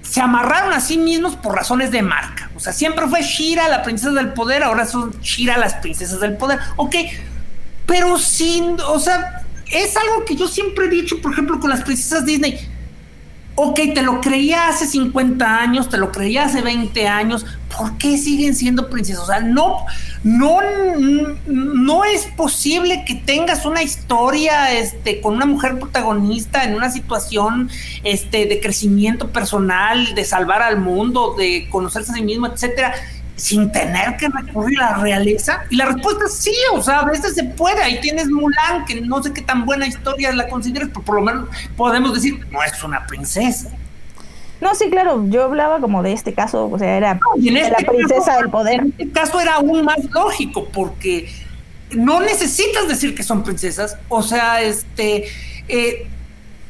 se amarraron a sí mismos por razones de marca. O sea, siempre fue Shira la princesa del poder, ahora son Shira las princesas del poder. Ok, pero sin, o sea, es algo que yo siempre he dicho, por ejemplo, con las princesas Disney ok, te lo creía hace 50 años, te lo creía hace 20 años, ¿por qué siguen siendo princesas? O sea, no, no, no es posible que tengas una historia este, con una mujer protagonista en una situación este, de crecimiento personal, de salvar al mundo, de conocerse a sí mismo, etcétera, sin tener que recurrir a la realeza? Y la respuesta es sí, o sea, a veces se puede. Ahí tienes Mulan, que no sé qué tan buena historia la consideres, pero por lo menos podemos decir, no es una princesa. No, sí, claro, yo hablaba como de este caso, o sea, era la este princesa del poder. En este caso era aún más lógico, porque no necesitas decir que son princesas, o sea, este, eh,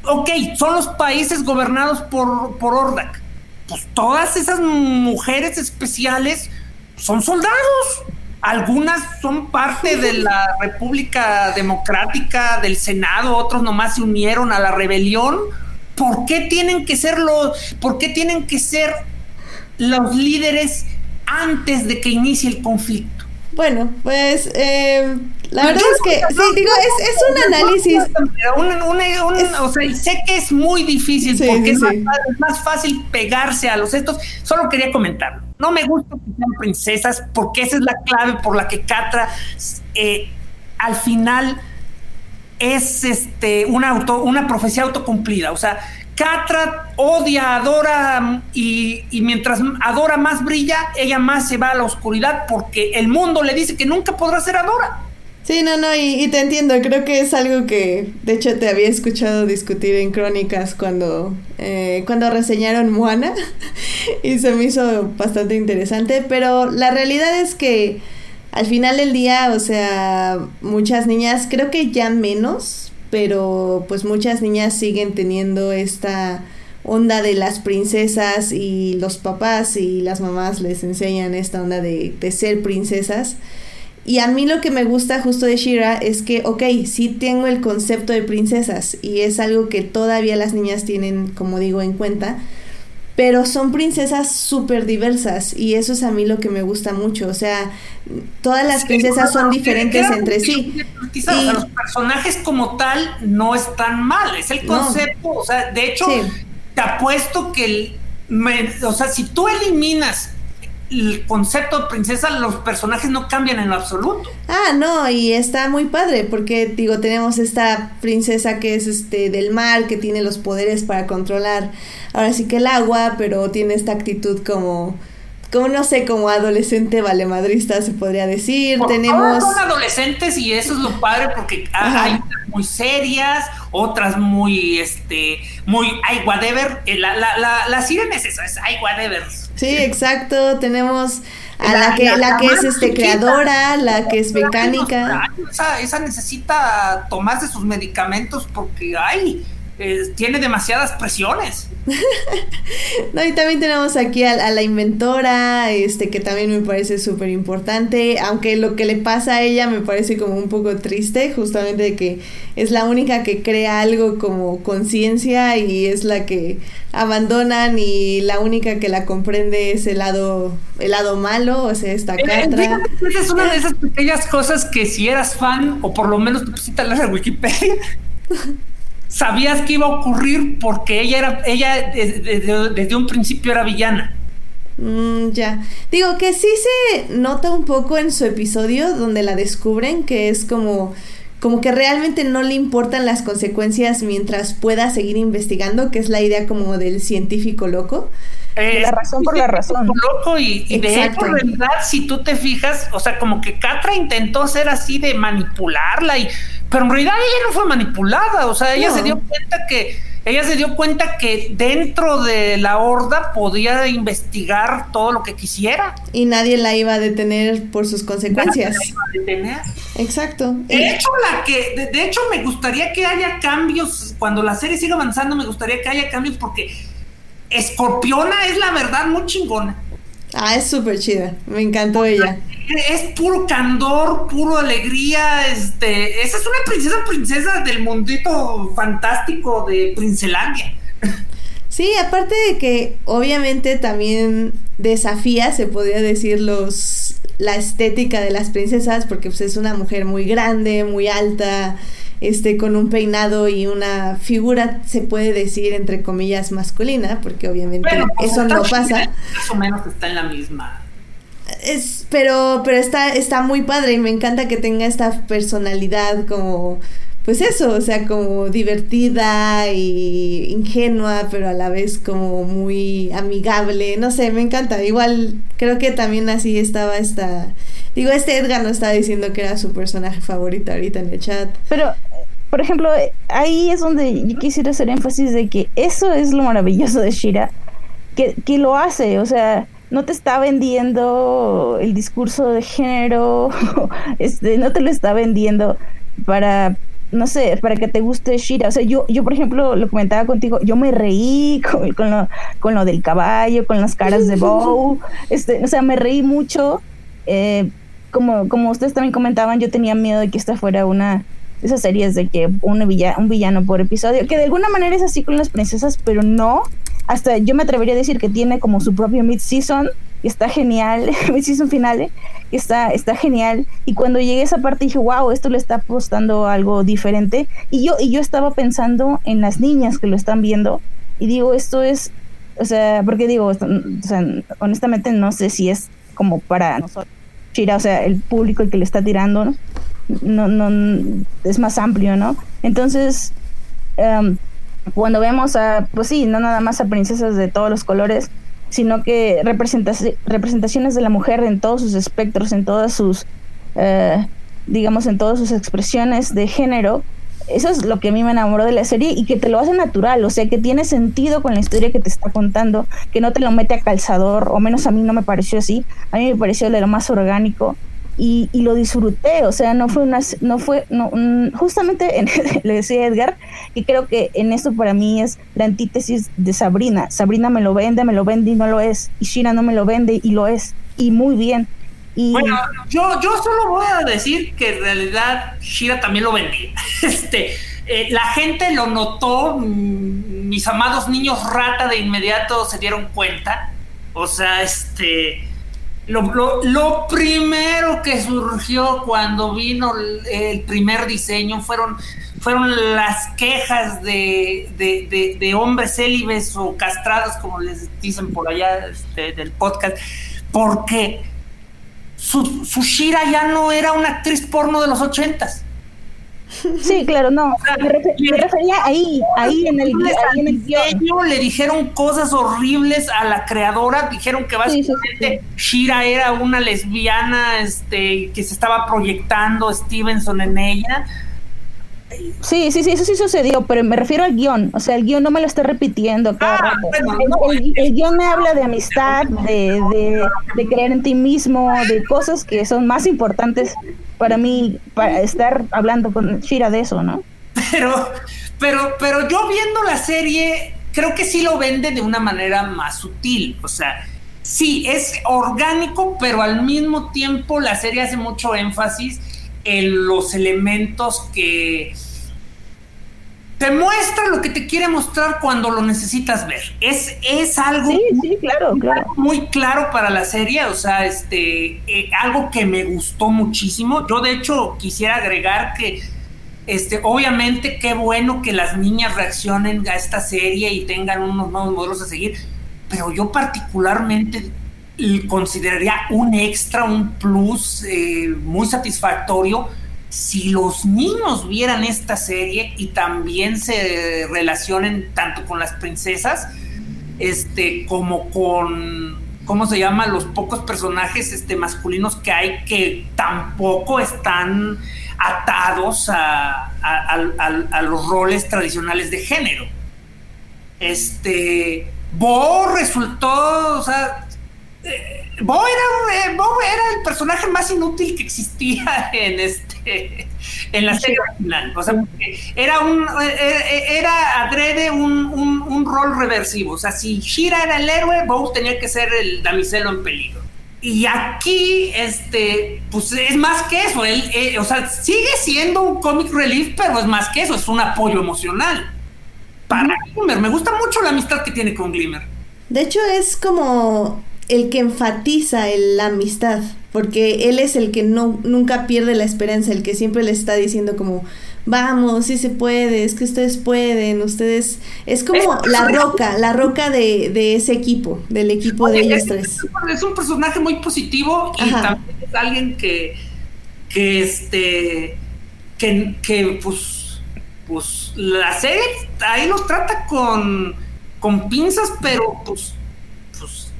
ok, son los países gobernados por, por Ordak pues todas esas mujeres especiales son soldados. Algunas son parte de la República Democrática, del Senado, otros nomás se unieron a la rebelión. ¿Por qué tienen que ser los, por qué tienen que ser los líderes antes de que inicie el conflicto? Bueno, pues eh, la verdad es que, sí, digo, es, es un análisis. o sea, sé que es muy difícil porque es, más, fácil pegarse a los estos. Solo quería comentarlo. No me gusta que sean princesas porque esa es la clave por la que Catra eh, al final es este una auto, una profecía autocumplida. O sea, Catra odia, adora y, mientras adora más brilla, ella más se va a la oscuridad porque el mundo le dice que nunca podrá ser adora. Sí, no, no, y, te entiendo, creo que es algo que de hecho te había escuchado discutir en crónicas cuando, eh, cuando reseñaron Moana (laughs) y se me hizo bastante interesante, pero la realidad es que al final del día, o sea, muchas niñas, creo que ya menos, pero pues muchas niñas siguen teniendo esta onda de las princesas y los papás y las mamás les enseñan esta onda de, ser princesas. Y a mí lo que me gusta justo de Shira es que, ok, sí tengo el concepto de princesas y es algo que todavía las niñas tienen, como digo, en cuenta, pero son princesas súper diversas y eso es a mí lo que me gusta mucho. O sea, todas las princesas son diferentes entre sí. Y, los personajes como tal no están mal, es el concepto. O sea, de hecho, te apuesto que, el, o sea, si tú eliminas el concepto de princesa, los personajes no cambian en lo absoluto. Ah, no, y está muy padre, porque digo, tenemos esta princesa que es este del mar, que tiene los poderes para controlar ahora sí que el agua, pero tiene esta actitud como como no sé, como adolescente valemadrista se podría decir. Tenemos. Son adolescentes y eso es lo padre porque hay muy serias, otras muy, este, muy, ay, whatever. Eh, la, la, la, la sirena es eso, es ay, whatever. Sí, exacto. Tenemos a la, que, la, que es este creadora, la que es mecánica. Esa, esa necesita tomarse sus medicamentos porque, ay, eh, tiene demasiadas presiones. (laughs) no, y también tenemos aquí a, la inventora, este, que también me parece súper importante, aunque lo que le pasa a ella me parece como un poco triste, justamente de que es la única que crea algo como conciencia y es la que abandonan y la única que la comprende es el lado, el lado malo, o sea, esta Catra. es una de esas pequeñas cosas que si eras fan, o por lo menos te pusiste a leer Wikipedia, (laughs) sabías que iba a ocurrir porque ella era, ella desde, un principio era villana. Mm, ya. Digo que sí se nota un poco en su episodio donde la descubren, que es como como que realmente no le importan las consecuencias mientras pueda seguir investigando, que es la idea como del científico loco. Eh, la razón por la razón. Loco y, y de hecho, en realidad, si tú te fijas, o sea, como que Catra intentó ser así de manipularla, y, pero en realidad ella no fue manipulada, o sea, ella se dio cuenta que ella se dio cuenta que dentro de la horda podía investigar todo lo que quisiera. Y nadie la iba a detener por sus consecuencias. Nadie la iba a detener. Exacto. De hecho, la que, de, hecho, me gustaría que haya cambios. Cuando la serie siga avanzando, me gustaría que haya cambios porque Escorpiona es la verdad muy chingona. Ah, es súper chida. Me encantó ella. Es puro candor, puro alegría. Este, esa es una princesa, princesa del mundito fantástico de Princelandia. Sí, aparte de que obviamente también desafía, se podría decir, los la estética de las princesas, porque pues, es una mujer muy grande, muy alta, este, con un peinado y una figura, se puede decir, entre comillas, masculina, porque obviamente pues, eso no pasa. Más o menos está en la misma. Es, pero, pero está, está muy padre y me encanta que tenga esta personalidad como, pues eso, o sea, como divertida y ingenua, pero a la vez como muy amigable. No sé, me encanta. Igual creo que también así estaba esta Digo, este Edgar no estaba diciendo que era su personaje favorito ahorita en el chat. Pero, por ejemplo, ahí es donde yo quisiera hacer énfasis de que eso es lo maravilloso de Shira, que, que lo hace, o sea, no te está vendiendo el discurso de género, (laughs) este, no te lo está vendiendo para no sé, para que te guste Shira. O sea, yo, yo por ejemplo, lo comentaba contigo, yo me reí con, con, lo, con lo del caballo, con las caras de (laughs) Bow. Este, o sea, me reí mucho. Eh, como, como ustedes también comentaban, yo tenía miedo de que esta fuera una esas series de que un, villano, por episodio, que de alguna manera es así con las princesas, pero no. Hasta yo me atrevería a decir que tiene como su propio mid-season, y está genial, (laughs) mid-season finale, está, está genial. Y cuando llegué a esa parte dije, wow, esto le está apostando algo diferente. Y yo, y yo estaba pensando en las niñas que lo están viendo, y digo, esto es, o sea, porque digo, honestamente no sé si es como para nosotros o sea, el público el que le está tirando, ¿no? No, es más amplio, ¿no? Entonces, em, cuando vemos a, pues sí, no nada más a princesas de todos los colores, sino que representaciones de la mujer en todos sus espectros, en todas sus, eh, digamos, en todas sus expresiones de género, eso es lo que a mí me enamoró de la serie y que te lo hace natural, o sea, que tiene sentido con la historia que te está contando, que no te lo mete a calzador, o menos a mí no me pareció así, a mí me pareció de lo más orgánico y, lo disfruté, o sea, no fue una, no fue, no, justamente (laughs) le decía Edgar, y creo que en esto para mí es la antítesis de Sabrina, Sabrina me lo vende, me lo vende y no lo es, y Shira no me lo vende y lo es, y muy bien. Bueno, yo, yo solo voy a decir que en realidad Shira también lo vendía. (laughs) Este, eh, la gente lo notó, mm, mis amados niños rata de inmediato se dieron cuenta. O sea, este, lo, lo, primero que surgió cuando vino el, primer diseño fueron, fueron las quejas de, de, de, hombres célibes o castrados, como les dicen por allá este, del podcast, porque su, su Shira ya no era una actriz porno de los ochentas. Sí, claro, no. Me, refería ahí, ahí en el, ahí en el Le dijeron cosas horribles a la creadora, dijeron que básicamente Shira era una lesbiana este, que se estaba proyectando Stevenson en ella. Sí, sí, sí, eso sí sucedió, pero me refiero al guion. O sea, el guion no me lo está repitiendo cada ah, el, guion me habla de amistad, de, de, creer en ti mismo, de cosas que son más importantes para mí, para estar hablando con Shira de eso, ¿no? Pero, pero, pero yo viendo la serie, creo que sí lo vende de una manera más sutil. O sea, sí, es orgánico, pero al mismo tiempo la serie hace mucho énfasis en los elementos que te muestra lo que te quiere mostrar cuando lo necesitas ver. Es, es algo claro, muy claro para la serie, o sea, este, eh, algo que me gustó muchísimo. Yo de hecho quisiera agregar que, este, obviamente qué bueno que las niñas reaccionen a esta serie y tengan unos nuevos modelos a seguir, pero yo particularmente consideraría un extra, un plus eh, muy satisfactorio si los niños vieran esta serie y también se relacionen tanto con las princesas este como con cómo se llama los pocos personajes este masculinos que hay que tampoco están atados a, a los roles tradicionales de género. Este Bo resultó o sea eh, Bo era, eh, era, el personaje más inútil que existía (laughs) en este en la serie original. O sea, era un eh, era adrede un, un, rol reversivo. O sea, si Shira era el héroe, Bo tenía que ser el damiselo en peligro. Y aquí, este, pues es más que eso. Él, o sea, sigue siendo un comic relief, pero es más que eso, es un apoyo emocional. Para Glimmer, me gusta mucho la amistad que tiene con Glimmer. De hecho, es como el que enfatiza la amistad, porque él es el que no, nunca pierde la esperanza, el que siempre le está diciendo como, vamos, sí se puede, es que ustedes pueden, ustedes, es como la (laughs) roca, la roca de, ese equipo, del equipo de ellos tres. Es un personaje muy positivo y también es alguien que, que este, que, que pues, pues la serie ahí los trata con, con pinzas, pero pues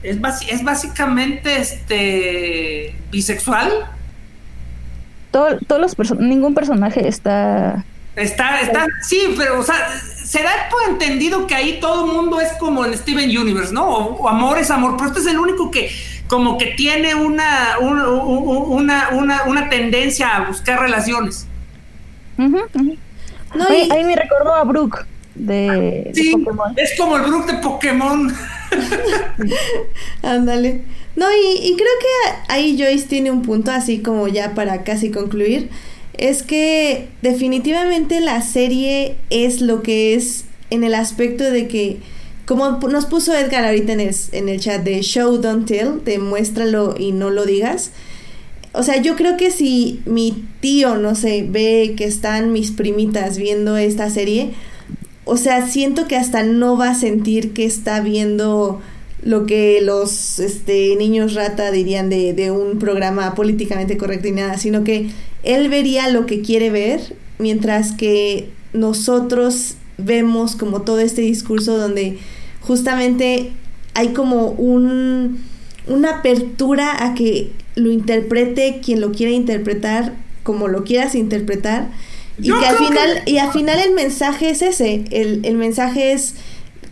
es, es básicamente este bisexual. todos los ningún personaje está Está, está, sí, pero, o sea, se da por entendido que ahí todo el mundo es como en Steven Universe, ¿no? O, amor es amor, pero este es el único que como que tiene una, una, una, una, tendencia a buscar relaciones. No, ahí, me recordó a Brooke de, sí, Pokémon. Es como el Brooke de Pokémon. (laughs) Ándale. No, y, creo que ahí Joyce tiene un punto, así como ya para casi concluir. Es que definitivamente la serie es lo que es en el aspecto de que, como nos puso Edgar ahorita en el, en el chat de Show Don't Tell, demuéstralo y no lo digas. O sea, yo creo que si mi tío, no sé, ve que están mis primitas viendo esta serie, o sea, siento que hasta no va a sentir que está viendo lo que los este, niños rata dirían de, de, un programa políticamente correcto y nada, sino que él vería lo que quiere ver, mientras que nosotros vemos como todo este discurso donde justamente hay como un, una apertura a que lo interprete quien lo quiera interpretar, como lo quieras interpretar, y que al final, y al final el mensaje es ese, el, el mensaje es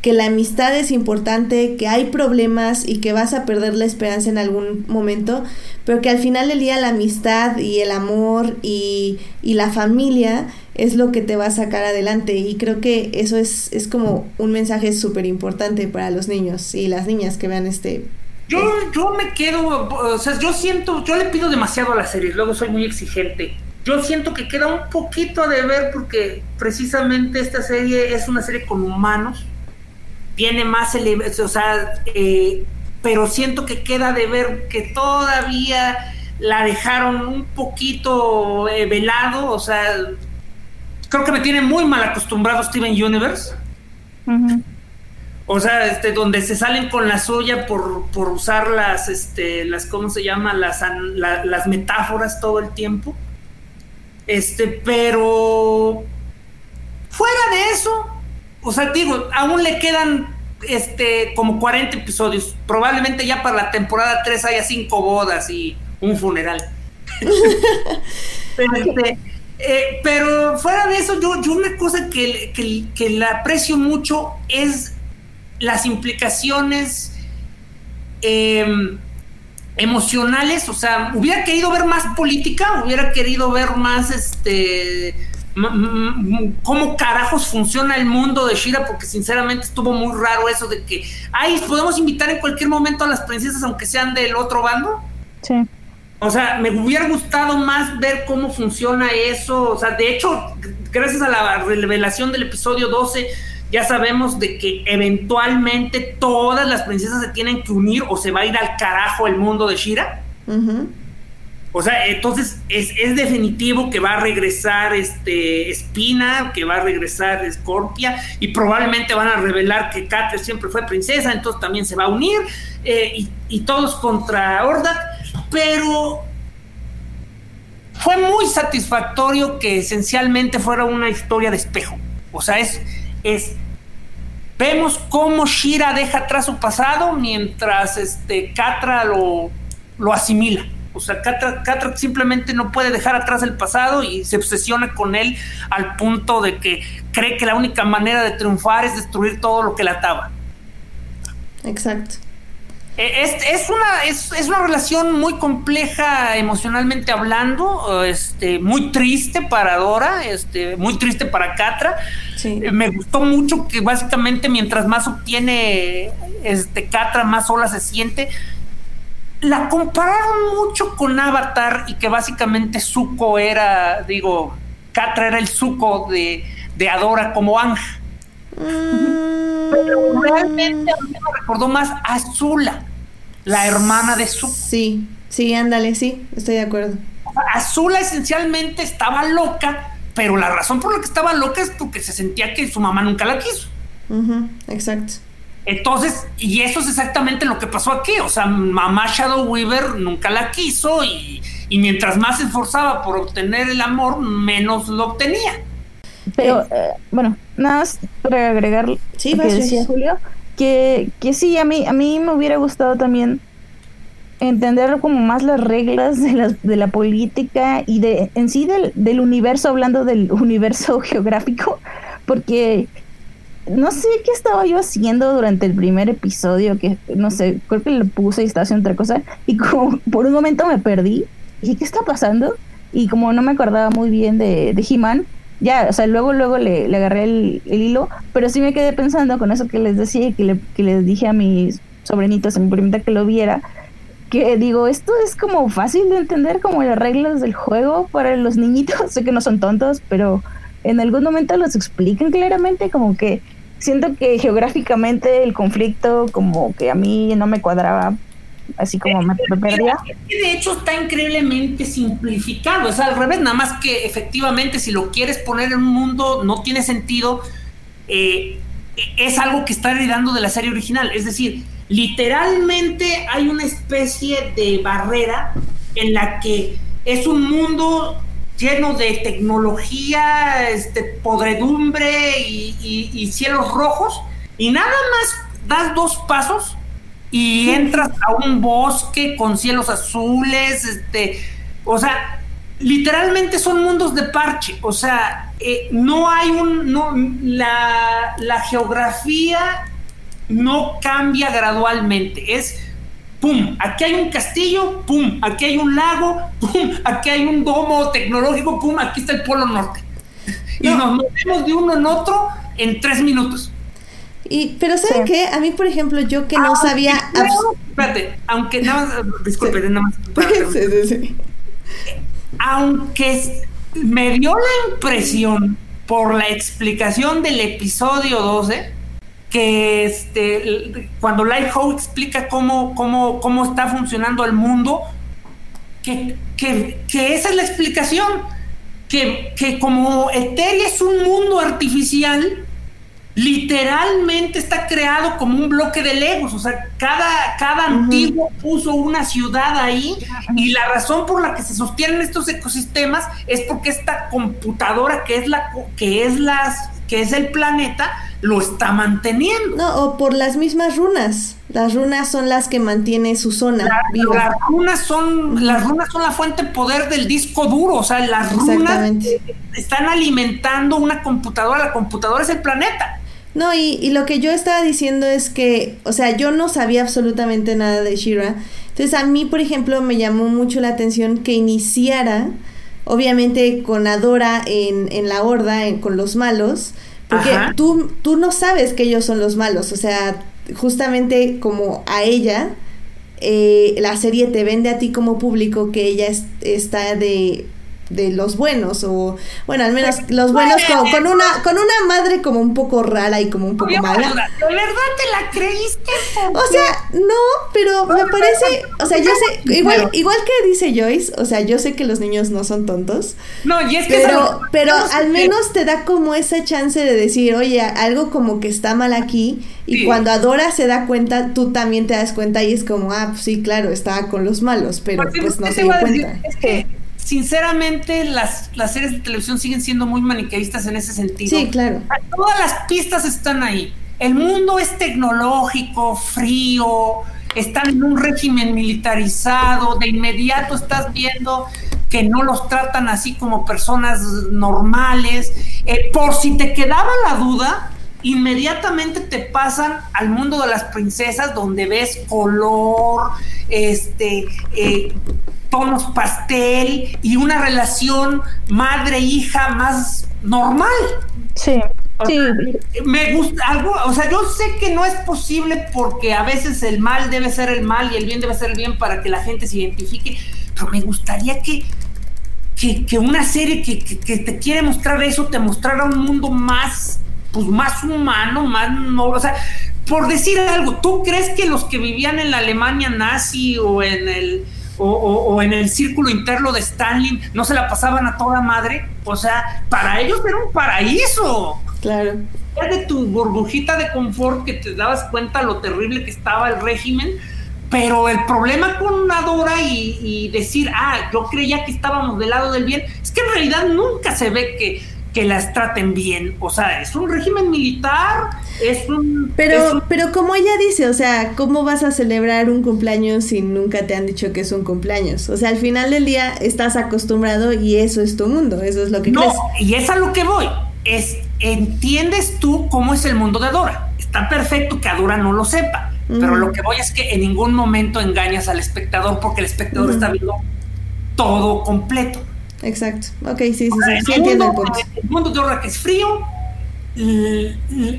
que la amistad es importante, que hay problemas y que vas a perder la esperanza en algún momento, pero que al final del día la amistad y el amor y, y la familia es lo que te va a sacar adelante. Y creo que eso es, es como un mensaje súper importante para los niños y las niñas que vean este... Yo, yo me quedo, o sea, yo siento, yo le pido demasiado a la serie, luego soy muy exigente yo siento que queda un poquito de ver porque precisamente esta serie es una serie con humanos, tiene más elementos, o sea, eh, pero siento que queda de ver que todavía la dejaron un poquito eh, velado, o sea, creo que me tiene muy mal acostumbrado Steven Universe. O sea, este, donde se salen con la suya por, por usar las, este, las, ¿cómo se llama? Las, las metáforas todo el tiempo. Este, pero fuera de eso, o sea, digo, aún le quedan este como 40 episodios. Probablemente ya para la temporada 3 haya cinco bodas y un funeral. (laughs) Este, eh, pero, fuera de eso, yo, yo una cosa que, que, que la aprecio mucho es las implicaciones eh, emocionales, o sea, hubiera querido ver más política, hubiera querido ver más este cómo carajos funciona el mundo de Shira, porque sinceramente estuvo muy raro eso de que, ay, podemos invitar en cualquier momento a las princesas aunque sean del otro bando. Sí. O sea, me hubiera gustado más ver cómo funciona eso, o sea, de hecho, gracias a la revelación del episodio 12, ya sabemos de que eventualmente todas las princesas se tienen que unir o se va a ir al carajo el mundo de Shira. O sea, entonces es, es, definitivo que va a regresar este Espina, que va a regresar Scorpia, y probablemente van a revelar que Catre siempre fue princesa, entonces también se va a unir, eh, y, y, todos contra Hordak, pero fue muy satisfactorio que esencialmente fuera una historia de espejo. O sea, es, es vemos cómo Shira deja atrás su pasado mientras este Catra lo, lo asimila. O sea, Catra, simplemente no puede dejar atrás el pasado y se obsesiona con él al punto de que cree que la única manera de triunfar es destruir todo lo que la ataba. Exacto. E, es, una, es, una relación muy compleja emocionalmente hablando, este, muy triste para Dora, este, muy triste para Catra. Me gustó mucho que básicamente mientras más obtiene este, Catra, más sola se siente la compararon mucho con Avatar y que básicamente Zuko era, digo, Catra era el Zuko de, de Adora como Anja. Mm. Pero realmente a mí me recordó más a Azula, la hermana de Zuko. Sí, sí, ándale, sí, estoy de acuerdo. Azula esencialmente estaba loca, pero la razón por la que estaba loca es porque se sentía que su mamá nunca la quiso. exacto. Entonces, y eso es exactamente lo que pasó aquí. O sea, mamá Shadow Weaver nunca la quiso y, mientras más se esforzaba por obtener el amor, menos lo obtenía. Pero, eh, bueno, nada más para agregar sí, que decía Julio, que, que sí, a mí, a mí me hubiera gustado también entender como más las reglas de la, de la política y de en sí del, del universo, hablando del (laughs) universo geográfico, porque no sé qué estaba yo haciendo durante el primer episodio, que no sé, creo que le puse y estaba haciendo otra cosa, y como por un momento me perdí, y ¿qué está pasando? Y como no me acordaba muy bien de, de He-Man, ya, o sea, luego, luego le, agarré el, hilo, pero sí me quedé pensando con eso que les decía y que les dije a mis sobrinitos, a mi primita que lo viera, que digo, esto es como fácil de entender como las reglas del juego para los niñitos, (laughs) sé que no son tontos, pero en algún momento los explican claramente, como que siento que geográficamente el conflicto como que a mí no me cuadraba así como me, perdía. De hecho está increíblemente simplificado, es al revés, nada más que efectivamente si lo quieres poner en un mundo no tiene sentido, eh, es algo que está heredando de la serie original, es decir, literalmente hay una especie de barrera en la que es un mundo lleno de tecnología, este, podredumbre y, cielos rojos, y nada más das dos pasos y entras a un bosque con cielos azules, este, o sea, literalmente son mundos de parche, o sea, eh, no hay un, no, la, la geografía no cambia gradualmente, es pum, aquí hay un castillo, pum, aquí hay un lago, pum, aquí hay un domo tecnológico, pum, aquí está el Polo Norte. Y nos movemos de uno en otro en tres minutos. Y, pero ¿saben qué? A mí, por ejemplo, yo que no sabía... espérate, aunque nada más, (laughs) disculpe, nada más... (laughs) Aunque me dio la impresión por la explicación del episodio 12 que este, cuando Lighthouse explica cómo, cómo, cómo está funcionando el mundo, que, esa es la explicación, que, que como Eteria es un mundo artificial, literalmente está creado como un bloque de legos, o sea, cada, cada antiguo puso una ciudad ahí y la razón por la que se sostienen estos ecosistemas es porque esta computadora que es la que es las que es el planeta lo está manteniendo. No, o por las mismas runas. Las runas son las que mantiene su zona. Las runas son las runas son la fuente de poder del disco duro, o sea, las runas están alimentando una computadora, la computadora es el planeta. No, y, y, lo que yo estaba diciendo es que, o sea, yo no sabía absolutamente nada de Shira. Entonces a mí, por ejemplo, me llamó mucho la atención que iniciara, obviamente con Adora en, en la horda, con los malos, porque tú, tú no sabes que ellos son los malos, o sea, justamente como a ella, eh, la serie te vende a ti como público que ella está de de los buenos o bueno al menos los buenos con, con, una con una madre como un poco rara y como un poco mala. de verdad te la creíste o sea no pero me parece o sea yo sé igual igual que dice Joyce o sea yo sé que los niños no son tontos no y es que pero pero al menos te da como esa chance de decir oye algo como que está mal aquí y cuando Adora se da cuenta tú también te das cuenta y es como ah pues sí claro estaba con los malos pero pues no se dio cuenta. es que sinceramente las, las series de televisión siguen siendo muy maniqueístas en ese sentido. Sí, claro. Todas las pistas están ahí. El mundo es tecnológico, frío, están en un régimen militarizado, de inmediato estás viendo que no los tratan así como personas normales. Eh, por si te quedaba la duda, inmediatamente te pasan al mundo de las princesas donde ves color, este, eh, tonos pastel y una relación madre-hija más normal. Sí. sí. me gusta algo, o sea, yo sé que no es posible porque a veces el mal debe ser el mal y el bien debe ser el bien para que la gente se identifique, pero me gustaría que, que, una serie que, que, te quiere mostrar eso te mostrara un mundo más, pues más humano, más, no, o sea, por decir algo, ¿tú crees que los que vivían en la Alemania nazi o en el o, en el círculo interno de Stanley no se la pasaban a toda madre. O sea, para ellos era un paraíso. Claro. Era de tu burbujita de confort que te dabas cuenta lo terrible que estaba el régimen. Pero el problema con Adora y, y decir, ah, yo creía que estábamos del lado del bien, es que en realidad nunca se ve que, que las traten bien. O sea, es un régimen militar es un, pero, pero como ella dice, o sea, ¿cómo vas a celebrar un cumpleaños si nunca te han dicho que es un cumpleaños? O sea, al final del día estás acostumbrado y eso es tu mundo, eso es lo que no, Y es a lo que voy. Es, ¿entiendes tú cómo es el mundo de Dora? Está perfecto que Adora no lo sepa, pero lo que voy es que en ningún momento engañas al espectador porque el espectador está viendo todo completo. Exacto. Ok, sí, sí, sí, entiendo el punto. El mundo de que es frío,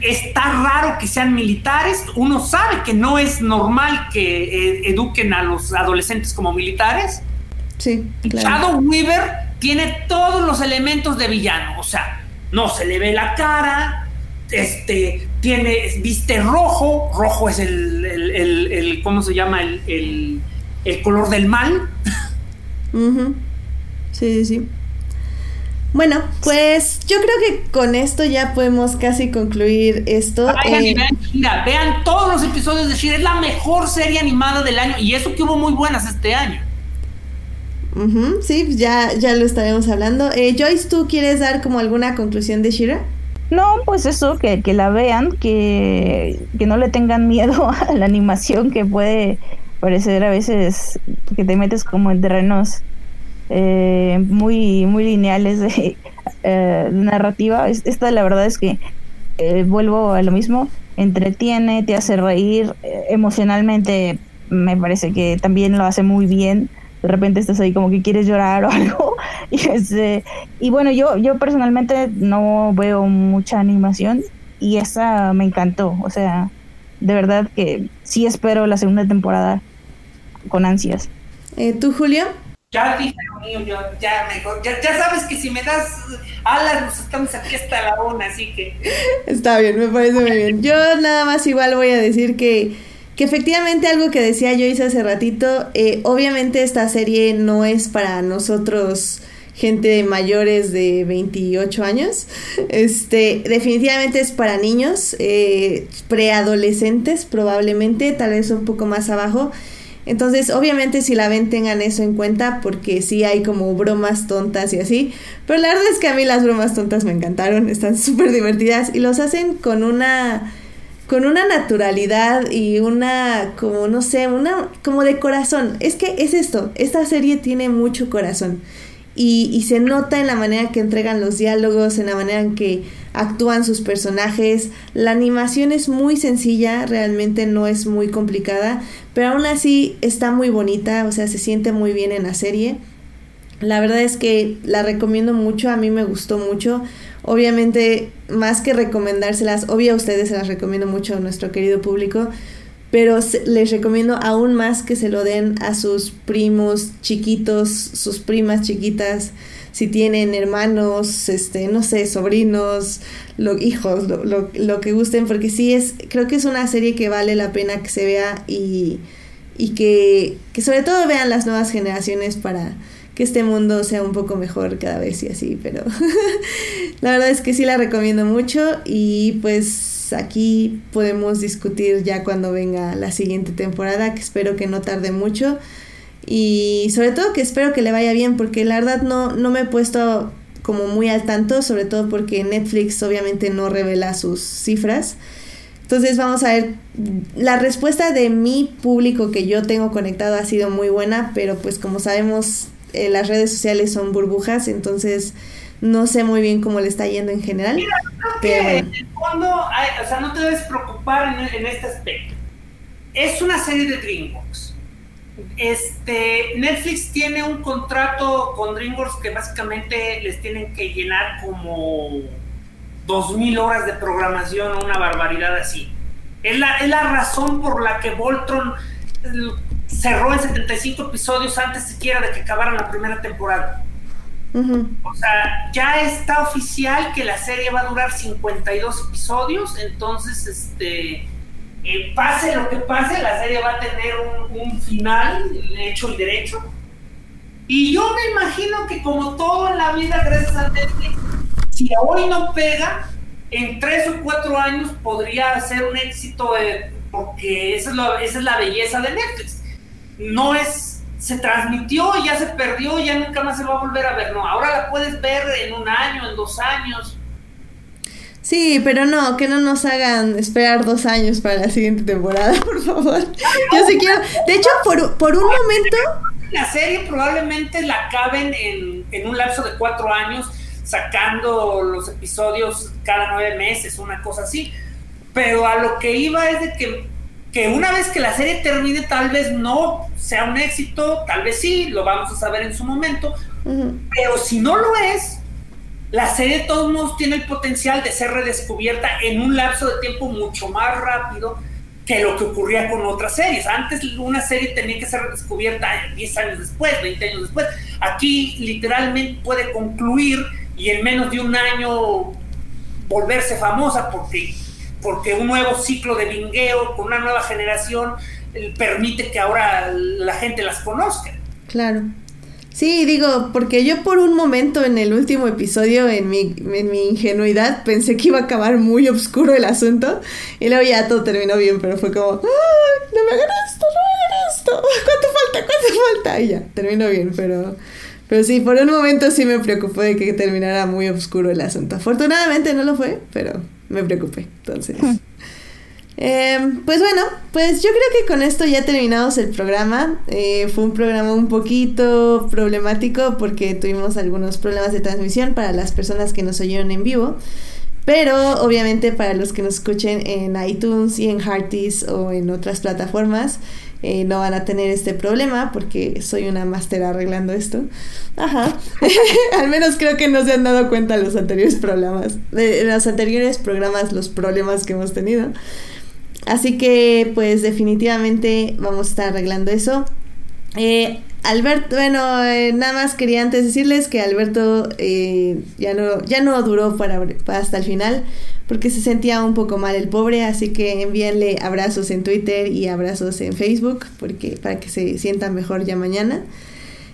está raro que sean militares. Uno sabe que no es normal que eh, eduquen a los adolescentes como militares. Sí, Shadow Weaver tiene todos los elementos de villano. O sea, no se le ve la cara. Este tiene, viste rojo. Rojo es el, el, ¿cómo se llama? El, color del mal. Sí, sí, sí. Bueno, pues yo creo que con esto ya podemos casi concluir esto. Eh, vean, vean todos los episodios de Shira, es la mejor serie animada del año y eso que hubo muy buenas este año. sí, ya, ya lo estaremos hablando. Eh, Joyce, ¿tú quieres dar como alguna conclusión de Shira? No, pues eso, que, que la vean, que, que no le tengan miedo (laughs) a la animación que puede parecer a veces que te metes como en terrenos eh, muy, muy lineales de (laughs) eh, narrativa. Esta la verdad es que eh, vuelvo a lo mismo, entretiene, te hace reír, emocionalmente me parece que también lo hace muy bien. De repente estás ahí como que quieres llorar o (laughs) algo. Y, este, y bueno, yo, yo personalmente no veo mucha animación y esa me encantó. O sea, de verdad que sí espero la segunda temporada con ansias. ¿Tú, Julio? Ya dije mío, yo ya mejor. Ya, ya, sabes que si me das alas, nos estamos aquí hasta la una, así que. Está bien, me parece muy bien. Yo nada más igual voy a decir que, que efectivamente algo que decía yo hace ratito, eh, obviamente esta serie no es para nosotros gente mayores de 28 años. Este, definitivamente es para niños, eh, preadolescentes probablemente, tal vez un poco más abajo. Entonces, obviamente si la ven tengan eso en cuenta porque sí hay como bromas tontas y así. Pero la verdad es que a mí las bromas tontas me encantaron, están súper divertidas y los hacen con una con una naturalidad y una como no sé, una como de corazón. Es que es esto, esta serie tiene mucho corazón. Y, y se nota en la manera que entregan los diálogos, en la manera en que actúan sus personajes. La animación es muy sencilla, realmente no es muy complicada, pero aún así está muy bonita, o sea, se siente muy bien en la serie. La verdad es que la recomiendo mucho, a mí me gustó mucho. Obviamente, más que recomendárselas, obvio a ustedes se las recomiendo mucho a nuestro querido público, pero les recomiendo aún más que se lo den a sus primos chiquitos, sus primas chiquitas, si tienen hermanos, este, no sé, sobrinos, lo, hijos, lo, lo, lo, que gusten, porque sí es, creo que es una serie que vale la pena que se vea y, y que, que sobre todo vean las nuevas generaciones para que este mundo sea un poco mejor cada vez y así, pero (laughs) la verdad es que sí la recomiendo mucho y pues aquí podemos discutir ya cuando venga la siguiente temporada, que espero que no tarde mucho y sobre todo que espero que le vaya bien porque la verdad no, no me he puesto como muy al tanto, sobre todo porque Netflix obviamente no revela sus cifras. Entonces vamos a ver, la respuesta de mi público que yo tengo conectado ha sido muy buena, pero pues como sabemos eh, las redes sociales son burbujas, entonces no sé muy bien cómo le está yendo en general. Mira, creo que en el fondo, o sea, no te debes preocupar en, en este aspecto. Es una serie de DreamWorks este, Netflix tiene un contrato con DreamWorks que básicamente les tienen que llenar como 2.000 horas de programación o una barbaridad así. Es la, es la razón por la que Voltron cerró en 75 episodios antes siquiera de que acabaran la primera temporada. O sea, ya está oficial que la serie va a durar 52 episodios, entonces, este, eh, pase lo que pase, la serie va a tener un, final hecho y derecho. Y yo me imagino que como todo en la vida, gracias a Netflix, si hoy no pega, en tres o cuatro años podría ser un éxito, porque esa es, esa es la belleza de Netflix. No es, se transmitió, ya se perdió, ya nunca más se va a volver a ver. No, ahora la puedes ver en un año, en dos años Sí, pero no, que no nos hagan esperar dos años para la siguiente temporada, (laughs) por favor. Yo sí quiero. De hecho, por, por un momento. La serie probablemente la acaben en, en un lapso de cuatro años, sacando los episodios cada nueve meses, una cosa así. Pero a lo que iba es de que, que una vez que la serie termine, tal vez no sea un éxito, tal vez sí, lo vamos a saber en su momento. Pero si no lo es, la serie de todos modos tiene el potencial de ser redescubierta en un lapso de tiempo mucho más rápido que lo que ocurría con otras series. Antes una serie tenía que ser redescubierta 10 años después, 20 años después. Aquí literalmente puede concluir y en menos de un año volverse famosa porque, porque un nuevo ciclo de vingueo con una nueva generación eh, permite que ahora la gente las conozca. Claro. Sí, digo, porque yo por un momento en el último episodio, en mi, en mi ingenuidad, pensé que iba a acabar muy oscuro el asunto. Y luego ya todo terminó bien, pero fue como, ¡ay! No me hagan esto, no me hagan esto. (laughs) ¿Cuánto falta? ¿Cuánto falta? Y ya, terminó bien, pero. Pero sí, por un momento sí me preocupé de que terminara muy oscuro el asunto. Afortunadamente no lo fue, pero me preocupé. Entonces. Eh, pues bueno, pues yo creo que con esto ya terminamos el programa. Eh, fue un programa un poquito problemático porque tuvimos algunos problemas de transmisión para las personas que nos oyeron en vivo. Pero obviamente para los que nos escuchen en iTunes y en Hearties o en otras plataformas, eh, no van a tener este problema porque soy una máster arreglando esto. Ajá. (laughs) Al menos creo que no se han dado cuenta los anteriores programas, de los anteriores programas, los problemas que hemos tenido. Así que pues definitivamente vamos a estar arreglando eso. Eh, Alberto, bueno, eh, nada más quería antes decirles que Alberto eh, ya no ya no duró para, hasta el final porque se sentía un poco mal el pobre, así que envíenle abrazos en Twitter y abrazos en Facebook porque para que se sientan mejor ya mañana.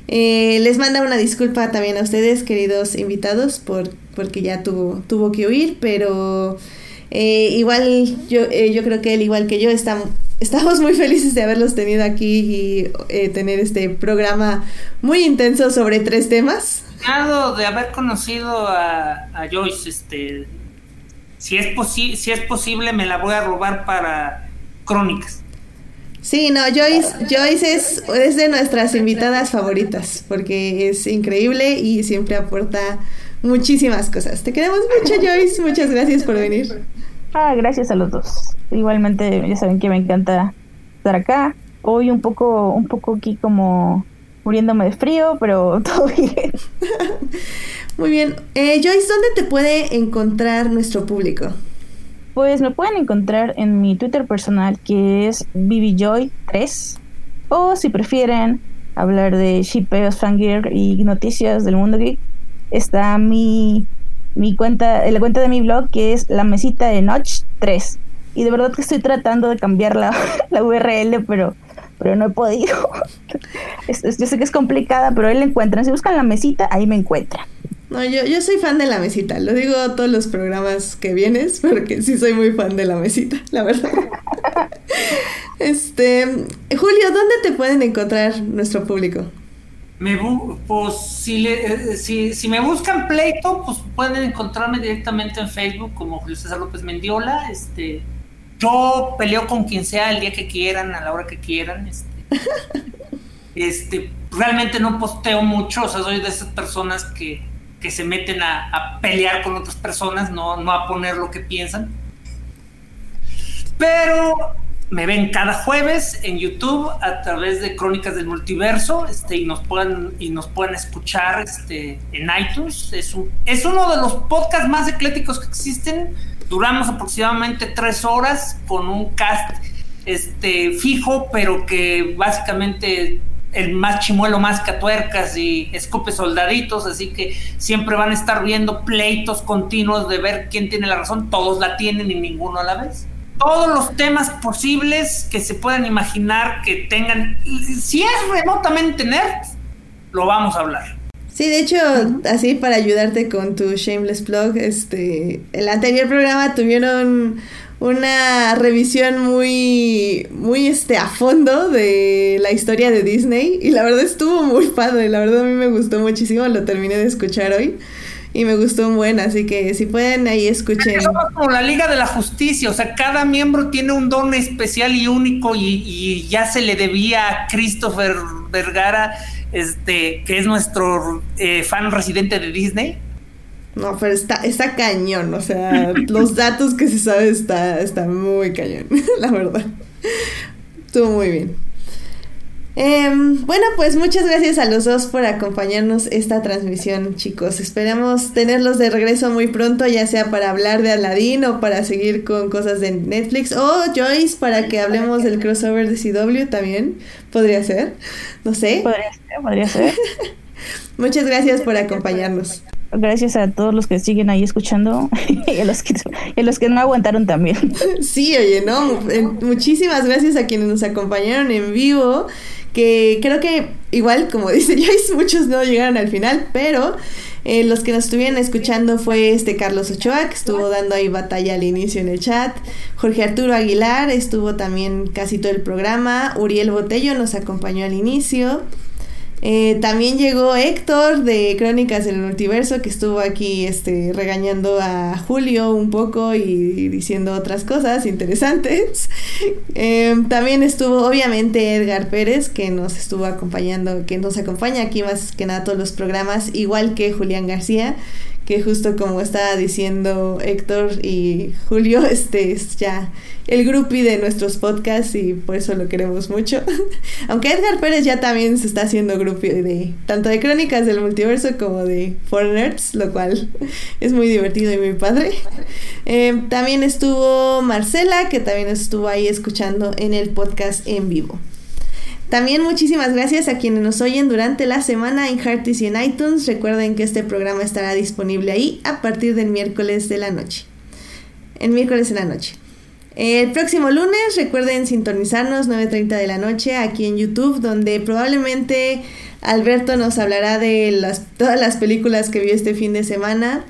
les manda una disculpa también a ustedes, queridos invitados, por porque ya tuvo tuvo que huir, pero eh, igual yo, eh, yo creo que él, igual que yo, estamos, estamos muy felices de haberlos tenido aquí y eh, tener este programa muy intenso sobre tres temas. De haber conocido a, Joyce, este, si es, si es posible me la voy a robar para Crónicas. Sí, no, Joyce, Joyce es, es de nuestras invitadas favoritas porque es increíble y siempre aporta muchísimas cosas. Te queremos mucho, Joyce. Muchas gracias por venir. Ah, gracias a los dos. Igualmente, ya saben que me encanta estar acá. Hoy un poco, un poco aquí como muriéndome de frío, pero (laughs) todo bien. Muy bien. Eh, Joyce, ¿dónde te puede encontrar nuestro público? Pues me pueden encontrar en mi Twitter personal que es BBJoy3 o si prefieren hablar de shipeos, fangirl y noticias del mundo geek, está mi, mi cuenta, la cuenta de mi blog que es la mesita de Notch 3. Y de verdad que estoy tratando de cambiar la, (laughs) la URL, pero, pero no he podido. (laughs) yo sé que es complicada, pero ahí la encuentran. Si buscan la mesita, ahí me encuentran. No, yo, yo soy fan de la mesita. Lo digo a todos los programas que vienes, (laughs) porque sí soy muy fan de la mesita, la verdad. este, Julio, ¿dónde te pueden encontrar nuestro público? Me pues si, le, eh, si, si, me buscan pleito, pues pueden encontrarme directamente en Facebook como Julio César López Mendiola. Este, yo peleo con quien sea el día que quieran, a la hora que quieran. Este, (laughs) este realmente no posteo mucho, o sea, soy de esas personas que que se meten a, pelear con otras personas, no, no a poner lo que piensan. Pero me ven cada jueves en YouTube a través de Crónicas del Multiverso este, y, nos pueden, y nos pueden escuchar este, en iTunes. Es, es uno de los podcasts más ecléticos que existen. Duramos aproximadamente tres horas con un cast este, fijo, pero que básicamente el más chimuelo más catuercas y escupe soldaditos, así que siempre van a estar viendo pleitos continuos de ver quién tiene la razón, todos la tienen y ninguno a la vez. Todos los temas posibles que se puedan imaginar que tengan, si es remotamente nerd, lo vamos a hablar. Sí, de hecho, así para ayudarte con tu shameless blog, este, el anterior programa tuvieron una revisión muy, muy este, a fondo de la historia de Disney y la verdad estuvo muy padre, la verdad a mí me gustó muchísimo, lo terminé de escuchar hoy y me gustó un buen, así que si pueden ahí escuchen. Somos como la Liga de la Justicia, o sea, cada miembro tiene un don especial y único y, ya se le debía a Christopher Vergara, este, que es nuestro eh, fan residente de Disney no, pero está, está cañón, o sea, (laughs) los datos que se sabe está, está muy cañón, (laughs) la verdad. Estuvo muy bien. Em, bueno, pues muchas gracias a los dos por acompañarnos esta transmisión, chicos. Esperamos tenerlos de regreso muy pronto, ya sea para hablar de Aladdin o para seguir con cosas de Netflix o Joyce para que hablemos del crossover de CW también. Podría ser, no sé. Podría ser, podría ser. (laughs) muchas gracias por acompañarnos. Gracias a todos los que siguen ahí escuchando (laughs) y a los que, los que no aguantaron también. (laughs) Sí, oye, no, muchísimas gracias a quienes nos acompañaron en vivo, que creo que igual, como (laughs) dice Joyce, muchos no llegaron al final, pero eh, los que nos estuvieron escuchando fue este Carlos Ochoa, que estuvo dando ahí batalla al inicio en el chat, Jorge Arturo Aguilar estuvo también casi todo el programa, Uriel Botello nos acompañó al inicio. Eh, también llegó Héctor de Crónicas del Multiverso, que estuvo aquí este, regañando a Julio un poco y, diciendo otras cosas interesantes. (laughs) Eh, también estuvo, obviamente, Edgar Pérez, que nos estuvo acompañando, que nos acompaña aquí más que nada todos los programas, igual que Julián García, que justo como estaba diciendo Héctor y Julio, (laughs) este es ya el groupie de nuestros podcasts y por eso lo queremos mucho. (laughs) Aunque Edgar Pérez ya también se está haciendo groupie de tanto de Crónicas del Multiverso como de Foreigners, lo cual (laughs) es muy divertido y muy padre. Eh, también estuvo Marcela, que también estuvo ahí escuchando en el podcast en vivo. También muchísimas gracias a quienes nos oyen durante la semana en Hearties y en iTunes. Recuerden que este programa estará disponible ahí a partir del miércoles de la noche. El miércoles en la noche. El próximo lunes recuerden sintonizarnos 9.30 de la noche aquí en YouTube donde probablemente Alberto nos hablará de las, todas las películas que vio este fin de semana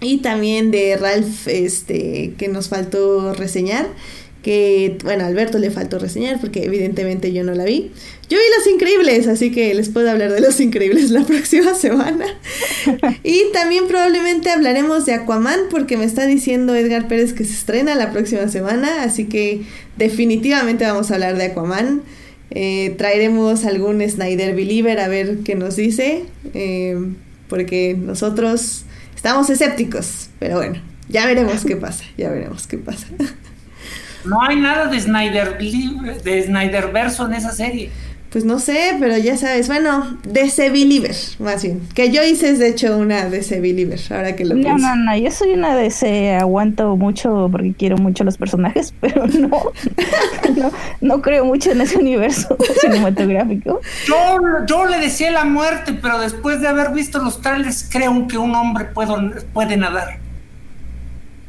y también de Ralph este, que nos faltó reseñar que, bueno, Alberto le faltó reseñar porque evidentemente yo no la vi. Yo vi Los Increíbles, así que les puedo hablar de Los Increíbles (laughs) la próxima semana. y también probablemente hablaremos de Aquaman porque me está diciendo Edgar Pérez que se estrena la próxima semana, así que definitivamente vamos a hablar de Aquaman. Eh, traeremos algún Snyder Believer a ver qué nos dice, eh, porque nosotros estamos escépticos, pero bueno, ya veremos qué pasa, ya veremos qué pasa. (laughs) No hay nada de Snyder de Snyder verso en esa serie. Pues no sé, pero ya sabes, bueno, DC Believer, más bien. Que yo hice, de hecho, una DC Believer, ahora que lo No, pienso. no, no, yo soy una DC, aguanto mucho porque quiero mucho los personajes, (laughs) pero no, no, no creo mucho en ese universo (laughs) cinematográfico. Yo, yo le decía la muerte, pero después de haber visto los trailers, creo que un hombre puedo, puede nadar.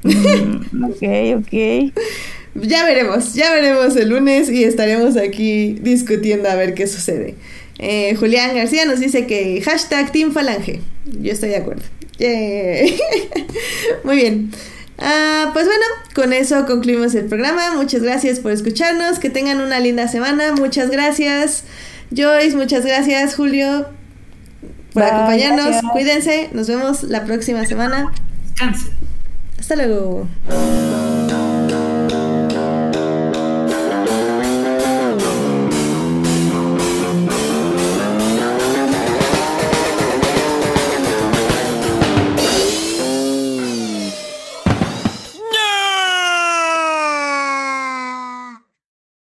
Mm, ok, ok. Ya veremos, ya veremos el lunes y estaremos aquí discutiendo a ver qué sucede. Eh, Julián García nos dice que hashtag Team Falange. Yo estoy de acuerdo. (laughs) Muy bien. Ah, pues bueno, con eso concluimos el programa. Muchas gracias por escucharnos. Que tengan una linda semana. Muchas gracias. Joyce, muchas gracias. Julio, por Bye, acompañarnos. gracias. Cuídense. Nos vemos la próxima semana. Descansen. Hasta luego.